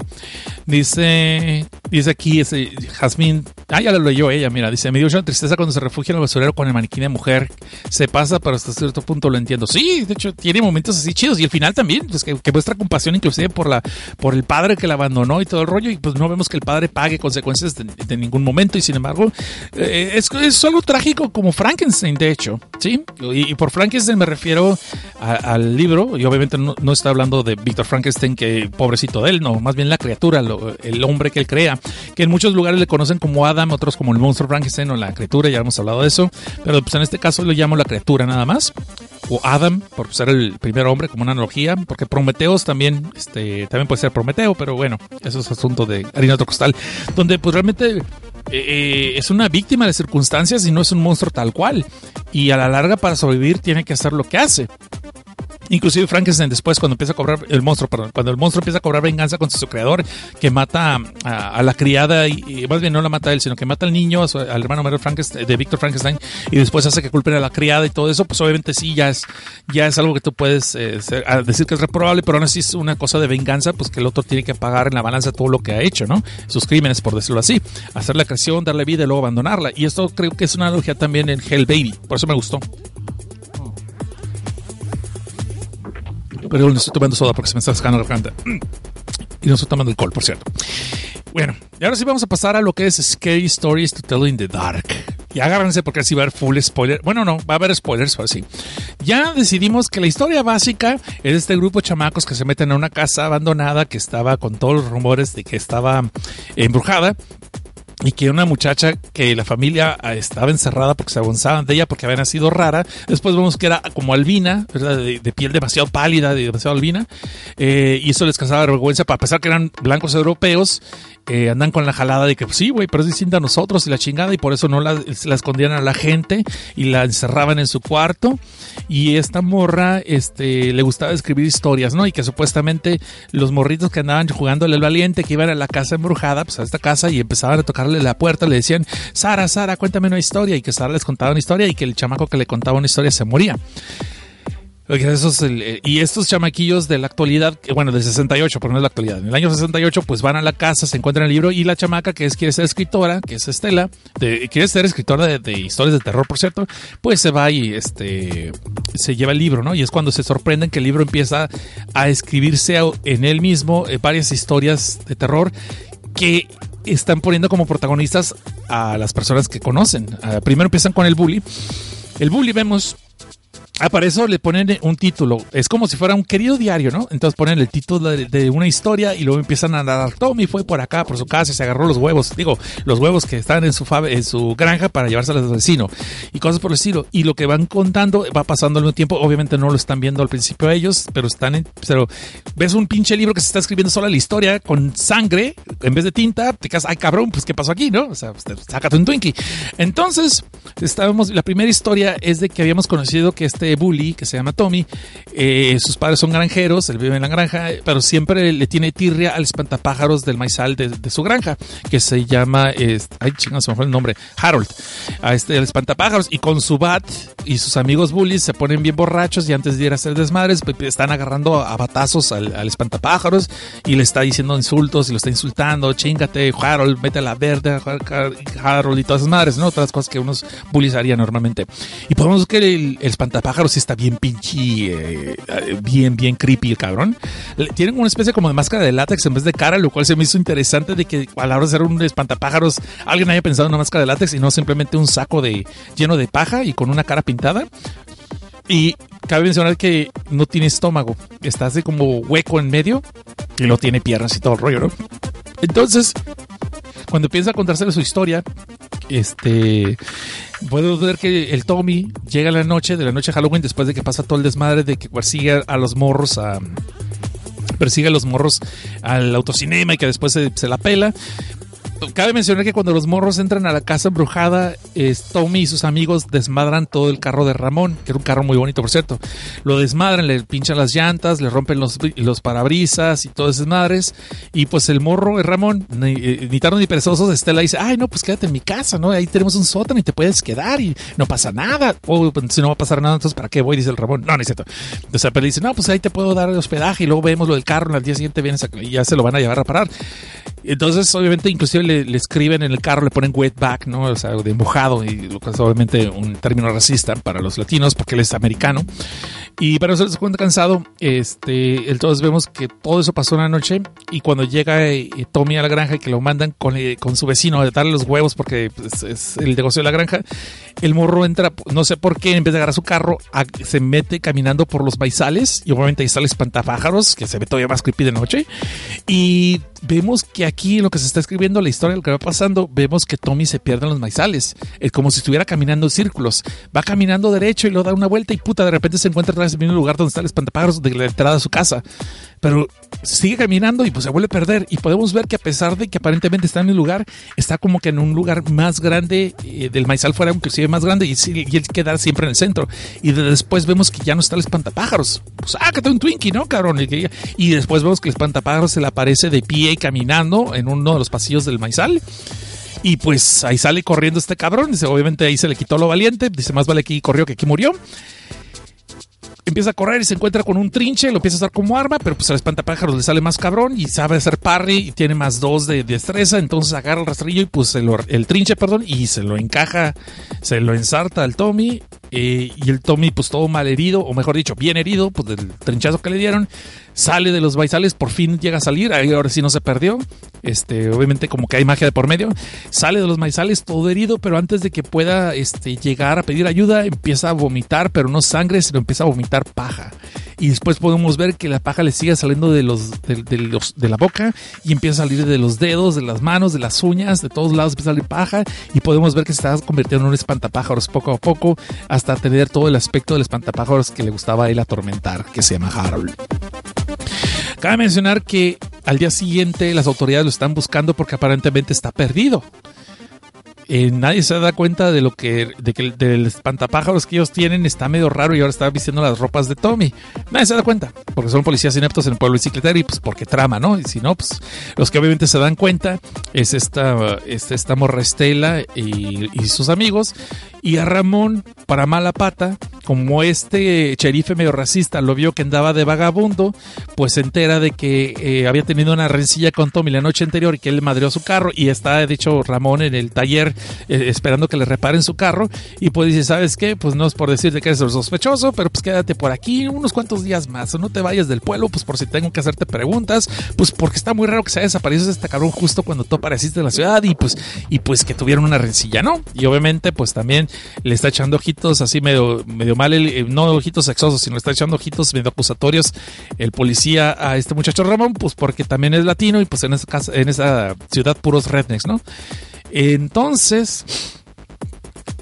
Dice, dice aquí, ese Jasmine, ah, ya lo leyó ella, mira, dice, me dio mucha tristeza cuando se refugia en el basurero con el maniquí de mujer. Se pasa, pero hasta cierto punto lo entiendo. Sí, de hecho, tiene momentos así Y el final también, pues que, muestra compasión inclusive por la por el padre que la abandonó y todo el rollo. Y pues no vemos que el padre pague consecuencias de, ningún momento. Y sin embargo, eh, es, es, algo trágico como Frankenstein, de hecho. ¿sí? Y, por Frankenstein me refiero al libro. Y obviamente no, está hablando de Víctor Frankenstein, que pobrecito de él, no. Más bien la criatura, el hombre que él crea. Que en muchos lugares le conocen como Adam, otros como el monstruo Frankenstein o la criatura. Ya hemos hablado de eso. Pero pues en este caso lo llamo la criatura nada más o Adam, por ser el primer hombre, como una analogía, porque Prometeos también, este, también puede ser Prometeo, pero bueno, eso es asunto de harina otro costal, donde pues realmente eh, eh, es una víctima de circunstancias y no es un monstruo tal cual. Y a la larga para sobrevivir tiene que hacer lo que hace. Inclusive Frankenstein después cuando empieza a cobrar el monstruo, cuando el monstruo empieza a cobrar venganza contra su creador, que mata a, la criada y, más bien no la mata a él, sino que mata al niño, al hermano mayor de Víctor Frankenstein y después hace que culpen a la criada y todo eso, pues obviamente sí ya es ya es algo que tú puedes eh, decir que es reprobable, pero aún así es una cosa de venganza, pues que el otro tiene que pagar en la balanza todo lo que ha hecho, ¿no? Sus crímenes, por decirlo así, hacer la creación, darle vida y luego abandonarla. Y esto creo que es una analogía también en Hell Baby, por eso me gustó. Pero no estoy tomando soda porque se me está sacando la garganta. Y no estoy tomando alcohol, por cierto. Bueno, y ahora sí vamos a pasar a lo que es Scary Stories to Tell in the Dark. Y agárrense porque así va a haber full spoiler. Bueno, no, va a haber spoilers, pero sí. Ya decidimos que la historia básica es este grupo de chamacos que se meten a una casa abandonada que estaba con todos los rumores de que estaba embrujada y que una muchacha que la familia ah, estaba encerrada porque se avanzaban de ella porque había nacido rara. Después vemos que era como albina, De, piel demasiado pálida, de demasiado albina. Eh, y eso les causaba vergüenza, para pesar que eran blancos europeos, eh, andan con la jalada de que pues, sí, güey, pero es distinta a nosotros y la chingada, y por eso no la, la, escondían a la gente y la encerraban en su cuarto. Y esta morra este, le gustaba escribir historias, ¿no? Y que supuestamente los morritos que andaban jugando el valiente, que iban a la casa embrujada, pues a esta casa y empezaban a la puerta, le decían, Sara, Sara, cuéntame una historia, y que Sara les contaba una historia y que el chamaco que le contaba una historia se moría. Eh, y estos chamaquillos de la actualidad, bueno, del 68, pero no es la actualidad. En el año 68, pues van a la casa, se encuentran el libro y la chamaca que es, quiere ser escritora, que es Estela, de, quiere ser escritora de, historias de terror, por cierto, pues se va y este se lleva el libro, ¿no? Y es cuando se sorprenden que el libro empieza a escribirse en él mismo eh, varias historias de terror que están poniendo como protagonistas a las personas que conocen. Ah, primero empiezan con el bully. El bully vemos Ah, para eso le ponen un título. Es como si fuera un querido diario, ¿no? Entonces ponen el título de, una historia y luego empiezan a narrar. Tommy fue por acá, por su casa y se agarró los huevos. Digo, los huevos que están en su, en su granja para llevárselos al vecino. Y cosas por el estilo. Y lo que van contando va pasando al mismo tiempo. Obviamente no lo están viendo al principio ellos, pero están en. Pero ves un pinche libro que se está escribiendo sola la historia con sangre en vez de tinta. Te quedas, ay cabrón, pues qué pasó aquí, ¿no? O sea, pues, te- sácate un Twinkie. Entonces, estábamos. La primera historia es de que habíamos conocido que este bully, que se llama Tommy, eh, sus padres son granjeros, él vive en la granja, pero siempre le tiene tirria al espantapájaros del maizal de, su granja, que se llama, es- ay se me el nombre, Harold, a este, el espantapájaros, y con su bat y sus amigos bullies se ponen bien borrachos y antes de ir a hacer desmadres, están agarrando a batazos al, al espantapájaros y le está diciendo insultos y lo está insultando, chingate, Harold, vete a la verde, Harold y todas esas madres, ¿no? Las cosas que unos bullies harían normalmente. Y podemos ver que el espantapájaros sí está bien pinche, eh, bien, bien creepy el cabrón. Tienen una especie como de máscara de látex en vez de cara, lo cual se me hizo interesante de que a la hora de hacer un espantapájaros alguien haya pensado en una máscara de látex y no simplemente un saco de lleno de paja y con una cara pintada. Y cabe mencionar que no tiene estómago, está así como hueco en medio y no tiene piernas y todo el rollo, ¿no? Entonces, cuando empieza a contársele su historia, este puedo ver que el Tommy llega la noche de la noche de Halloween después de que pasa todo el desmadre de que persigue a los morros a persigue a los morros al autocinema y que después se, se la pela. Cabe mencionar que cuando los morros entran a la casa embrujada, es Tommy y sus amigos desmadran todo el carro de Ramón, que era un carro muy bonito, por cierto. Lo desmadran, le pinchan las llantas, le rompen los, los parabrisas y todas esas madres. Y pues el morro, el Ramón, ni, eh, ni ni perezosos, Estela dice, ay, no, pues quédate en mi casa, ¿no? Ahí tenemos un sótano y te puedes quedar y no pasa nada. O pues, si no va a pasar nada, entonces ¿para qué voy? Dice el Ramón. No, no es cierto. O sea, pero dice, no, pues ahí te puedo dar hospedaje y luego vemos lo del carro, al día siguiente vienes a- y ya se lo van a llevar a parar. Entonces, obviamente, inclusive le, le escriben en el carro, le ponen wetback, ¿no? O sea, de mojado, y lo que es obviamente un término racista para los latinos, porque él es americano. Y para nosotros, cuando cansado, este, entonces vemos que todo eso pasó una noche, y cuando llega eh, Tommy a la granja y que lo mandan con, eh, con su vecino a darle los huevos, porque pues, es el negocio de la granja, el morro entra, no sé por qué, en vez de agarrar su carro, a- se mete caminando por los maizales, y obviamente ahí el espantapájaros, que se ve todavía más creepy de noche. Y vemos que aquí lo que se está escribiendo la historia, lo que va pasando, vemos que Tommy se pierde en los maizales. Es como si estuviera caminando en círculos. Va caminando derecho y luego da una vuelta y puta, de repente se encuentra en el mismo lugar donde está el espantapájaros de la entrada de su casa. Pero sigue caminando y pues se vuelve a perder. Y podemos ver que a pesar de que aparentemente está en un lugar, está como que en un lugar más grande eh, del maizal fuera, inclusive más grande, y, y él queda siempre en el centro. Y de- después vemos que ya no está el espantapájaros. Pues sácate un Twinkie, ¿no, cabrón? Y, y después vemos que el espantapájaros se le aparece de pie caminando en uno de los pasillos del maizal. Y pues ahí sale corriendo este cabrón. Dice, obviamente ahí se le quitó lo valiente. Dice, más vale que corrió que aquí murió. Empieza a correr y se encuentra con un trinche, lo empieza a usar como arma, pero pues al espantapájaros le sale más cabrón y sabe hacer parry y tiene más dos de destreza, entonces agarra el rastrillo y pues el trinche, perdón, y se lo encaja, se lo ensarta al Tommy eh, y el Tommy pues todo mal herido, o mejor dicho, bien herido, pues del trinchazo que le dieron, sale de los baizales, por fin llega a salir, ahí ahora sí no se perdió, este, obviamente como que hay magia de por medio, sale de los maizales todo herido, pero antes de que pueda este, llegar a pedir ayuda, empieza a vomitar, pero no sangre, sino empieza a vomitar paja. Y después podemos ver que la paja le sigue saliendo de los, de, la boca y empieza a salir de los dedos, de las manos, de las uñas, de todos lados empieza a salir paja y podemos ver que se está convirtiendo en un espantapájaros poco a poco hasta tener todo el aspecto del espantapájaros que le gustaba a él atormentar, que se llama Harold. Cabe mencionar que al día siguiente las autoridades lo están buscando porque aparentemente está perdido. Eh, nadie se da cuenta de lo que, de que el del espantapájaros que ellos tienen está medio raro y ahora está vistiendo las ropas de Tommy. Nadie se da cuenta, porque son policías ineptos en el pueblo bicicletero y pues porque trama, ¿no? Y si no, pues los que obviamente se dan cuenta es esta, es esta Estela y, sus amigos. Y a Ramón, para mala pata, como este sherife medio racista lo vio que andaba de vagabundo, pues se entera de que eh, había tenido una rencilla con Tommy la noche anterior y que él madreó su carro y está, de hecho, Ramón en el taller eh, esperando que le reparen su carro y pues dice, ¿sabes qué? Pues no es por decirte que eres sospechoso, pero pues quédate por aquí unos cuantos días más, no te vayas del pueblo, pues por si tengo que hacerte preguntas, pues porque está muy raro que se haya desaparecido este cabrón justo cuando tú apareciste en la ciudad y pues, y pues que tuvieron una rencilla, ¿no? Y obviamente pues también le está echando ojitos así medio, medio mal, eh, no ojitos sexosos, sino está echando ojitos medio acusatorios el policía a este muchacho Ramón, pues porque también es latino y pues en esa, casa, en esa ciudad puros rednecks, ¿no? Entonces,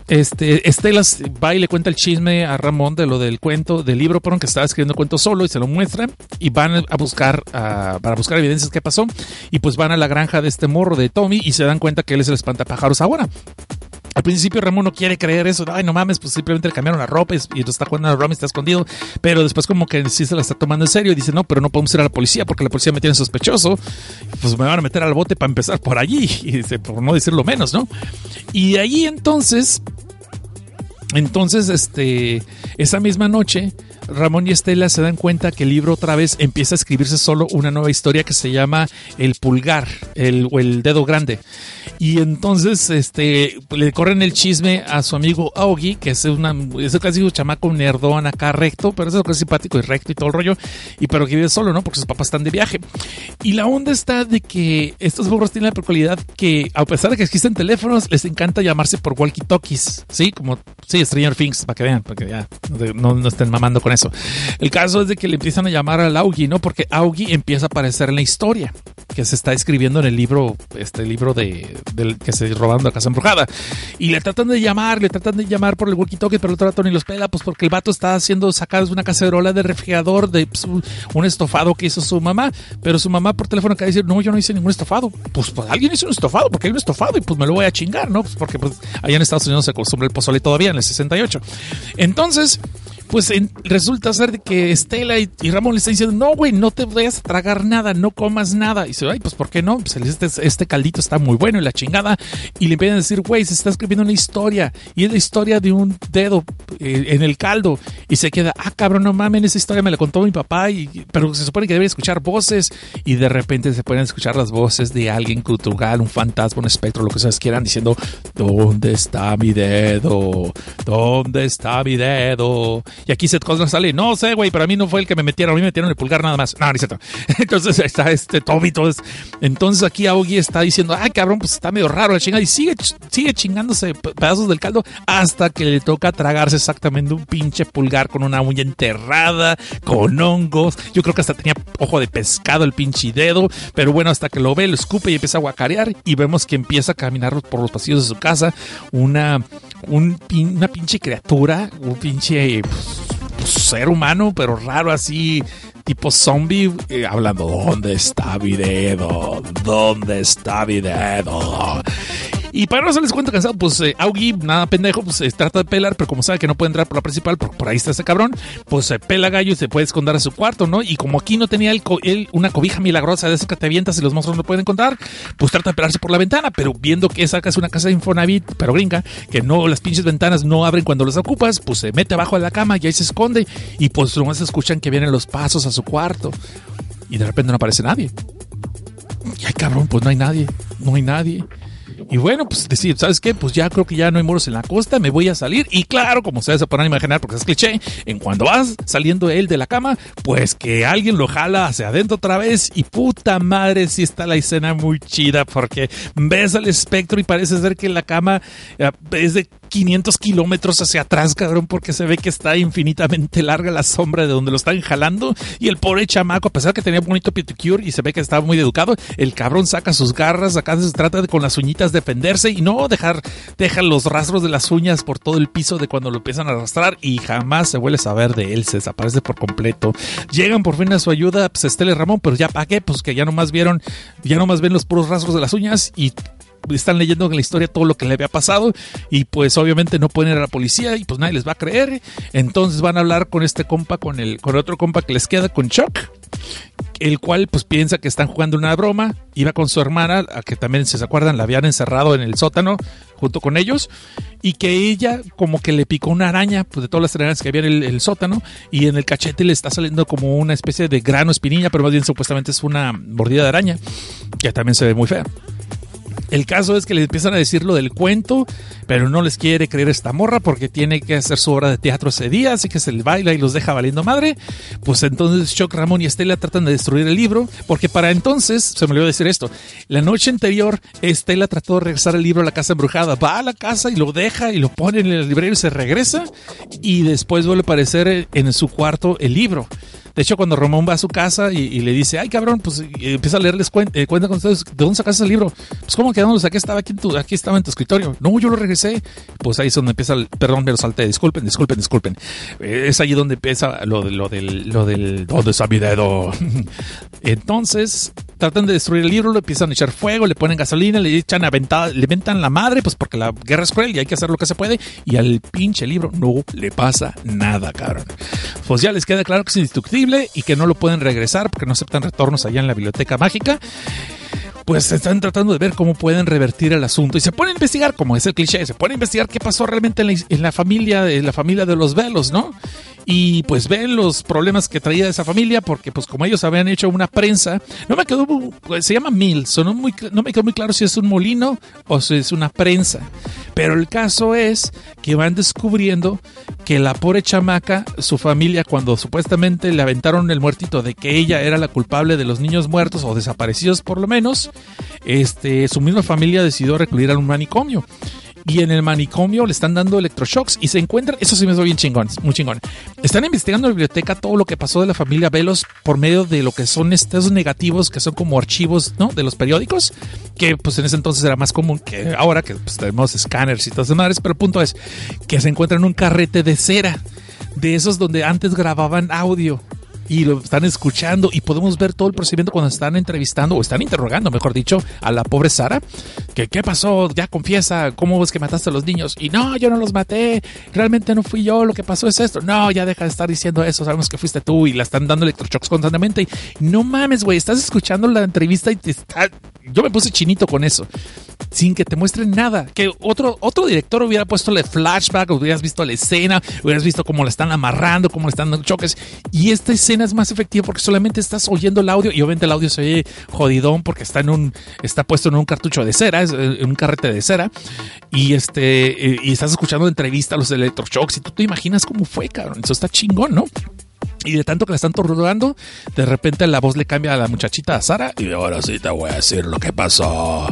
este, Estela va y le cuenta el chisme a Ramón de lo del cuento, del libro, por que estaba escribiendo cuento solo y se lo muestra y van a buscar, para buscar evidencias que pasó y pues van a la granja de este morro de Tommy y se dan cuenta que él es el espantapájaros ahora. Al principio Ramón no quiere creer eso, ay no mames, pues simplemente le cambiaron la ropa y, está jugando a la y está escondido, pero después como que sí se la está tomando en serio y dice, no, pero no podemos ir a la policía porque la policía me tiene sospechoso, pues me van a meter al bote para empezar por allí, y dice, por no decirlo menos, ¿no? Y allí entonces, entonces, este, esa misma noche, Ramón y Estela se dan cuenta que el libro otra vez empieza a escribirse solo una nueva historia que se llama El pulgar el, o el dedo grande. Y entonces este, le corren el chisme a su amigo Augie, que es, una, es casi un chamaco nerdón acá recto, pero es, simpático y recto y todo el rollo, y pero que vive solo, ¿no? Porque sus papás están de viaje. Y la onda está de que estos burros tienen la peculiaridad que, a pesar de que existen teléfonos, les encanta llamarse por walkie-talkies, ¿sí? Como, sí, Stranger Things, para que vean, para que ya no, no estén mamando con eso. El caso es de que le empiezan a llamar al Augie, ¿no? Porque Augie empieza a aparecer en la historia que se está escribiendo en el libro, este libro de, del que se robaron de la casa embrujada. Y le tratan de llamar, le tratan de llamar por el walkie-talkie, pero el trato ni los pela, pues porque el vato está haciendo sacar una cacerola de refrigerador de pues, un estofado que hizo su mamá, pero su mamá por teléfono acaba de decir, no, yo no hice ningún estofado. Pues, pues alguien hizo un estofado, porque hay un estofado y pues me lo voy a chingar, ¿no? Pues porque allá en Estados Unidos se acostumbra el pozole todavía en el 68. Entonces, pues resulta ser que Estela y, Ramón le están diciendo, no, güey, no te vayas a tragar nada, no comas nada. Y dice, ay, pues ¿por qué no? Pues este, este caldito está muy bueno y la chingada. Y le empiezan a decir, güey, se está escribiendo una historia. Y es la historia de un dedo eh, en el caldo. Y se queda, ah, cabrón, no mames, esa historia me la contó mi papá. Y, pero se supone que debe escuchar voces. Y de repente se pueden escuchar las voces de alguien cultural, un fantasma, un espectro, lo que ustedes quieran, diciendo, ¿dónde está mi dedo? ¿Dónde está mi dedo? Y aquí Seth Cosner sale, no sé, güey, pero a mí no fue el que me metieron, a mí me metieron el pulgar nada más. No, no es cierto. Entonces está este Tommy, todo Entonces aquí Augie está diciendo, ay, cabrón, pues está medio raro la chingada. Y sigue, sigue chingándose pedazos del caldo hasta que le toca tragarse exactamente un pinche pulgar con una uña enterrada, con hongos. Yo creo que hasta tenía ojo de pescado el pinche dedo. Pero bueno, hasta que lo ve, lo escupe y empieza a guacarear. Y vemos que empieza a caminar por los pasillos de su casa una, un, una pinche criatura, un pinche pues, ser humano, pero raro así, tipo zombie, eh, hablando, ¿dónde está mi dedo? ¿Dónde está mi dedo? Y para no hacerles cuenta cansado, pues eh, Augie, nada pendejo, pues se trata de pelar, pero como sabe que no puede entrar por la principal, por, por ahí está ese cabrón, pues se pela gallo y se puede esconder a su cuarto, ¿no? Y como aquí no tenía él, una cobija milagrosa de esas que te avientas y los monstruos no pueden encontrar, pues trata de pelarse por la ventana, pero viendo que esa es una casa de Infonavit, pero gringa, que no, las pinches ventanas no abren cuando las ocupas, pues se mete abajo de la cama y ahí se esconde y pues nomás escuchan que vienen los pasos a su cuarto y de repente no aparece nadie. Y ay cabrón, pues no hay nadie, no hay nadie. Y bueno, pues decir, ¿sabes qué? Pues ya creo que ya no hay moros en la costa, me voy a salir. Y claro, como ustedes se podrán imaginar, porque es cliché, en cuando vas saliendo él de la cama, pues que alguien lo jala hacia adentro otra vez. Y puta madre, si está la escena muy chida, porque ves al espectro y parece ser que la cama eh, es de 500 kilómetros hacia atrás, cabrón, porque se ve que está infinitamente larga la sombra de donde lo están jalando. Y el pobre chamaco, a pesar que tenía bonito pedicure y se ve que estaba muy educado, el cabrón saca sus garras, acá se trata de con las uñitas defenderse y no dejar, deja los rastros de las uñas por todo el piso de cuando lo empiezan a arrastrar y jamás se vuelve a saber de él, se desaparece por completo. Llegan por fin a su ayuda, pues Estela y Ramón, pero ya para qué, pues que ya nomás vieron, ya nomás ven los puros rastros de las uñas y están leyendo en la historia todo lo que le había pasado y pues obviamente no pueden ir a la policía y pues nadie les va a creer. Entonces van a hablar con este compa, con el, con otro compa que les queda, con Chuck, el cual pues piensa que están jugando una broma, iba con su hermana, a que también si se acuerdan la habían encerrado en el sótano junto con ellos y que ella como que le picó una araña, pues de todas las arañas que había en el, sótano y en el cachete le está saliendo como una especie de grano espinilla, pero más bien supuestamente es una mordida de araña, que también se ve muy fea. El caso es que le empiezan a decir lo del cuento, pero no les quiere creer esta morra porque tiene que hacer su obra de teatro ese día, así que se le baila y los deja valiendo madre. Pues entonces Chuck, Ramón y Estela tratan de destruir el libro, porque para entonces, se me olvidó decir esto, la noche anterior Estela trató de regresar el libro a la casa embrujada, va a la casa y lo deja y lo pone en el librero y se regresa y después vuelve a aparecer en su cuarto el libro. De hecho, cuando Ramón va a su casa y, le dice, ay cabrón, pues empieza a leerles eh, cuenta con ustedes, ¿de dónde sacaste el libro? Pues cómo que dónde Estaba aquí, aquí estaba en tu escritorio. No, yo lo regresé. Pues ahí es donde empieza, el, perdón, me lo salté, disculpen, disculpen, disculpen. Eh, es ahí donde empieza lo, lo del, lo del, ¿dónde está mi dedo? Entonces, tratan de destruir el libro, le empiezan a echar fuego, le ponen gasolina, le echan aventada, le ventan la madre, pues porque la guerra es cruel y hay que hacer lo que se puede. Y al pinche libro no le pasa nada, cabrón. Pues ya les queda claro que es indestructible y que no lo pueden regresar porque no aceptan retornos allá en la biblioteca mágica pues están tratando de ver cómo pueden revertir el asunto y se ponen a investigar, como es el cliché, se ponen a investigar qué pasó realmente en la, en la familia, en la familia de los velos, ¿no? y pues ven los problemas que traía esa familia porque pues como ellos habían hecho una prensa, no me quedó, pues, se llama Mills, muy, no me quedó muy claro si es un molino o si es una prensa, pero el caso es que van descubriendo que la pobre chamaca, su familia cuando supuestamente le aventaron el muertito de que ella era la culpable de los niños muertos o desaparecidos por lo menos, este, su misma familia decidió recluir a un manicomio y en el manicomio le están dando electroshocks y se encuentran, eso sí me hizo bien chingón, muy chingón. Están investigando en la biblioteca todo lo que pasó de la familia Velos por medio de lo que son estos negativos que son como archivos, ¿no? De los periódicos, que pues en ese entonces era más común que ahora que pues, tenemos escáneres y todas esas madres, pero el punto es que se encuentran un carrete de cera de esos donde antes grababan audio y lo están escuchando y podemos ver todo el procedimiento cuando están entrevistando o están interrogando, mejor dicho, a la pobre Sara. Que qué pasó, ya confiesa, cómo es que mataste a los niños. Y no, yo no los maté, realmente no fui yo, lo que pasó es esto. No, ya deja de estar diciendo eso, sabemos que fuiste tú y la están dando electroshocks constantemente. No mames, güey, estás escuchando la entrevista y te está... Yo me puse chinito con eso sin que te muestren nada. Que otro, otro director hubiera puesto el flashback, hubieras visto la escena, hubieras visto cómo la están amarrando, cómo le están dando choques. Y esta escena es más efectiva porque solamente estás oyendo el audio y obviamente el audio se oye jodidón porque está en un, está puesto en un cartucho de cera, en un carrete de cera. Y este, y estás escuchando la entrevista a los electroshocks y tú te imaginas cómo fue, cabrón. Eso está chingón, ¿no? Y de tanto que la están torturando, de repente la voz le cambia a la muchachita a Sara y ahora sí te voy a decir lo que pasó.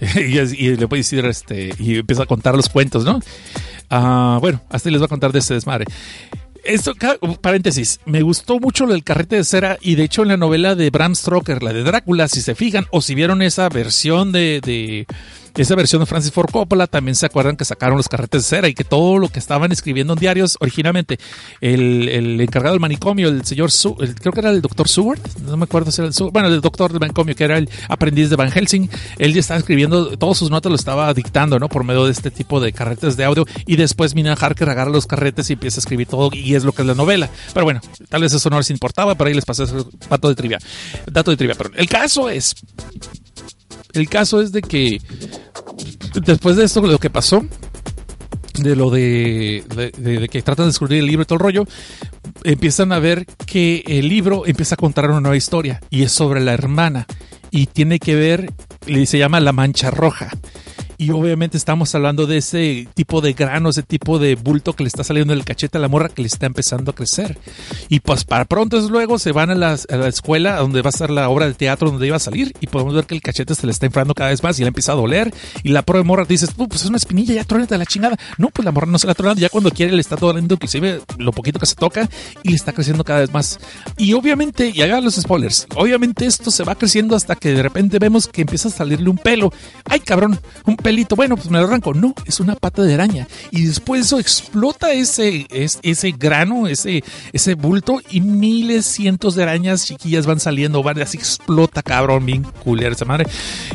y, le puede decir, este, y empieza a contar los cuentos, ¿no? Ah, bueno, hasta les voy a contar de ese desmadre. Esto, paréntesis, me gustó mucho lo del carrete de cera y de hecho en la novela de Bram Stoker, la de Drácula, si se fijan o si vieron esa versión de esa versión de Francis Ford Coppola también se acuerdan que sacaron los carretes de cera y que todo lo que estaban escribiendo en diarios originalmente, el, encargado del manicomio, el señor, creo que era el doctor Seward, no me acuerdo si era el Seward, bueno, el doctor del manicomio que era el aprendiz de Van Helsing, él ya estaba escribiendo, todas sus notas lo estaba dictando, ¿no? Por medio de este tipo de carretes de audio y después Mina Harker agarra los carretes y empieza a escribir todo y es lo que es la novela. Pero bueno, tal vez eso no les importaba, pero ahí les pasé ese dato de trivia. Dato de trivia, perdón. El caso es el caso es de que después de esto, lo que pasó, de lo de, de, que tratan de descubrir el libro y todo el rollo, empiezan a ver que el libro empieza a contar una nueva historia y es sobre la hermana y tiene que ver, se llama La Mancha Roja. Y obviamente estamos hablando de ese tipo de grano, ese tipo de bulto que le está saliendo del cachete a la morra que le está empezando a crecer. Y pues para pronto es luego se van a la, escuela donde va a estar la obra de teatro donde iba a salir y podemos ver que el cachete se le está inflando cada vez más y le empieza a doler. Y la pobre morra dice, pues es una espinilla, ya trónate la chingada. No, pues la morra no se la tronando, ya cuando quiere le está doliendo inclusive lo poquito que se toca y le está creciendo cada vez más. Y obviamente, y hagan los spoilers, obviamente esto se va creciendo hasta que de repente vemos que empieza a salirle un pelo. Ay cabrón, un pelo bueno, pues me lo arranco. No, es una pata de araña. Y después eso explota ese, ese grano, ese, ese bulto y miles, cientos de arañas chiquillas van saliendo, van así explota, cabrón, bien culera esa madre.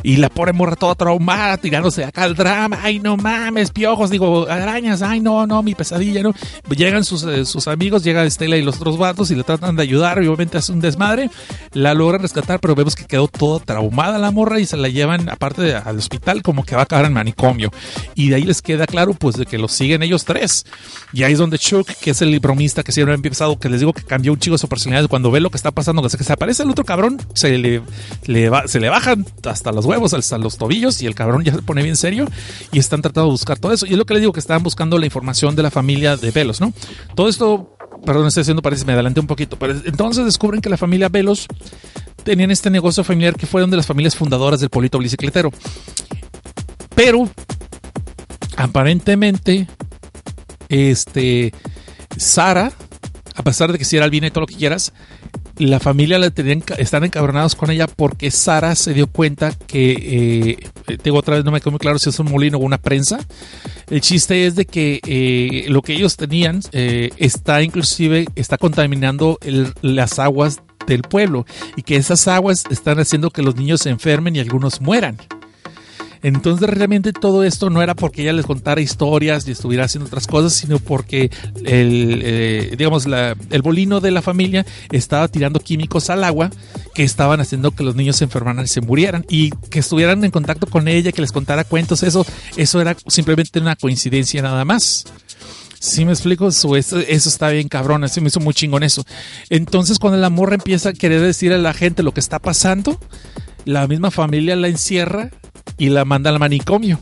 Y la pobre morra toda traumada, tirándose acá el drama. Ay, no mames, piojos, digo, arañas, ay, no, no, mi pesadilla, ¿no? Llegan sus, eh, sus amigos, llega Estela y los otros vatos y le tratan de ayudar, obviamente hace un desmadre. la logran rescatar, pero vemos que quedó toda traumada la morra y se la llevan aparte de- al hospital como que va a acabar en manicomio. Y de ahí les queda claro pues de que los siguen ellos tres. Y ahí es donde Chuck, que es el bromista que siempre ha empezado, que les digo que cambió un chico su personalidad, cuando ve lo que está pasando, que se, aparece el otro cabrón, se le, va- se le bajan hasta los huevos, hasta los tobillos y el cabrón ya se pone bien serio y están tratando de buscar todo eso. Y es lo que les digo que estaban buscando la información de la familia de Velos, ¿no? Todo esto perdón, estoy haciendo parece, me adelanté un poquito, pero entonces descubren que la familia Velos tenían este negocio familiar que fueron de las familias fundadoras del polito bicicletero. Pero aparentemente este Sara, a pesar de que si era albina y todo lo que quieras, la familia la tenían, están encabronados con ella porque Sara se dio cuenta que, eh, tengo otra vez, no me quedó muy claro si es un molino o una prensa. El chiste es de que eh, lo que ellos tenían eh, está inclusive, está contaminando las aguas del pueblo y que esas aguas están haciendo que los niños se enfermen y algunos mueran. Entonces realmente todo esto no era porque ella les contara historias y estuviera haciendo otras cosas, sino porque el, eh, digamos, el bolino de la familia estaba tirando químicos al agua que estaban haciendo que los niños se enfermaran y se murieran y que estuvieran en contacto con ella, que les contara cuentos, eso, eso era simplemente una coincidencia nada más. Sí, me explico, eso está bien cabrón, así me hizo muy chingón eso. Entonces, cuando la morra empieza a querer decir a la gente lo que está pasando, la misma familia la encierra y la manda al manicomio.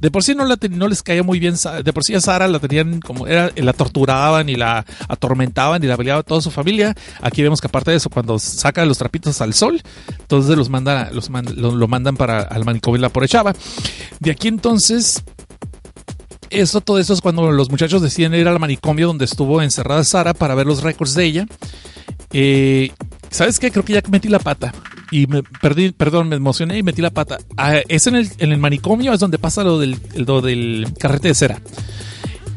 De por sí no, la les caía muy bien, de por sí a Sara la tenían como, era, la torturaban y la atormentaban y la peleaba toda su familia. Aquí vemos que aparte de eso, cuando saca los trapitos al sol, entonces los los lo mandan para al manicomio y la porechaba. De aquí entonces, eso, todo eso es cuando los muchachos deciden ir al manicomio donde estuvo encerrada Sara para ver los récords de ella. Eh, ¿Sabes qué? Creo que ya metí la pata. Y me perdí, perdón, me emocioné y metí la pata. Ah, es en el, en el manicomio, es donde pasa lo del, lo del carrete de cera.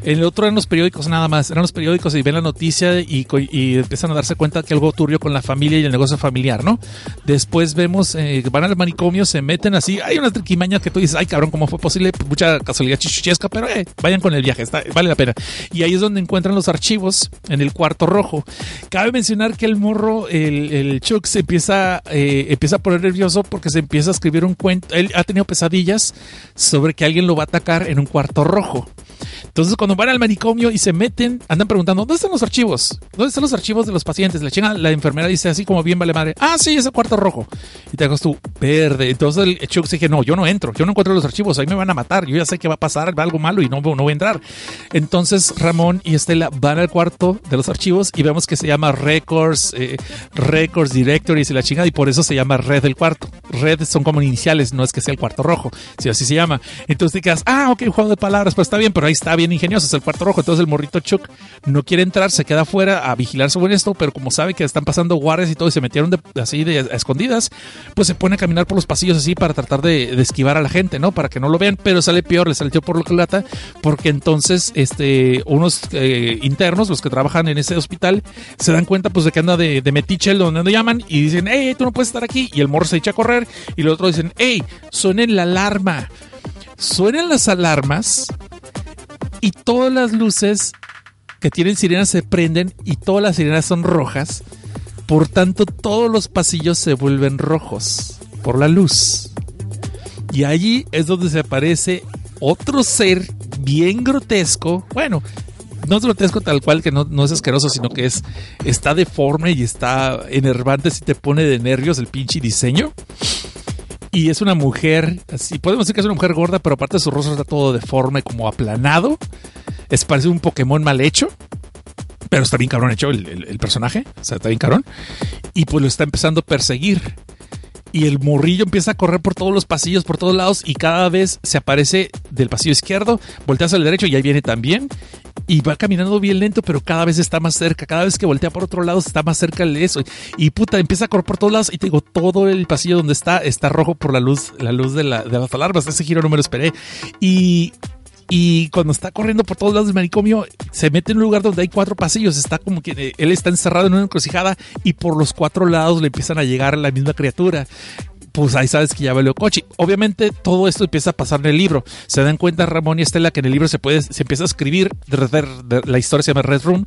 El otro eran los periódicos nada más, eran los periódicos y ven la noticia y, y empiezan a darse cuenta que algo turbio con la familia y el negocio familiar, ¿no? Después vemos, eh, van al manicomio, se meten así, hay una triquimaña que tú dices, ay cabrón, ¿cómo fue posible? Mucha casualidad chichuchesca, pero eh, vayan con el viaje, vale la pena. Y ahí es donde encuentran los archivos en el cuarto rojo. Cabe mencionar que el morro, el, el Chuck, se empieza, eh, empieza a poner nervioso porque se empieza a escribir un cuento, él ha tenido pesadillas sobre que alguien lo va a atacar en un cuarto rojo. Entonces, cuando van al manicomio y se meten, andan preguntando, ¿dónde están los archivos? ¿Dónde están los archivos de los pacientes? La chinga, la enfermera dice así como bien vale madre, ah, sí, es el cuarto rojo. Y te hagas tú, verde. Entonces el Chuck se dije, no, yo no entro, yo no encuentro los archivos, ahí me van a matar, yo ya sé que va a pasar algo malo y no, no voy a entrar. Entonces Ramón y Estela van al cuarto de los archivos y vemos que se llama Records, eh, Records Directories y la chingada, y por eso se llama Red del cuarto. Red son como iniciales, no es que sea el cuarto rojo, si así se llama. Entonces te quedas, ah, ok, juego de palabras, pues está bien, pero ahí está bien ingenioso, es el cuarto rojo. Entonces el morrito Chuck no quiere entrar, se queda afuera a vigilar sobre esto, pero como sabe que están pasando guardias y todo y se metieron de- así de escondidas, pues se pone a caminar por los pasillos así para tratar de, esquivar a la gente, ¿no? Para que no lo vean, pero sale peor, le salió por la culata, porque entonces este, unos eh, internos, los que trabajan en ese hospital, se dan cuenta pues de que anda de, de donde lo llaman y dicen, hey, tú no puedes estar aquí. Y el morro se echa a correr y los otros dicen, hey, suenen la alarma. Suenan las alarmas y todas las luces que tienen sirenas se prenden y todas las sirenas son rojas. Por tanto, todos los pasillos se vuelven rojos por la luz. Y allí es donde se aparece otro ser bien grotesco. Bueno, no es grotesco tal cual que no, no es asqueroso, sino que es está deforme y está enervante si te pone de nervios el pinche diseño. Y es una mujer, así podemos decir que es una mujer gorda, pero aparte de su rostro está todo deforme, como aplanado. Es parece un Pokémon mal hecho. Pero está bien cabrón hecho el, personaje. O sea, está bien cabrón. Y pues lo está empezando a perseguir. Y el morrillo empieza a correr por todos los pasillos, por todos lados. Y cada vez se aparece del pasillo izquierdo, voltea hacia el derecho y ahí viene también. Y va caminando bien lento, pero cada vez está más cerca. Cada vez que voltea por otro lado, está más cerca de eso. Y puta, empieza a correr por todos lados. Y te digo, todo el pasillo donde está, está rojo por la luz, la luz de, la, de las alarmas. Ese giro no me lo esperé. Y y cuando está corriendo por todos lados del manicomio, se mete en un lugar donde hay cuatro pasillos. Está como que eh, él está encerrado en una encrucijada y por los cuatro lados le empiezan a llegar la misma criatura. Pues ahí sabes que ya valió coche. Obviamente todo esto empieza a pasar en el libro. Se dan cuenta Ramón y Estela que en el libro se puede, se empieza a escribir, de- la historia se llama Red Room,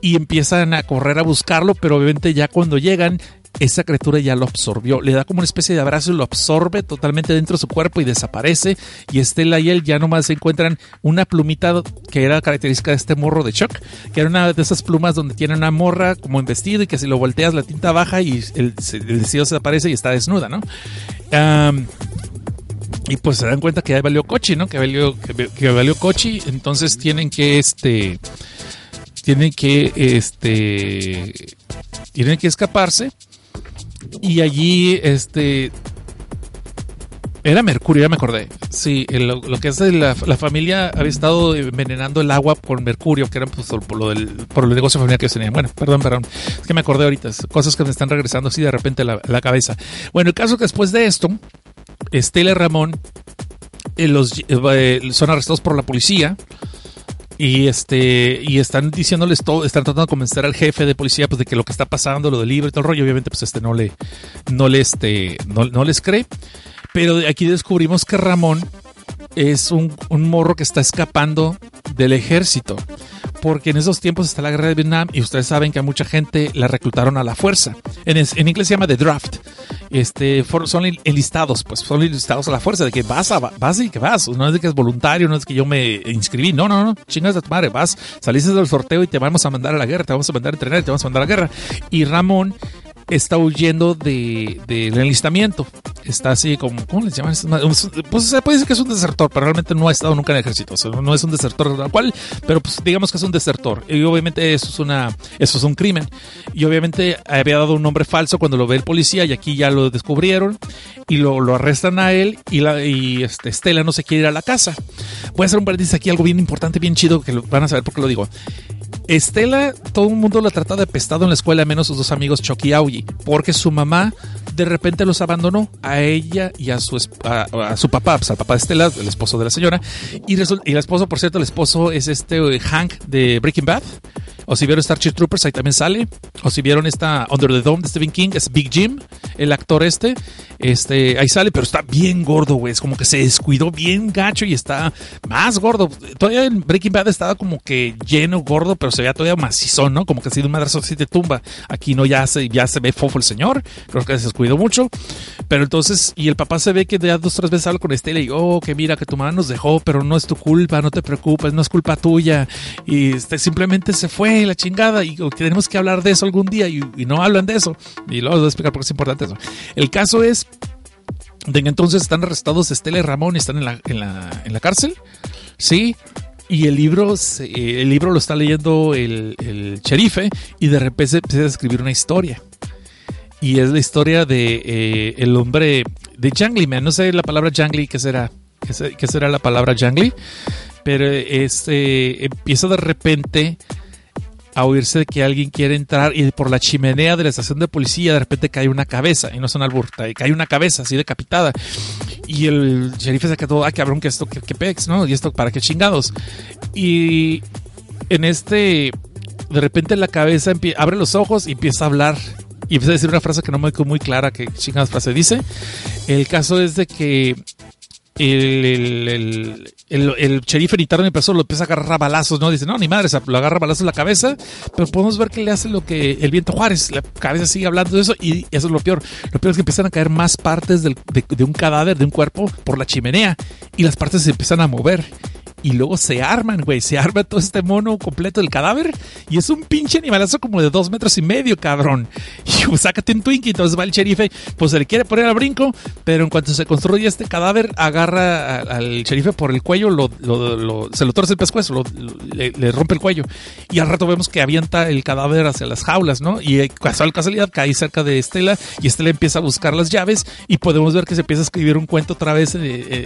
y empiezan a correr a buscarlo, pero obviamente ya cuando llegan, esa criatura ya lo absorbió. Le da como una especie de abrazo y lo absorbe totalmente dentro de su cuerpo y desaparece. Y Estela y él ya nomás se encuentran una plumita que era característica de este morro de Chuck, que era una de esas plumas donde tiene una morra como en vestido y que si lo volteas la tinta baja y el, el vestido se desaparece y está desnuda, ¿no? y pues se dan cuenta que ya valió coche, ¿no? Que valió, que, valió coche, entonces tienen que este tienen que este tienen que escaparse y allí este era mercurio, ya me acordé. Sí, lo, que es la, familia había estado envenenando el agua con mercurio, que era pues, por, lo del, por el negocio familiar que tenían. Bueno, perdón, perdón. Es que me acordé ahorita. Cosas que me están regresando así de repente la, la cabeza. Bueno, el caso que después de esto, Estela y Ramón eh, los, eh, son arrestados por la policía y este y están diciéndoles todo están tratando de convencer al jefe de policía pues de que lo que está pasando lo del libro y todo el rollo obviamente pues este no le no le este no, les cree. Pero aquí descubrimos que Ramón es un, un morro que está escapando del ejército porque en esos tiempos está la guerra de Vietnam y ustedes saben que a mucha gente la reclutaron a la fuerza. En, en inglés se llama The Draft. Este, son enlistados, pues son enlistados a la fuerza, de que vas, a, vas y que vas. No es de que es voluntario, no es que yo me inscribí. No, no, no, chingas de tu madre, vas, saliste del sorteo y te vamos a mandar a la guerra, te vamos a mandar a entrenar te vamos a mandar a la guerra. Y Ramón está huyendo del de, enlistamiento. Está así como, ¿cómo le llaman? Pues se puede decir que es un desertor, pero realmente no ha estado nunca en el ejército. no es un desertor tal cual, pero pues digamos que es un desertor. Y obviamente eso es una, eso es un crimen. Y obviamente había dado un nombre falso cuando lo ve el policía y aquí ya lo descubrieron y lo, lo arrestan a él y, la, y este, Estela no se quiere ir a la casa. Voy a hacer un paréntesis aquí, algo bien importante, bien chido, que van a saber por qué lo digo. Estela, todo el mundo la trata de pestado en la escuela, menos sus dos amigos Chucky y Augie, porque su mamá de repente los abandonó a ella y a su, a, su papá, pues al papá de Estela, el esposo de la señora. Y, y el esposo, por cierto, el esposo es este eh, Hank de Breaking Bad. O si vieron Starship Troopers, ahí también sale. O si vieron esta Under the Dome de Stephen King, es Big Jim, el actor este. Este, ahí sale, pero está bien gordo, güey. Es como que se descuidó bien gacho y está más gordo. Todavía en Breaking Bad estaba como que lleno, gordo, pero se veía todavía macizón, ¿no? Como que así de un madrazo así te tumba. Aquí no, ya se, ya se ve fofo el señor. Creo que se descuidó mucho. Pero entonces, y el papá se ve que ya dos, tres veces habla con Estela y, oh, que mira, que tu mamá nos dejó, pero no es tu culpa, no te preocupes, no es culpa tuya. Y este, simplemente se fue la chingada y tenemos que hablar de eso algún día y, no hablan de eso. Y luego les voy a explicar por qué es importante eso. El caso es de que entonces están arrestados Estela y Ramón y están en la, en la, en la cárcel. Sí, y el libro, el libro lo está leyendo el, el sherife y de repente empieza a escribir una historia. Y es la historia de eh, el hombre de Jangly Man. No sé la palabra Jangly, ¿qué será? ¿Qué, será la palabra Jangly? Pero este empieza de repente a oírse de que alguien quiere entrar y por la chimenea de la estación de policía de repente cae una cabeza, y no son albur, cae una cabeza así decapitada. Y el sheriff se quedó, ah, cabrón, que esto, que, que pex, ¿no? Y esto, ¿para qué chingados? Y en este, de repente la cabeza abre los ojos y empieza a hablar. Y empieza a decir una frase que no me quedó muy clara, que chingados frase dice. El caso es de que el, el, el, el sheriff en empezó, lo empieza a agarrar a balazos, ¿no? Dice, no, ni madre, lo agarra a balazos en la cabeza, pero podemos ver que le hace lo que el viento Juárez, la cabeza sigue hablando de eso y eso es lo peor. Lo peor es que empiezan a caer más partes de, de un cadáver, de un cuerpo, por la chimenea y las partes se empiezan a mover y luego se arman, güey. Se arma todo este mono completo del cadáver. Y es un pinche animalazo como de dos metros y medio, cabrón. Y pues, sácate un Twinkie. Entonces va el sherife, pues se le quiere poner al brinco. Pero en cuanto se construye este cadáver, agarra al sherife por el cuello, lo, se lo torce el pescuezo, le, rompe el cuello. Y al rato vemos que avienta el cadáver hacia las jaulas, ¿no? Y eh, casual casualidad cae cerca de Estela. Y Estela empieza a buscar las llaves. Y podemos ver que se empieza a escribir un cuento otra vez. Eh,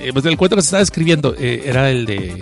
eh, el cuento que se estaba escribiendo era el de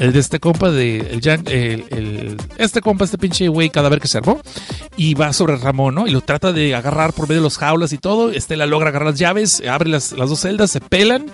el de este compa de el, este compa, este pinche güey cadáver que se armó y va sobre Ramón, ¿no? Y lo trata de agarrar por medio de los jaulas y todo. Estela logra agarrar las llaves, abre las, las dos celdas, se pelan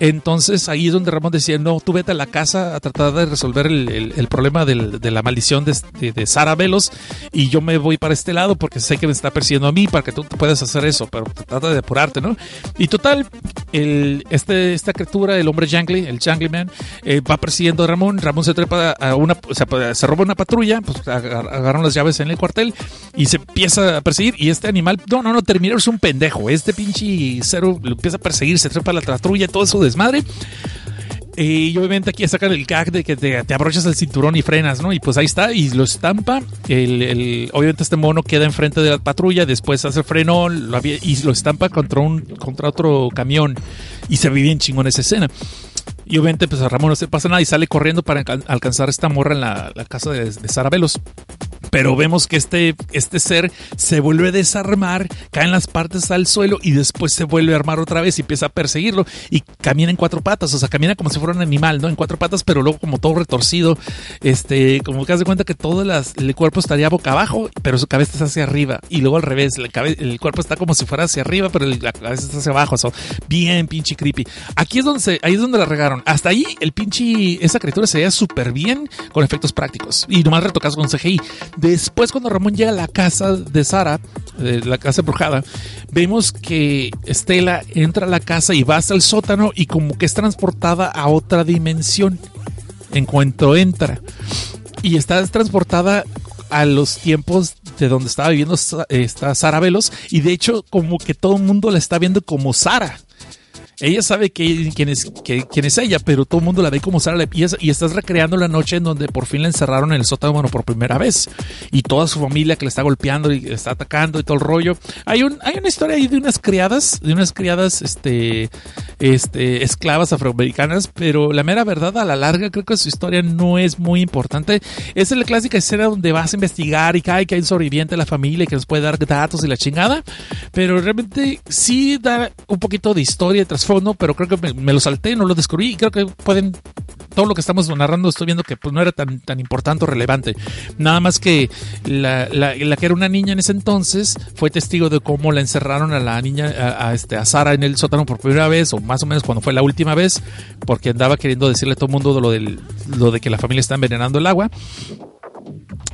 entonces ahí es donde Ramón decía, no, tú vete a la casa a tratar de resolver el, problema de la maldición de, Sara Velos y yo me voy para este lado porque sé que me está persiguiendo a mí para que tú puedas hacer eso, pero trata de apurarte, ¿no? Y total, el, este, esta criatura, el hombre Jangly, el Jangly Man, eh, va persiguiendo a Ramón Ramón, se trepa a una, pues, se roba una patrulla, pues agar- agarran las llaves en el cuartel y se empieza a perseguir y este animal, no, no, no, Terminator es un pendejo, este pinche cero lo empieza a perseguir, se trepa a la patrulla, todo su desmadre. Eh, Y obviamente aquí sacan el gag de que te, abrochas el cinturón y frenas, ¿no? Y pues ahí está, y lo estampa. El, el- obviamente este mono queda enfrente de la patrulla, después hace freno lo y lo estampa contra, un, contra otro camión. Y se ve bien chingón esa escena. Y obviamente pues a Ramón no se pasa nada y sale corriendo para alcan- alcanzar esta morra en la, la casa de, de Sara Velos. Pero vemos que este, este ser se vuelve a desarmar, caen las partes al suelo y después se vuelve a armar otra vez y empieza a perseguirlo y camina en cuatro patas, o sea, camina como si fuera un animal, ¿no? En cuatro patas, pero luego como todo retorcido, este, como que haz de cuenta que todo el cuerpo estaría boca abajo, pero su cabeza está hacia arriba y luego al revés, el, el cuerpo está como si fuera hacia arriba, pero la cabeza está hacia abajo, o bien pinche creepy. Aquí es donde se, ahí es donde la regaron. Hasta ahí el pinche, esa criatura se veía súper bien con efectos prácticos y nomás retocados con CGI. Después, cuando Ramón llega a la casa de Sara, eh, la casa embrujada, vemos que Estela entra a la casa y va hasta el sótano y como que es transportada a otra dimensión en cuanto entra. Y está transportada a los tiempos de donde estaba viviendo Sa- esta Sara Velos y de hecho como que todo el mundo la está viendo como Sara. Ella sabe que, quién, es, que- quién es ella, pero todo el mundo la ve como Sara y, es- y estás recreando la noche en donde por fin la encerraron en el sótano por primera vez. Y toda su familia que le está golpeando y le está atacando y todo el rollo. Hay, un, hay una historia ahí de unas criadas, de unas criadas este, este, esclavas afroamericanas, pero la mera verdad a la larga creo que su historia no es muy importante. Esa es la clásica escena donde vas a investigar y cae que hay un sobreviviente de la familia que nos puede dar datos y la chingada, pero realmente sí da un poquito de historia de trasfondo, pero creo que me, lo salté, no lo descubrí y creo que pueden todo lo que estamos narrando estoy viendo que pues no era tan, tan importante o relevante. Nada más que la, que era una niña en ese entonces fue testigo de cómo la encerraron a la niña, a, este, a Sara en el sótano por primera vez, o más o menos cuando fue la última vez, porque andaba queriendo decirle a todo el mundo lo, lo de que la familia está envenenando el agua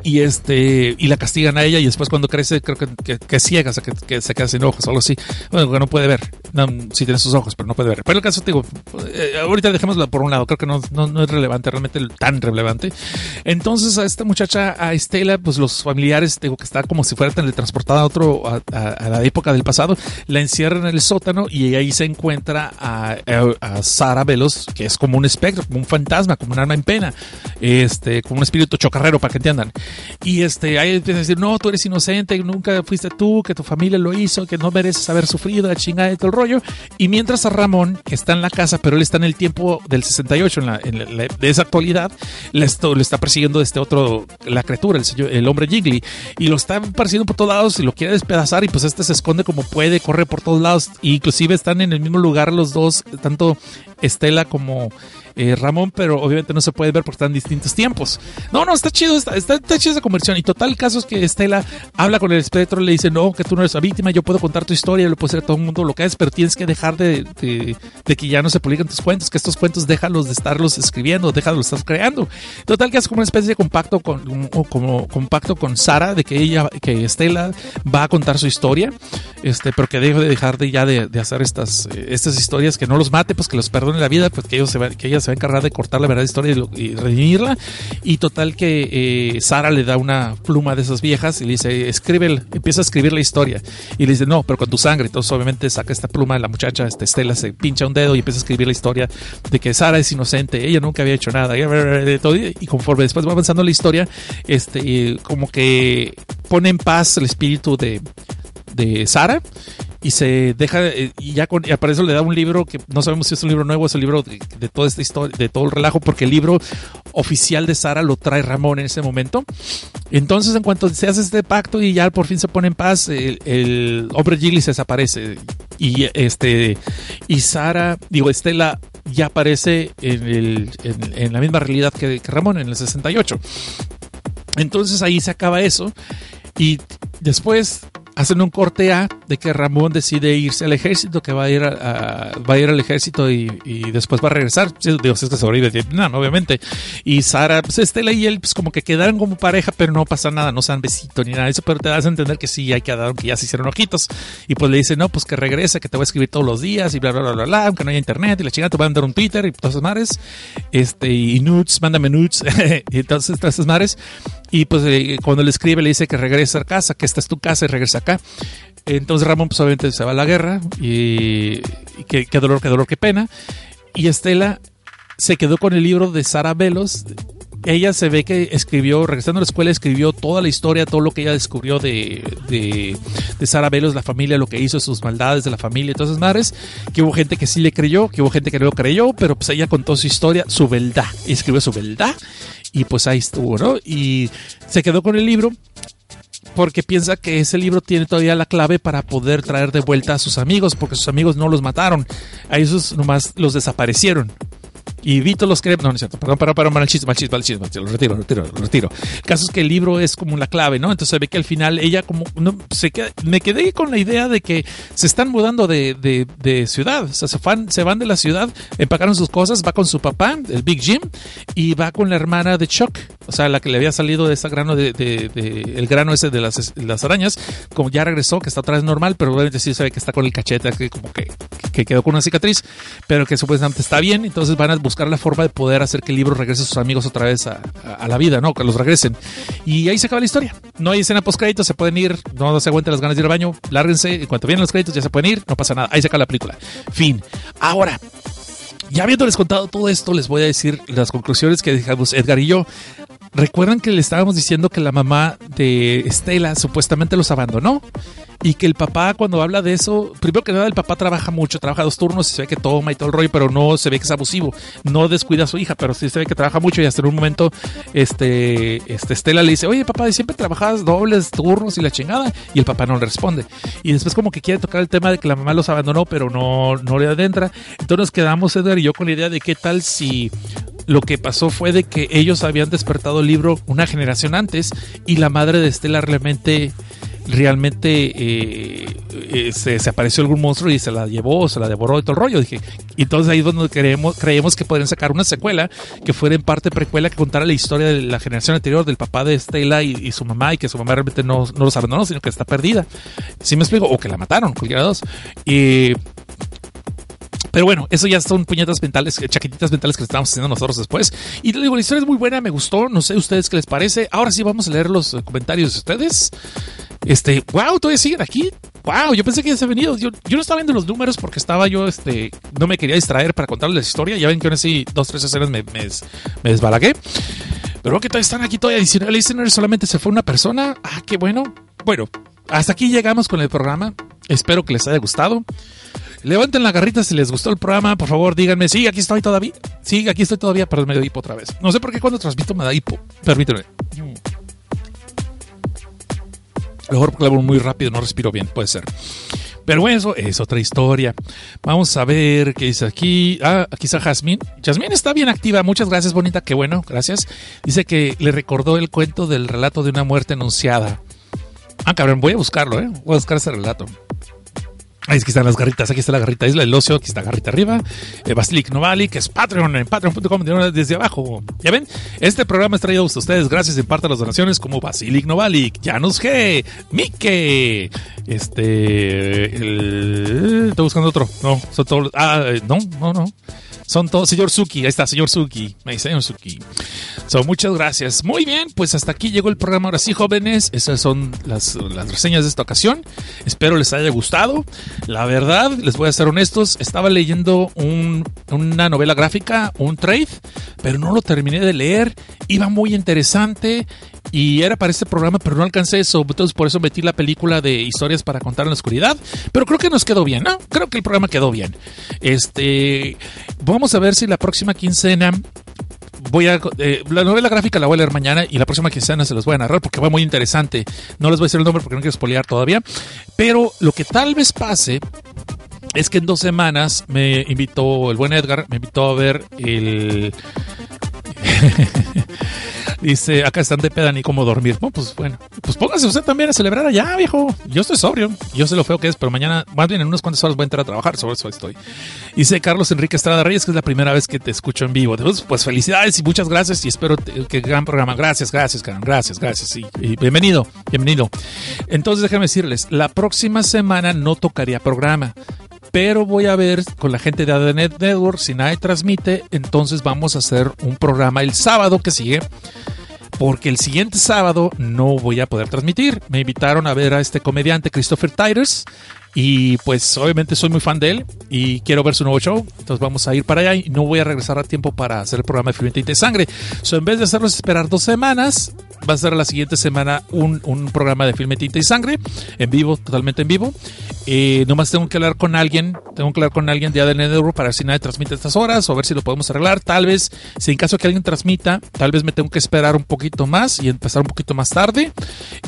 y este y la castigan a ella y después cuando crece creo que, que, que ciega, o sea, que, se queda sin ojos algo así. Bueno, que no puede ver. No, sí tiene sus ojos, pero no puede ver. Pero el caso, te digo, eh, ahorita dejémoslo por un lado, creo que no, no, es relevante, realmente tan relevante. Entonces a esta muchacha, a Estela, pues los familiares, digo que está como si fuera teletransportada a otro, a, la época del pasado, la encierran en el sótano y ahí se encuentra a, Sara Velos, que es como un espectro, como un fantasma, como un alma en pena, este, como un espíritu chocarrero, para que entiendan. Y este, ahí empieza a decir, no, tú eres inocente, nunca fuiste tú, que tu familia lo hizo, que no mereces haber sufrido, la chingada y todo el rollo. Y mientras a Ramón, está en la casa, pero él está en el tiempo del 68, en la, en la- la- de esa actualidad, le, esto- le está persiguiendo este otro, la criatura, el hombre Jiggly, y lo está persiguiendo por todos lados y lo quiere despedazar y pues este se esconde como puede, corre por todos lados, e inclusive están en el mismo lugar los dos, tanto Estela como eh, Ramón, pero obviamente no se puede ver porque están distintos tiempos. No, no, está chido, está, chida esa conversión. Y total, el caso es que Estela habla con el espectro, le dice, no, que tú no eres la víctima, yo puedo contar tu historia, lo puede hacer todo el mundo lo que es, pero tienes que dejar de, que ya no se publiquen tus cuentos, que estos cuentos déjalos de estarlos escribiendo, déjalos de estar creando. Total, que hace como una especie de compacto con, como compacto con Sara, de que ella, que Estela va a contar su historia, este, pero que deje de dejar de ya de, hacer estas, eh, estas historias, que no los mate, pues que los perdone la vida, pues que ellos se va- que ella se va a encargar de cortar la verdad historia y, y redimirla. Y total que eh, Sara le da una pluma de esas viejas y le dice, escribe, el- empieza a escribir la historia. Y le dice, no, pero con tu sangre. Entonces obviamente saca esta pluma de la muchacha, este Estela se pincha un dedo y empieza a escribir la historia de que Sara es inocente, ella nunca había hecho nada. Y, conforme después va avanzando la historia, este, como que pone en paz el espíritu de, de Sara y se deja eh, y ya con, para eso le da un libro que no sabemos si es un libro nuevo es el libro de, toda esta historia de todo el relajo porque el libro oficial de Sara lo trae Ramón en ese momento. Entonces en cuanto se hace este pacto y ya por fin se pone en paz el, hombre Gilly se desaparece. Y este y Sara digo Estela ya aparece en la misma realidad que, que Ramón en el 68 entonces ahí se acaba eso. Y después hacen un corte A de que Ramón decide irse al ejército, que va a ir, a, va a ir al ejército y, y, después va a regresar. Digo, si es que sobrevive Vietnam, obviamente. Y Sara, pues Estela y él, pues como que quedaron como pareja, pero no pasa nada, no se dan besito ni nada de eso, pero te das a entender que sí, hay que dar, que ya se hicieron ojitos. Y pues le dice, no, pues que regrese, que te voy a escribir todos los días y bla, bla, bla, bla, bla aunque no haya internet y la chingada te va a mandar un Twitter y todas esas madres. Este, y nudes, mándame nudes. y todas esas madres. Y pues eh, cuando le escribe le dice que regrese a casa, que esta es tu casa y regresa acá. Entonces Ramón pues obviamente se va a la guerra y, y qué, qué, dolor, qué dolor, qué pena. Y Estela se quedó con el libro de Sara Velos. Ella se ve que escribió, regresando a la escuela, escribió toda la historia, todo lo que ella descubrió de, de, de Sara Velos, la familia, lo que hizo, sus maldades de la familia y todas esas madres. Que hubo gente que sí le creyó, que hubo gente que no creyó, pero pues ella contó su historia, su verdad. Escribió su verdad. Y pues ahí estuvo, ¿no? Y se quedó con el libro porque piensa que ese libro tiene todavía la clave para poder traer de vuelta a sus amigos, porque sus amigos no los mataron, a esos nomás los desaparecieron. Y Vito los cree. No, no es cierto. Perdón, perdón, perdón, mal chiste, mal chiste, mal chiste. Lo retiro, lo retiro, lo retiro. El caso es que el libro es como la clave, ¿no? Entonces se ve que al final ella como. No, se queda, me quedé con la idea de que se están mudando de, de, de ciudad. O sea, se van, se van de la ciudad, empacaron sus cosas, va con su papá, el Big Jim, y va con la hermana de Chuck. O sea, la que le había salido de ese grano de, de, de el grano ese de las, las, arañas, como ya regresó, que está otra vez normal, pero obviamente sí se ve que está con el cachete, que como que, que quedó con una cicatriz, pero que supuestamente está bien. Entonces van a buscar la forma de poder hacer que el libro regrese a sus amigos otra vez a, la vida, ¿no? Que los regresen. Y ahí se acaba la historia. No hay escena post créditos, se pueden ir, no se aguanten las ganas de ir al baño, lárguense, en cuanto vienen los créditos ya se pueden ir, no pasa nada. Ahí se acaba la película. Fin. Ahora, ya habiéndoles contado todo esto, les voy a decir las conclusiones que dejamos Edgar y yo. Recuerdan que le estábamos diciendo que la mamá de Estela supuestamente los abandonó y que el papá cuando habla de eso, primero que nada el papá trabaja mucho, trabaja dos turnos y se ve que toma y todo el rollo, pero no se ve que es abusivo, no descuida a su hija, pero sí se ve que trabaja mucho y hasta en un momento este, este Estela le dice, oye papá, siempre trabajas dobles turnos y la chingada y el papá no le responde. Y después como que quiere tocar el tema de que la mamá los abandonó, pero no, no le adentra. Entonces nos quedamos Edgar y yo con la idea de qué tal si lo que pasó fue de que ellos habían despertado el libro una generación antes y la madre de Estela realmente realmente eh, eh, se, apareció algún monstruo y se la llevó, se la devoró y todo el rollo. Dije, entonces ahí es donde creemos, creemos que podrían sacar una secuela que fuera en parte precuela que contara la historia de la generación anterior del papá de Estela y, su mamá y que su mamá realmente no, no los abandonó, sino que está perdida. ¿Sí me explico? O que la mataron, cualquiera de dos. Y pero bueno, eso ya son puñetas mentales, chaquetitas mentales que estamos haciendo nosotros después. Y digo, la historia es muy buena, me gustó. No sé ustedes qué les parece. Ahora sí vamos a leer los comentarios de ustedes. Este, wow, todavía siguen aquí. Wow, yo pensé que ya se habían venido. Yo, yo, no estaba viendo los números porque estaba yo, este, no me quería distraer para contarles la historia. Ya ven que ahora sí, dos, tres escenas me, me, me desbalagué. Pero que todavía están aquí, todavía 19 listeners, solamente se fue una persona. Ah, qué bueno. Bueno, hasta aquí llegamos con el programa. Espero que les haya gustado. Levanten la garrita si les gustó el programa, por favor, díganme, sí, aquí estoy todavía. Sí, aquí estoy todavía, pero me dio hipo otra vez. No sé por qué cuando transmito me da hipo. Permíteme. Mejor hablo muy rápido, no respiro bien, puede ser. Pero bueno, eso es otra historia. Vamos a ver qué dice aquí. Ah, aquí está Jasmine. Jasmine está bien activa. Muchas gracias, bonita. Qué bueno, gracias. Dice que le recordó el cuento del relato de una muerte anunciada. Ah, cabrón, voy a buscarlo, ¿eh? Voy a buscar ese relato. Ahí aquí están las garritas, aquí está la garrita Isla del Ocio, aquí está garrita arriba, eh, Basilic Novali, que es Patreon, en patreon.com desde abajo. Ya ven, este programa es traído a ustedes gracias en parte a las donaciones como Basilic Novalik, Janus G, Mike, este, el, estoy buscando otro, no, son todos, ah, no, no, no. Son todos, señor Suki, ahí está, señor Suki, me dice señor Suki. So, muchas gracias. Muy bien, pues hasta aquí llegó el programa. Ahora sí, jóvenes, esas son las, las reseñas de esta ocasión. Espero les haya gustado. La verdad, les voy a ser honestos, estaba leyendo un, una novela gráfica, un trade, pero no lo terminé de leer. Iba muy interesante y era para este programa, pero no alcancé eso. Entonces, por eso metí la película de historias para contar en la oscuridad. Pero creo que nos quedó bien, ¿no? Creo que el programa quedó bien. Este, vamos a ver si la próxima quincena voy a eh, la novela gráfica la voy a leer mañana y la próxima quincena se los voy a narrar porque va muy interesante. No les voy a decir el nombre porque no quiero spoilear todavía, pero lo que tal vez pase es que en dos semanas me invitó el buen Edgar, me invitó a ver el Dice, acá están de peda ni cómo dormir. Pues bueno, pues póngase usted también a celebrar allá, viejo. Yo estoy sobrio. Yo sé lo feo que es, pero mañana, más bien en unas cuantas horas voy a entrar a trabajar. Sobre eso estoy. Dice Carlos Enrique Estrada Reyes, que es la primera vez que te escucho en vivo. Pues, pues felicidades y muchas gracias y espero que gran programa. Gracias, gracias, gracias, gracias. Y, bienvenido, bienvenido. Entonces déjenme decirles, la próxima semana no tocaría programa pero voy a ver con la gente de ADNet Network si nadie transmite, entonces vamos a hacer un programa el sábado que sigue. Porque el siguiente sábado no voy a poder transmitir. Me invitaron a ver a este comediante Christopher Tires. Y pues obviamente soy muy fan de él y quiero ver su nuevo show. Entonces vamos a ir para allá y no voy a regresar a tiempo para hacer el programa de y de Sangre. So, en vez de hacerlos esperar dos semanas, va a ser la siguiente semana un, un programa de filme Tinta y Sangre en vivo, totalmente en vivo. Eh, nomás tengo que hablar con alguien, tengo que hablar con alguien de ADN Euro para ver si nadie transmite estas horas o ver si lo podemos arreglar. Tal vez, si en caso que alguien transmita, tal vez me tengo que esperar un poquito más y empezar un poquito más tarde.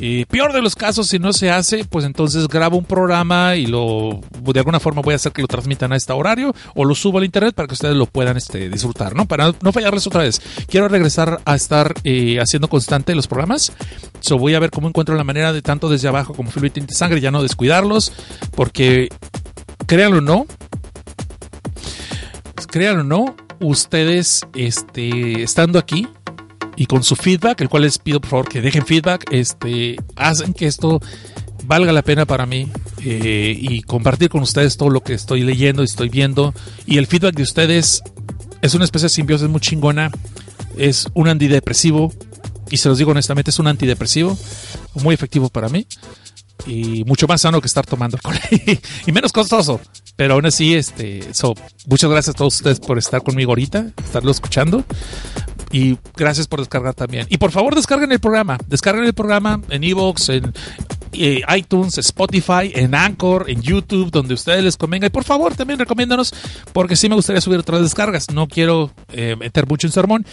Eh, peor de los casos, si no se hace, pues entonces grabo un programa y lo de alguna forma voy a hacer que lo transmitan a este horario o lo subo al internet para que ustedes lo puedan este, disfrutar, ¿no? Para no fallarles otra vez. Quiero regresar a estar eh, haciendo constante los programas. So voy a ver cómo encuentro la manera de tanto desde abajo como Fluid de Sangre ya no descuidarlos porque créanlo o no, créanlo o no, ustedes este, estando aquí y con su feedback, el cual les pido por favor que dejen feedback, este, hacen que esto valga la pena para mí eh, y compartir con ustedes todo lo que estoy leyendo y estoy viendo. Y el feedback de ustedes es una especie de simbiosis muy chingona. Es un antidepresivo. Y se los digo honestamente, es un antidepresivo muy efectivo para mí y mucho más sano que estar tomando alcohol y menos costoso. Pero aún así, este, so, muchas gracias a todos ustedes por estar conmigo ahorita, estarlo escuchando. Y gracias por descargar también. Y por favor, descarguen el programa. Descarguen el programa en Evox, en eh, iTunes, Spotify, en Anchor, en YouTube, donde ustedes les convenga. Y por favor, también recomiéndanos, porque sí me gustaría subir otras descargas. No quiero eh, meter mucho en sermón.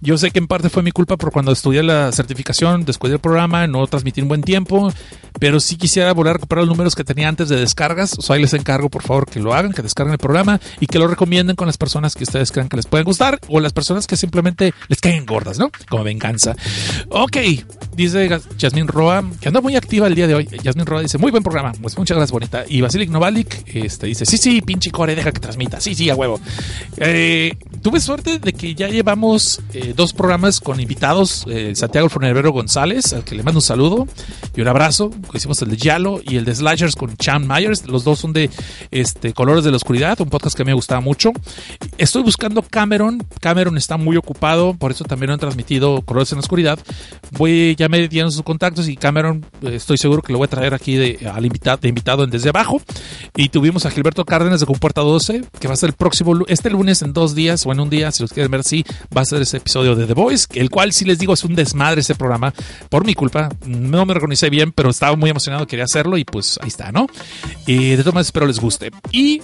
Yo sé que en parte fue mi culpa por cuando estudié la certificación, descuidé el programa, no transmití un buen tiempo. Pero sí quisiera volver a recuperar los números que tenía antes de descargas. O sea, ahí les encargo, por favor, que lo hagan, que descarguen el programa y que lo recomienden con las personas que ustedes crean que les pueden gustar o las personas que simplemente les caen gordas, ¿no? Como venganza. Ok, dice Jasmine Roa, que anda muy activa el de hoy. Jasmine Roa dice, muy buen programa. Pues muchas gracias, bonita. Y Basilic Novalik este, dice, sí, sí, pinche core, deja que transmita. Sí, sí, a huevo. Eh, tuve suerte de que ya llevamos eh, dos programas con invitados. Eh, Santiago Fornevero González, al que le mando un saludo y un abrazo. Hicimos el de Yalo y el de Slashers con Chan Myers. Los dos son de este, Colores de la Oscuridad, un podcast que me gustaba mucho. Estoy buscando Cameron. Cameron está muy ocupado, por eso también no han transmitido Colores en la Oscuridad. Voy, ya me dieron sus contactos y Cameron, estoy seguro que lo voy a traer aquí de, al invitado, de invitado Desde Abajo. Y tuvimos a Gilberto Cárdenas de Compuerta 12, que va a ser el próximo, este lunes en dos días o en un día, si los quieren ver, sí, va a ser ese episodio de The Voice, el cual, si les digo, es un desmadre ese programa, por mi culpa. No me reconocí bien, pero estaba muy emocionado, quería hacerlo y pues ahí está, ¿no? Y de todas maneras espero les guste. Y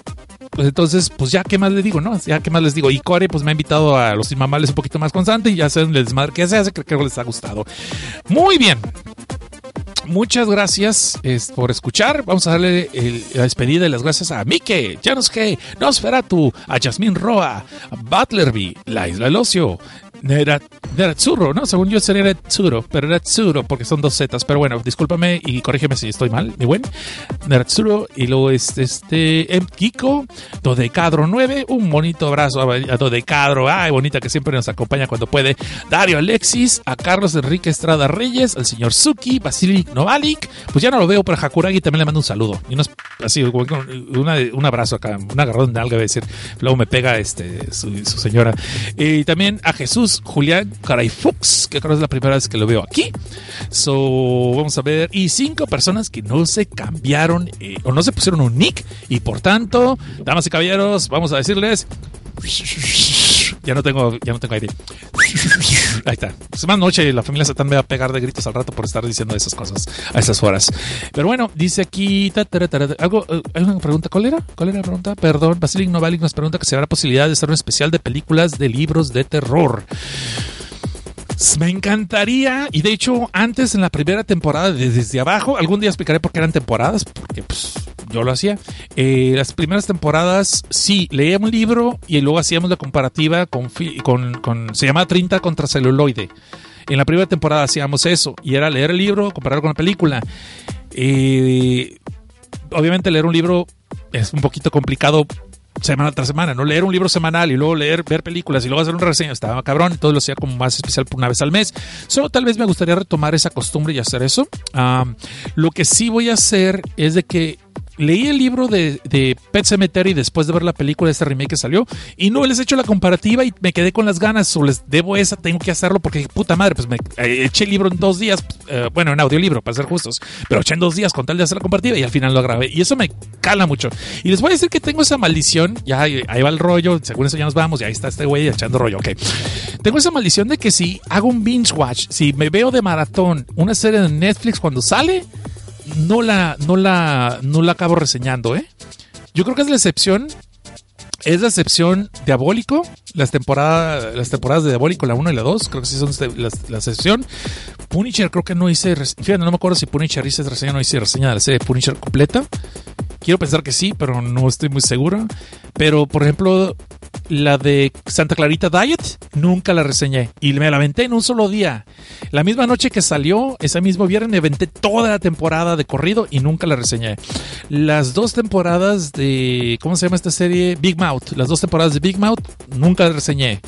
pues entonces, pues ya, ¿qué más les digo, no? Ya, ¿qué más les digo? Y Core, pues me ha invitado a los inmamables un poquito más constante y ya saben el desmadre que se hace, creo que les ha gustado. Muy bien. Muchas gracias es, por escuchar. Vamos a darle el, la despedida y las gracias a Mike, Janos G, Nosferatu, a Jasmine Roa, a Butlerby, La Isla del Ocio, Nera, Neratsuro, ¿no? Según yo sería Neratsuro, pero Neratsuro porque son dos zetas. Pero bueno, discúlpame y corrígeme si estoy mal, mi buen. Neratsuro y luego este, este Kiko, Dodecadro 9, un bonito abrazo a Dodecadro, ay, bonita que siempre nos acompaña cuando puede. Dario Alexis, a Carlos Enrique Estrada Reyes, al señor Suki, Basilic Novalik, pues ya no lo veo, pero Hakuragi también le mando un saludo. Y así, un abrazo acá, un agarrón de algo, a decir. Luego me pega este, su señora. Y también a Jesús Julián Caraifux, que creo es la primera vez que lo veo aquí. So, vamos a ver. Y cinco personas que no se cambiaron eh, o no se pusieron un nick. Y por tanto, damas y caballeros, vamos a decirles. Ya no tengo, ya no tengo aire. Ahí está. Es más noche la familia Satán me va a pegar de gritos al rato por estar diciendo esas cosas a esas horas. Pero bueno, dice aquí. algo, ¿Hay una pregunta? ¿Cuál era? ¿Cuál era la pregunta? Perdón. Basilic Novalik nos pregunta que si habrá posibilidad de hacer un especial de películas de libros de terror. Me encantaría, y de hecho, antes en la primera temporada de Desde Abajo, algún día explicaré por qué eran temporadas, porque pues yo lo hacía. Eh, las primeras temporadas, sí, leía un libro y luego hacíamos la comparativa con, con, se llama 30 contra celuloide. En la primera temporada hacíamos eso, y era leer el libro, compararlo con la película. Eh, obviamente leer un libro es un poquito complicado semana tras semana, ¿no? Leer un libro semanal y luego leer, ver películas y luego hacer una reseña, estaba cabrón, todo lo hacía como más especial una vez al mes. Solo tal vez me gustaría retomar esa costumbre y hacer eso. Ah, lo que sí voy a hacer es de que leí el libro de, de, Pet Cemetery después de ver la película de este remake que salió y no les he hecho la comparativa y me quedé con las ganas o les debo esa, tengo que hacerlo porque puta madre, pues me eh, eché el libro en dos días, eh, bueno, en audiolibro, para ser justos, pero eché en dos días con tal de hacer la comparativa y al final lo grabé y eso me cala mucho. Y les voy a decir que tengo esa maldición, ya ahí va el rollo, según eso ya nos vamos y ahí está este güey echando rollo, ok. Tengo esa maldición de que si hago un binge watch, si me veo de maratón una serie de Netflix cuando sale, no la, no la, no la acabo reseñando, ¿eh? Yo creo que es la excepción. Es la excepción Diabólico, las temporadas, las temporadas de Diabólico, la 1 y la 2, creo que sí son la, la excepción. Punisher creo que no hice, fíjate, no me acuerdo si Punisher hice reseña o no hice reseña de la serie Punisher completa. Quiero pensar que sí, pero no estoy muy seguro. Pero, por ejemplo, la de Santa Clarita Diet, nunca la reseñé. Y me la aventé en un solo día. La misma noche que salió, ese mismo viernes, me aventé toda la temporada de corrido y nunca la reseñé. Las dos temporadas de. ¿Cómo se llama esta serie? Big Mouth. Las dos temporadas de Big Mouth, nunca la reseñé.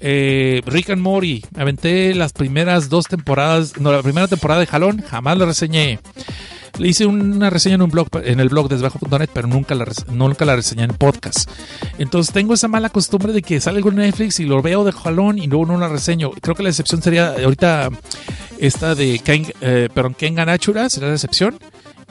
Eh, Rick and Morty, aventé las primeras dos temporadas. No, la primera temporada de Jalón, jamás la reseñé. Le hice una reseña en un blog, en el blog desbajo.net, pero nunca la, nunca la reseñé en podcast. Entonces tengo esa mala costumbre de que sale algo en Netflix y lo veo de jalón y luego no la reseño. Creo que la excepción sería ahorita esta de Ken, eh, perdón, Ken Ganachura, será la excepción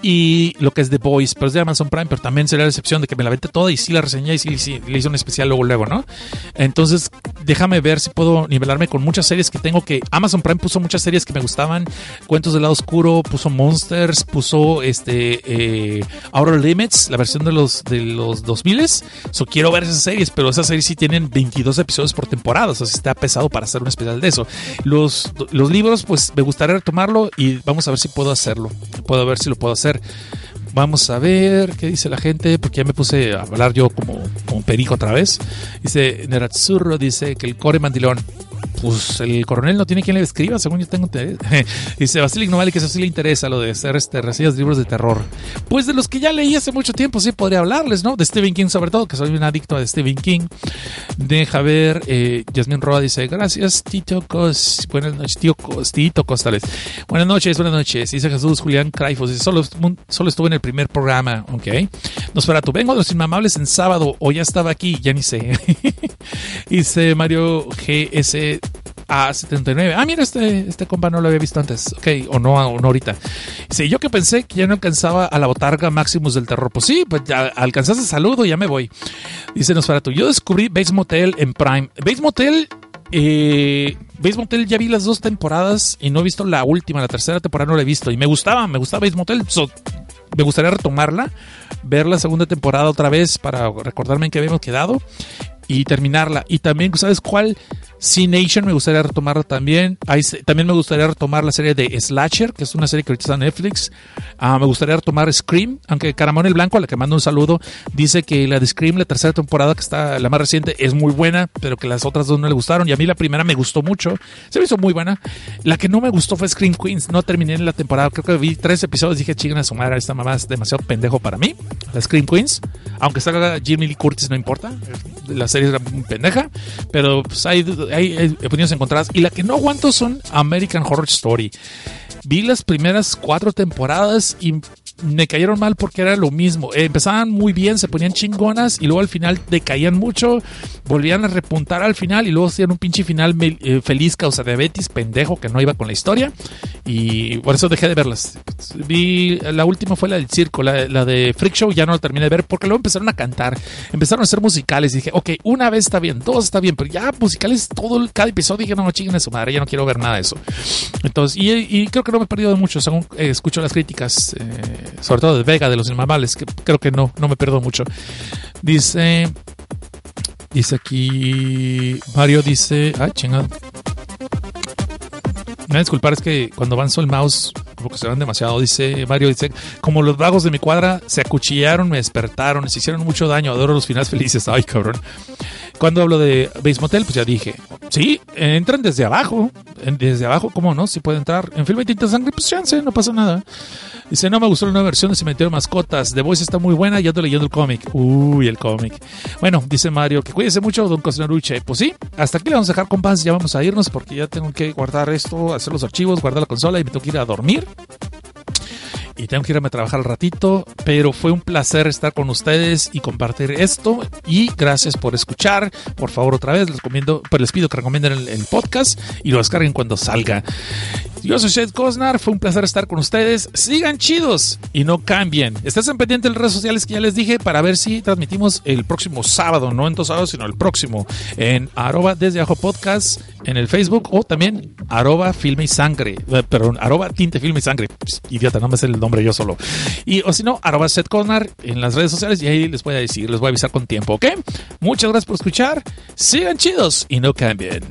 y lo que es The Boys, pero es de Amazon Prime, pero también sería la excepción de que me la vente toda y sí la reseñé y sí, le hice un especial luego, luego, ¿no? Entonces, déjame ver si puedo nivelarme con muchas series que tengo que Amazon Prime puso muchas series que me gustaban, Cuentos del lado oscuro, puso Monsters, puso este eh, Limits, la versión de los de los 2000 so quiero ver esas series, pero esas series sí tienen 22 episodios por temporada, o sea, está pesado para hacer un especial de eso. Los, los libros, pues me gustaría retomarlo y vamos a ver si puedo hacerlo. Puedo ver si lo puedo hacer. Vamos a ver qué dice la gente, porque ya me puse a hablar yo como, como perico otra vez. Dice Nerazzurro, dice que el core mandilón pues el coronel no tiene quien le escriba, según yo tengo interés. Dice Basilic no vale que eso sí le interesa, lo de hacer este, libros de terror. Pues de los que ya leí hace mucho tiempo, sí podría hablarles, ¿no? De Stephen King sobre todo, que soy un adicto a Stephen King. Deja ver, eh, Yasmin Roa dice, gracias Tito Cos, buenas noches, tío Cos, Tito Costales. Buenas noches, buenas noches. Dice Jesús Julián Craifos, dice, solo, solo estuve en el primer programa, ok. tú vengo de los inmamables en sábado, o ya estaba aquí, ya ni sé. dice Mario GS a 79. Ah, mira, este, este compa no lo había visto antes. Ok, o no, ahorita. Sí, yo que pensé que ya no alcanzaba a la botarga Maximus del terror. Pues sí, pues ya alcanzaste saludo, ya me voy. Dice tú Yo descubrí Bates Motel en Prime. Bates Motel. Eh, Motel ya vi las dos temporadas y no he visto la última, la tercera temporada no la he visto y me gustaba, me gustaba Bates Motel. me gustaría retomarla, ver la segunda temporada otra vez para recordarme en qué habíamos quedado y terminarla. Y también, ¿sabes cuál? C Nation me gustaría retomarla también. también me gustaría retomar la serie de Slasher, que es una serie que ahorita está en Netflix. Ah, me gustaría retomar Scream, aunque Caramón el Blanco, a la que mando un saludo, dice que la de Scream, la tercera temporada, que está la más reciente, es muy buena, pero que las otras dos no le gustaron. Y a mí la primera me gustó mucho, se me hizo muy buena. La que no me gustó fue Scream Queens, no terminé en la temporada, creo que vi tres episodios, dije, chingan a su madre, esta mamá es demasiado pendejo para mí. La Scream Queens, aunque salga Jimmy Lee Curtis, no importa, la serie es muy pendeja, pero pues hay hay, opiniones encontradas. Y la que no aguanto son American Horror Story. Vi las primeras cuatro temporadas y me cayeron mal porque era lo mismo. Eh, empezaban muy bien, se ponían chingonas y luego al final decaían mucho, volvían a repuntar al final y luego hacían un pinche final eh, feliz causa de Betis, pendejo que no iba con la historia. Y por eso dejé de verlas. Vi, la última fue la del circo, la, de Freak Show, ya no la terminé de ver porque luego empezaron a cantar, empezaron a hacer musicales y dije, ok, una vez está bien, dos está bien, pero ya musicales todo, cada episodio dije, no, chinguen a su madre, ya no quiero ver nada de eso. Entonces, y, creo que no me he perdido de mucho, según eh, escucho las críticas sobre todo de Vega, de los inmamables, que creo que no, no me pierdo mucho. Dice, dice aquí, Mario dice, ay, chingado. Me disculpar, es que cuando avanzo el mouse, como que se van demasiado. Dice Mario, dice, como los vagos de mi cuadra se acuchillaron, me despertaron, les hicieron mucho daño, adoro los finales felices. Ay, cabrón. Cuando hablo de Base Motel, pues ya dije, Sí, entran desde abajo. Desde abajo, ¿cómo no? Si puede entrar. En Filme Tinta Sangre, pues chance, no pasa nada. Dice, no me gustó la nueva versión de Cementerio de Mascotas. The Voice está muy buena y ando leyendo el cómic. Uy, el cómic. Bueno, dice Mario, que cuídese mucho, don Cosnaruche. Pues sí, hasta aquí le vamos a dejar con paz. Ya vamos a irnos porque ya tengo que guardar esto, hacer los archivos, guardar la consola y me tengo que ir a dormir y tengo que irme a trabajar al ratito, pero fue un placer estar con ustedes y compartir esto y gracias por escuchar. Por favor, otra vez les, recomiendo, pues les pido que recomienden el, podcast y lo descarguen cuando salga. Yo soy Shed Cosnar, fue un placer estar con ustedes. Sigan chidos y no cambien. Estén pendientes de las redes sociales que ya les dije para ver si transmitimos el próximo sábado, no en dos sábados, sino el próximo, en arroba desde abajo podcast en el Facebook o también arroba filme y sangre, eh, perdón, arroba tinte filme y sangre. Idiota, no me sé el nombre yo solo. Y o si no, arroba Seth Cosnar en las redes sociales y ahí les voy a decir, les voy a avisar con tiempo, ¿ok? Muchas gracias por escuchar. Sigan chidos y no cambien.